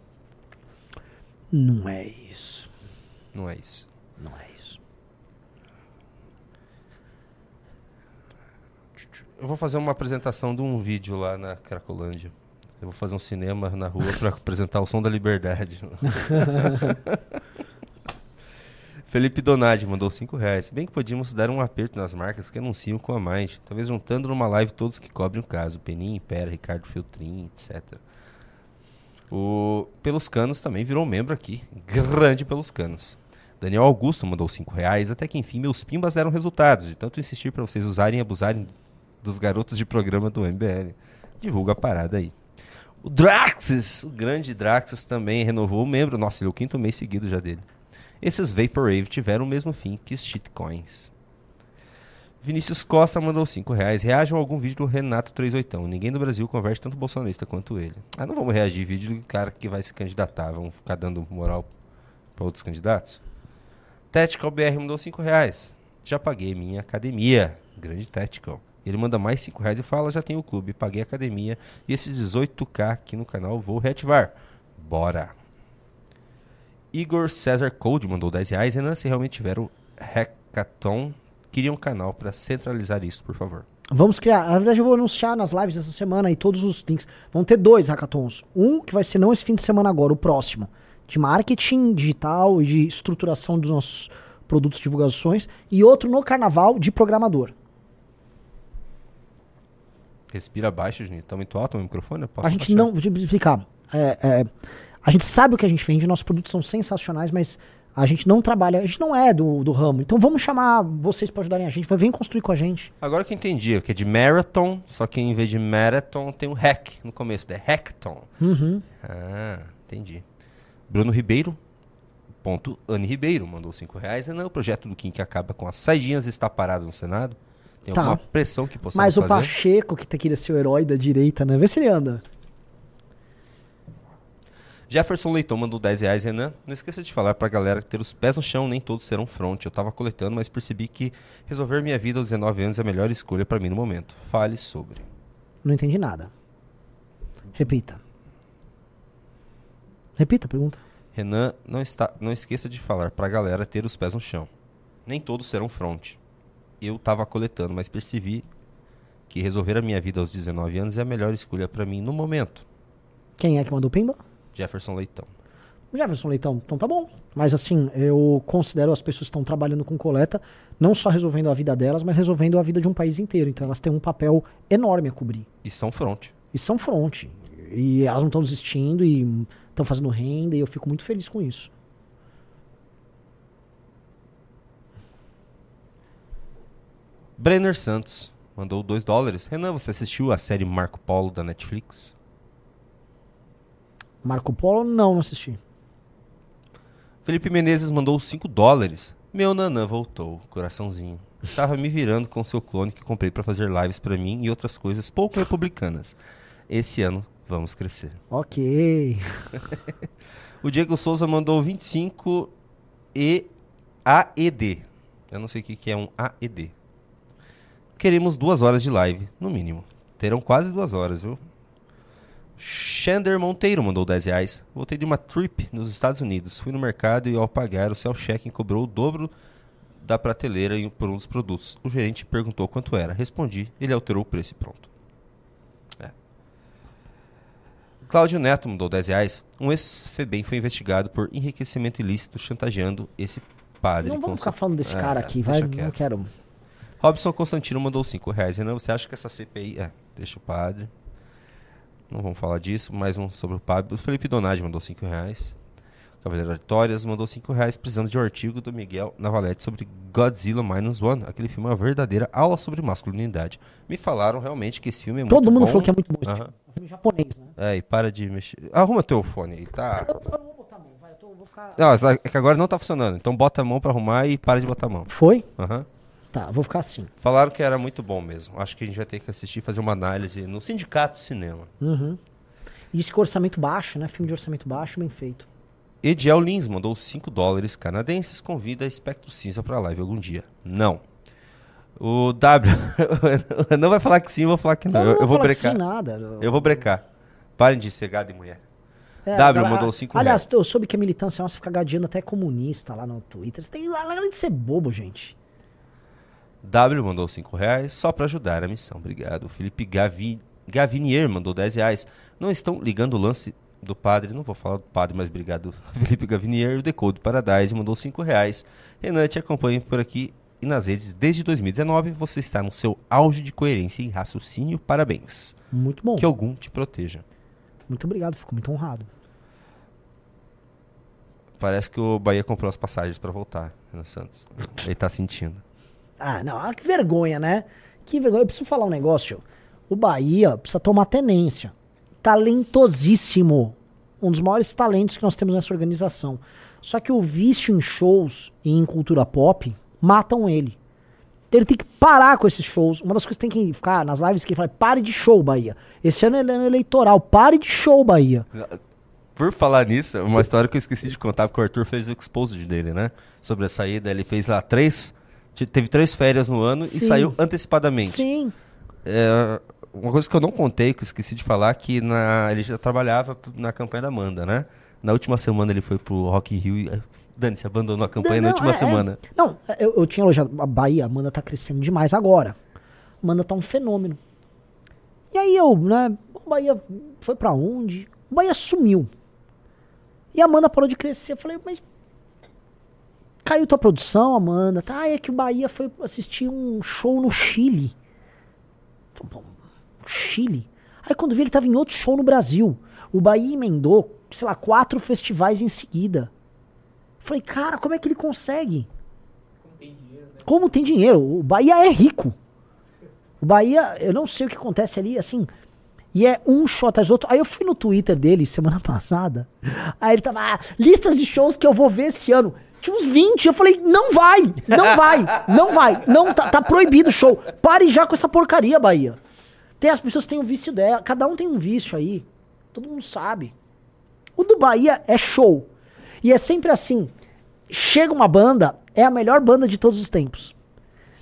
S1: Não é isso.
S2: Não é isso.
S1: Não é isso.
S2: Eu vou fazer uma apresentação de um vídeo lá na Cracolândia. Eu vou fazer um cinema na rua para apresentar o som da liberdade. Felipe Donadi mandou 5 reais. Bem que podíamos dar um aperto nas marcas que anunciam com a Mind. Talvez juntando numa live todos que cobrem o caso. Peninha, Impera, Ricardo Filtrin, etc. O Pelos Canos também virou membro aqui. Grande Pelos Canos. Daniel Augusto mandou 5 reais. Até que enfim meus pimbas deram resultados. De tanto insistir para vocês usarem e abusarem dos garotos de programa do MBL. Divulga a parada aí. O Draxis, o grande Draxis também renovou o membro. Nossa, ele é o quinto mês seguido já dele. Esses Vaporwave tiveram o mesmo fim que os shitcoins. Vinícius Costa mandou 5 reais. Reajam a algum vídeo do Renato 38. Ninguém do Brasil converte tanto bolsonarista quanto ele. Ah, não vamos reagir vídeo do cara que vai se candidatar. Vamos ficar dando moral para outros candidatos? Tactical BR mandou 5 reais. Já paguei minha academia. Grande Tactical. Ele manda mais 5 reais e fala: já tenho o clube, paguei a academia e esses 18k aqui no canal vou reativar. Bora! Igor César Code mandou 10 reais. Renan, se realmente tiver o hackathon, queria um canal para centralizar isso, por favor.
S1: Vamos criar. Na verdade, eu vou anunciar nas lives essa semana aí todos os links. Vão ter dois hackathons. Um que vai ser não esse fim de semana agora, o próximo. De marketing digital e de estruturação dos nossos produtos de divulgações. E outro no carnaval de programador.
S2: Respira baixo, Juninho. Tá muito alto o microfone?
S1: A gente
S2: baixar?
S1: não. Vou explicar. É, é, a gente sabe o que a gente vende, nossos produtos são sensacionais, mas a gente não trabalha, a gente não é do, do ramo. Então vamos chamar vocês para ajudarem a gente. Vem construir com a gente.
S2: Agora que eu entendi, que é de marathon, só que em vez de marathon tem um hack no começo, é hackathon.
S1: Uhum.
S2: Ah, entendi. Bruno Ribeiro, ponto Anne Ribeiro, mandou 5 reais. E não, o projeto do Kim que acaba com as saidinhas está parado no Senado. Tem
S1: Tá.
S2: alguma pressão que possamos
S1: Mas o
S2: fazer?
S1: Pacheco, que queria ser o herói da direita, né? Vê se ele anda.
S2: Jefferson Leitão mandou 10 reais, Renan. Não esqueça de falar pra galera que ter os pés no chão, nem todos serão front. Eu tava coletando, mas percebi que resolver minha vida aos 19 anos é a melhor escolha pra mim no momento. Fale sobre.
S1: Não entendi nada. Repita. Repita a pergunta.
S2: Renan, não, está, não esqueça de falar pra galera ter os pés no chão. Nem todos serão front. Eu tava coletando, mas percebi que resolver a minha vida aos 19 anos é a melhor escolha pra mim no momento.
S1: Quem é que mandou pimba?
S2: Jefferson Leitão.
S1: Jefferson Leitão. Então tá bom. Mas assim, eu considero as pessoas que estão trabalhando com coleta não só resolvendo a vida delas, mas resolvendo a vida de um país inteiro. Então elas têm um papel enorme a cobrir.
S2: E são front.
S1: E são fronte. E elas não estão desistindo e estão fazendo renda e eu fico muito feliz com isso.
S2: Brenner Santos mandou 2 dólares. Renan, você assistiu a série Marco Polo da Netflix?
S1: Marco Polo, não, não assisti.
S2: Felipe Menezes mandou 5 dólares. Meu nanã voltou, coraçãozinho. Estava me virando com seu clone que comprei para fazer lives para mim e outras coisas pouco republicanas. Esse ano vamos crescer.
S1: Ok.
S2: O Diego Souza mandou 25 e AED. Eu não sei o que que é um AED. Queremos duas horas de live, no mínimo. Terão quase duas horas, viu? Xander Monteiro mandou 10 reais. Voltei de uma trip nos Estados Unidos. Fui no mercado e ao pagar, o self-checking cobrou o dobro da prateleira por um dos produtos. O gerente perguntou quanto era. Respondi. Ele alterou o preço e pronto. É. Cláudio Neto mandou 10 reais. Um ex-FEBEM foi investigado por enriquecimento ilícito chantageando esse padre.
S1: não vamos ficar
S2: seu-
S1: falando desse
S2: É,
S1: cara aqui,
S2: deixa
S1: vai. Não quero.
S2: Robson Constantino mandou 5 reais. Renan, você acha que essa CPI. É, deixa o padre. Não vamos falar disso. Mais um sobre o padre. O Felipe Donadi mandou 5 reais. Cavaleiro Artórias mandou 5 reais. Precisando de um artigo do Miguel Navalete sobre Godzilla Minus One. Aquele filme é uma verdadeira aula sobre masculinidade. Me falaram realmente que esse filme é muito
S1: Todo mundo
S2: bom.
S1: falou que é muito bom. É um filme japonês, né?
S2: É, e para de mexer. Arruma teu fone. Ele tá.
S1: Eu não vou botar a mão, vai. Eu tô- vou ficar.
S2: Não, é que agora não tá funcionando. Então bota a mão pra arrumar e para de botar a mão.
S1: Foi?
S2: Aham.
S1: Tá, vou ficar assim.
S2: Falaram que era muito bom mesmo. Acho que a gente vai ter que assistir e fazer uma análise no Sindicato de Cinema.
S1: Uhum. Isso que orçamento baixo, né? Filme de orçamento baixo, bem feito.
S2: Ediel Lins mandou 5 dólares canadenses. Convida Espectro Cinza pra live algum dia. Não. O W. não vai falar que sim, eu vou falar que não. Eu, eu vou brecar.
S1: nada.
S2: Eu vou brecar. Parem de ser gado e mulher.
S1: É,
S2: W mandou 5
S1: Aliás,
S2: reais.
S1: eu soube que a militância nossa fica gadeando até comunista lá no Twitter. Você tem lá de ser bobo, gente.
S2: W mandou 5 reais só pra ajudar a missão. Obrigado. O Felipe Gavi... Gavinier mandou 10 reais. Não estão ligando o lance do padre. Não vou falar do padre, mas obrigado. Felipe Gavinier, o Decode Paradise, mandou 5 reais. Renan, te acompanho por aqui e nas redes desde 2019. Você está no seu auge de coerência e raciocínio. Parabéns.
S1: Muito bom.
S2: Que algum te proteja.
S1: Muito obrigado, fico muito honrado.
S2: Parece que o Bahia comprou as passagens pra voltar, Renan Santos. Ele tá sentindo.
S1: Ah, não, ah, que vergonha, né? Que vergonha. Eu preciso falar um negócio. O Bahia precisa tomar tenência. Talentosíssimo. Um dos maiores talentos que nós temos nessa organização. Só que o vício em shows e em cultura pop matam ele. Ele tem que parar com esses shows. Uma das coisas que tem que ficar nas lives que ele fala, pare de show, Bahia. Esse ano é ano eleitoral, pare de show, Bahia.
S2: Por falar nisso, uma história que eu esqueci de contar, porque o Arthur fez o exposed dele, né? Sobre a saída, ele fez lá três. Te- Teve três férias no ano
S1: Sim.
S2: e saiu antecipadamente.
S1: Sim.
S2: É, uma coisa que eu não contei, que eu esqueci de falar, que na, ele já trabalhava na campanha da Amanda, né? Na última semana ele foi pro Rock in Rio e. eh, Dani, se abandonou a campanha na
S1: Não,
S2: última
S1: é,
S2: semana.
S1: é. Não, eu, eu tinha elogiado a Bahia, a Amanda tá crescendo demais agora. A Amanda tá um fenômeno. E aí eu, né, o Bahia foi pra onde? O Bahia sumiu. E a Amanda parou de crescer. Eu falei, mas caiu tua produção, Amanda? Tá, ah, é que o Bahia foi assistir um show no Chile. Falei, "Pô, Chile? Aí quando vi ele tava em outro show no Brasil. O Bahia emendou, sei lá, quatro festivais em seguida. Falei, cara, como é que ele consegue? Como tem dinheiro? O Bahia é rico. O Bahia, eu não sei o que acontece ali, assim. E é um show atrás do outro. Aí eu fui no Twitter dele semana passada. Aí ele tava, ah, listas de shows que eu vou ver esse ano. Tinha uns 20. Eu falei, não vai, não vai, não vai. Não, tá, tá proibido o show. Pare já com essa porcaria, Bahia. Tem, as pessoas têm o vício dela. Cada um tem um vício aí. Todo mundo sabe. O do Bahia é show. E é sempre assim. Chega uma banda, é a melhor banda de todos os tempos.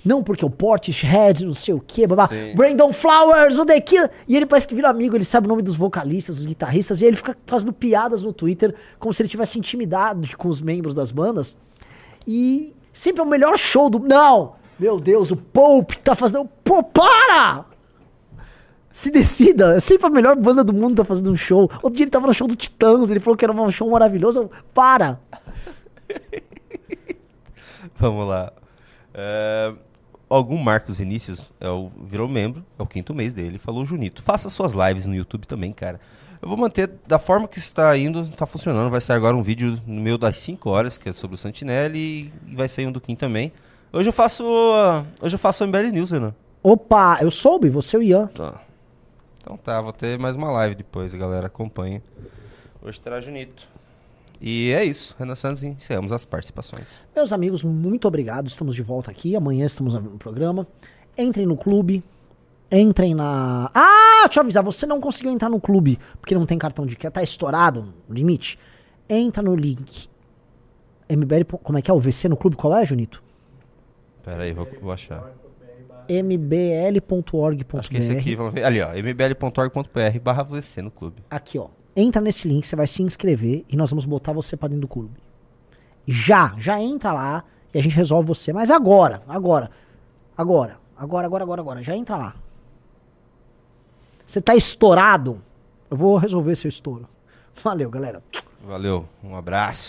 S1: Não porque o Portishead, não sei o que, babá.
S2: Sim.
S1: Brandon Flowers, o daqui. E ele parece que vira amigo, ele sabe o nome dos vocalistas, dos guitarristas, e ele fica fazendo piadas no Twitter, como se ele tivesse intimidado com os membros das bandas. E sempre é o melhor show do. Não! Meu Deus, o Pope tá fazendo. Pô, para! Se decida, é sempre a melhor banda do mundo tá fazendo um show. Outro dia ele tava no show do Titãs, ele falou que era um show maravilhoso. Para!
S2: Vamos lá. É, algum Marcos Vinícius é o, virou membro, é o quinto mês dele. Falou, Junito, faça suas lives no YouTube também, cara. Eu vou manter da forma que está indo, está funcionando. Vai sair agora um vídeo no meu das 5 horas, que é sobre o Santinelli, e vai sair um do Kim também. Hoje eu faço. ah, Hoje eu faço o MBL News, Renan.
S1: Opa, eu soube, você e o Ian.
S2: Tá. Então tá, vou ter mais uma live depois, a galera acompanha. Hoje terá Junito. E é isso, Renan Santos, encerramos as participações.
S1: Meus amigos, muito obrigado. Estamos de volta aqui. Amanhã estamos no programa. Entrem no clube. Entrem na. Ah, deixa eu avisar. Você não conseguiu entrar no clube porque não tem cartão de crédito. Tá estourado o limite. Entra no link. MBL. Como é que é o VC no clube? Qual é, Junito?
S2: Pera aí, vou, vou achar.
S1: mbl.org.br.
S2: Acho que esse aqui, vamos ver. Ali, ó, mbl.org.br barra VC no clube.
S1: Aqui, ó. Entra nesse link, você vai se inscrever e nós vamos botar você pra dentro do clube. Já, já entra lá e a gente resolve você. Mas agora, agora, agora, agora, agora, agora, agora. Já entra lá. Você tá estourado? Eu vou resolver seu estouro. Valeu, galera.
S2: Valeu, um abraço.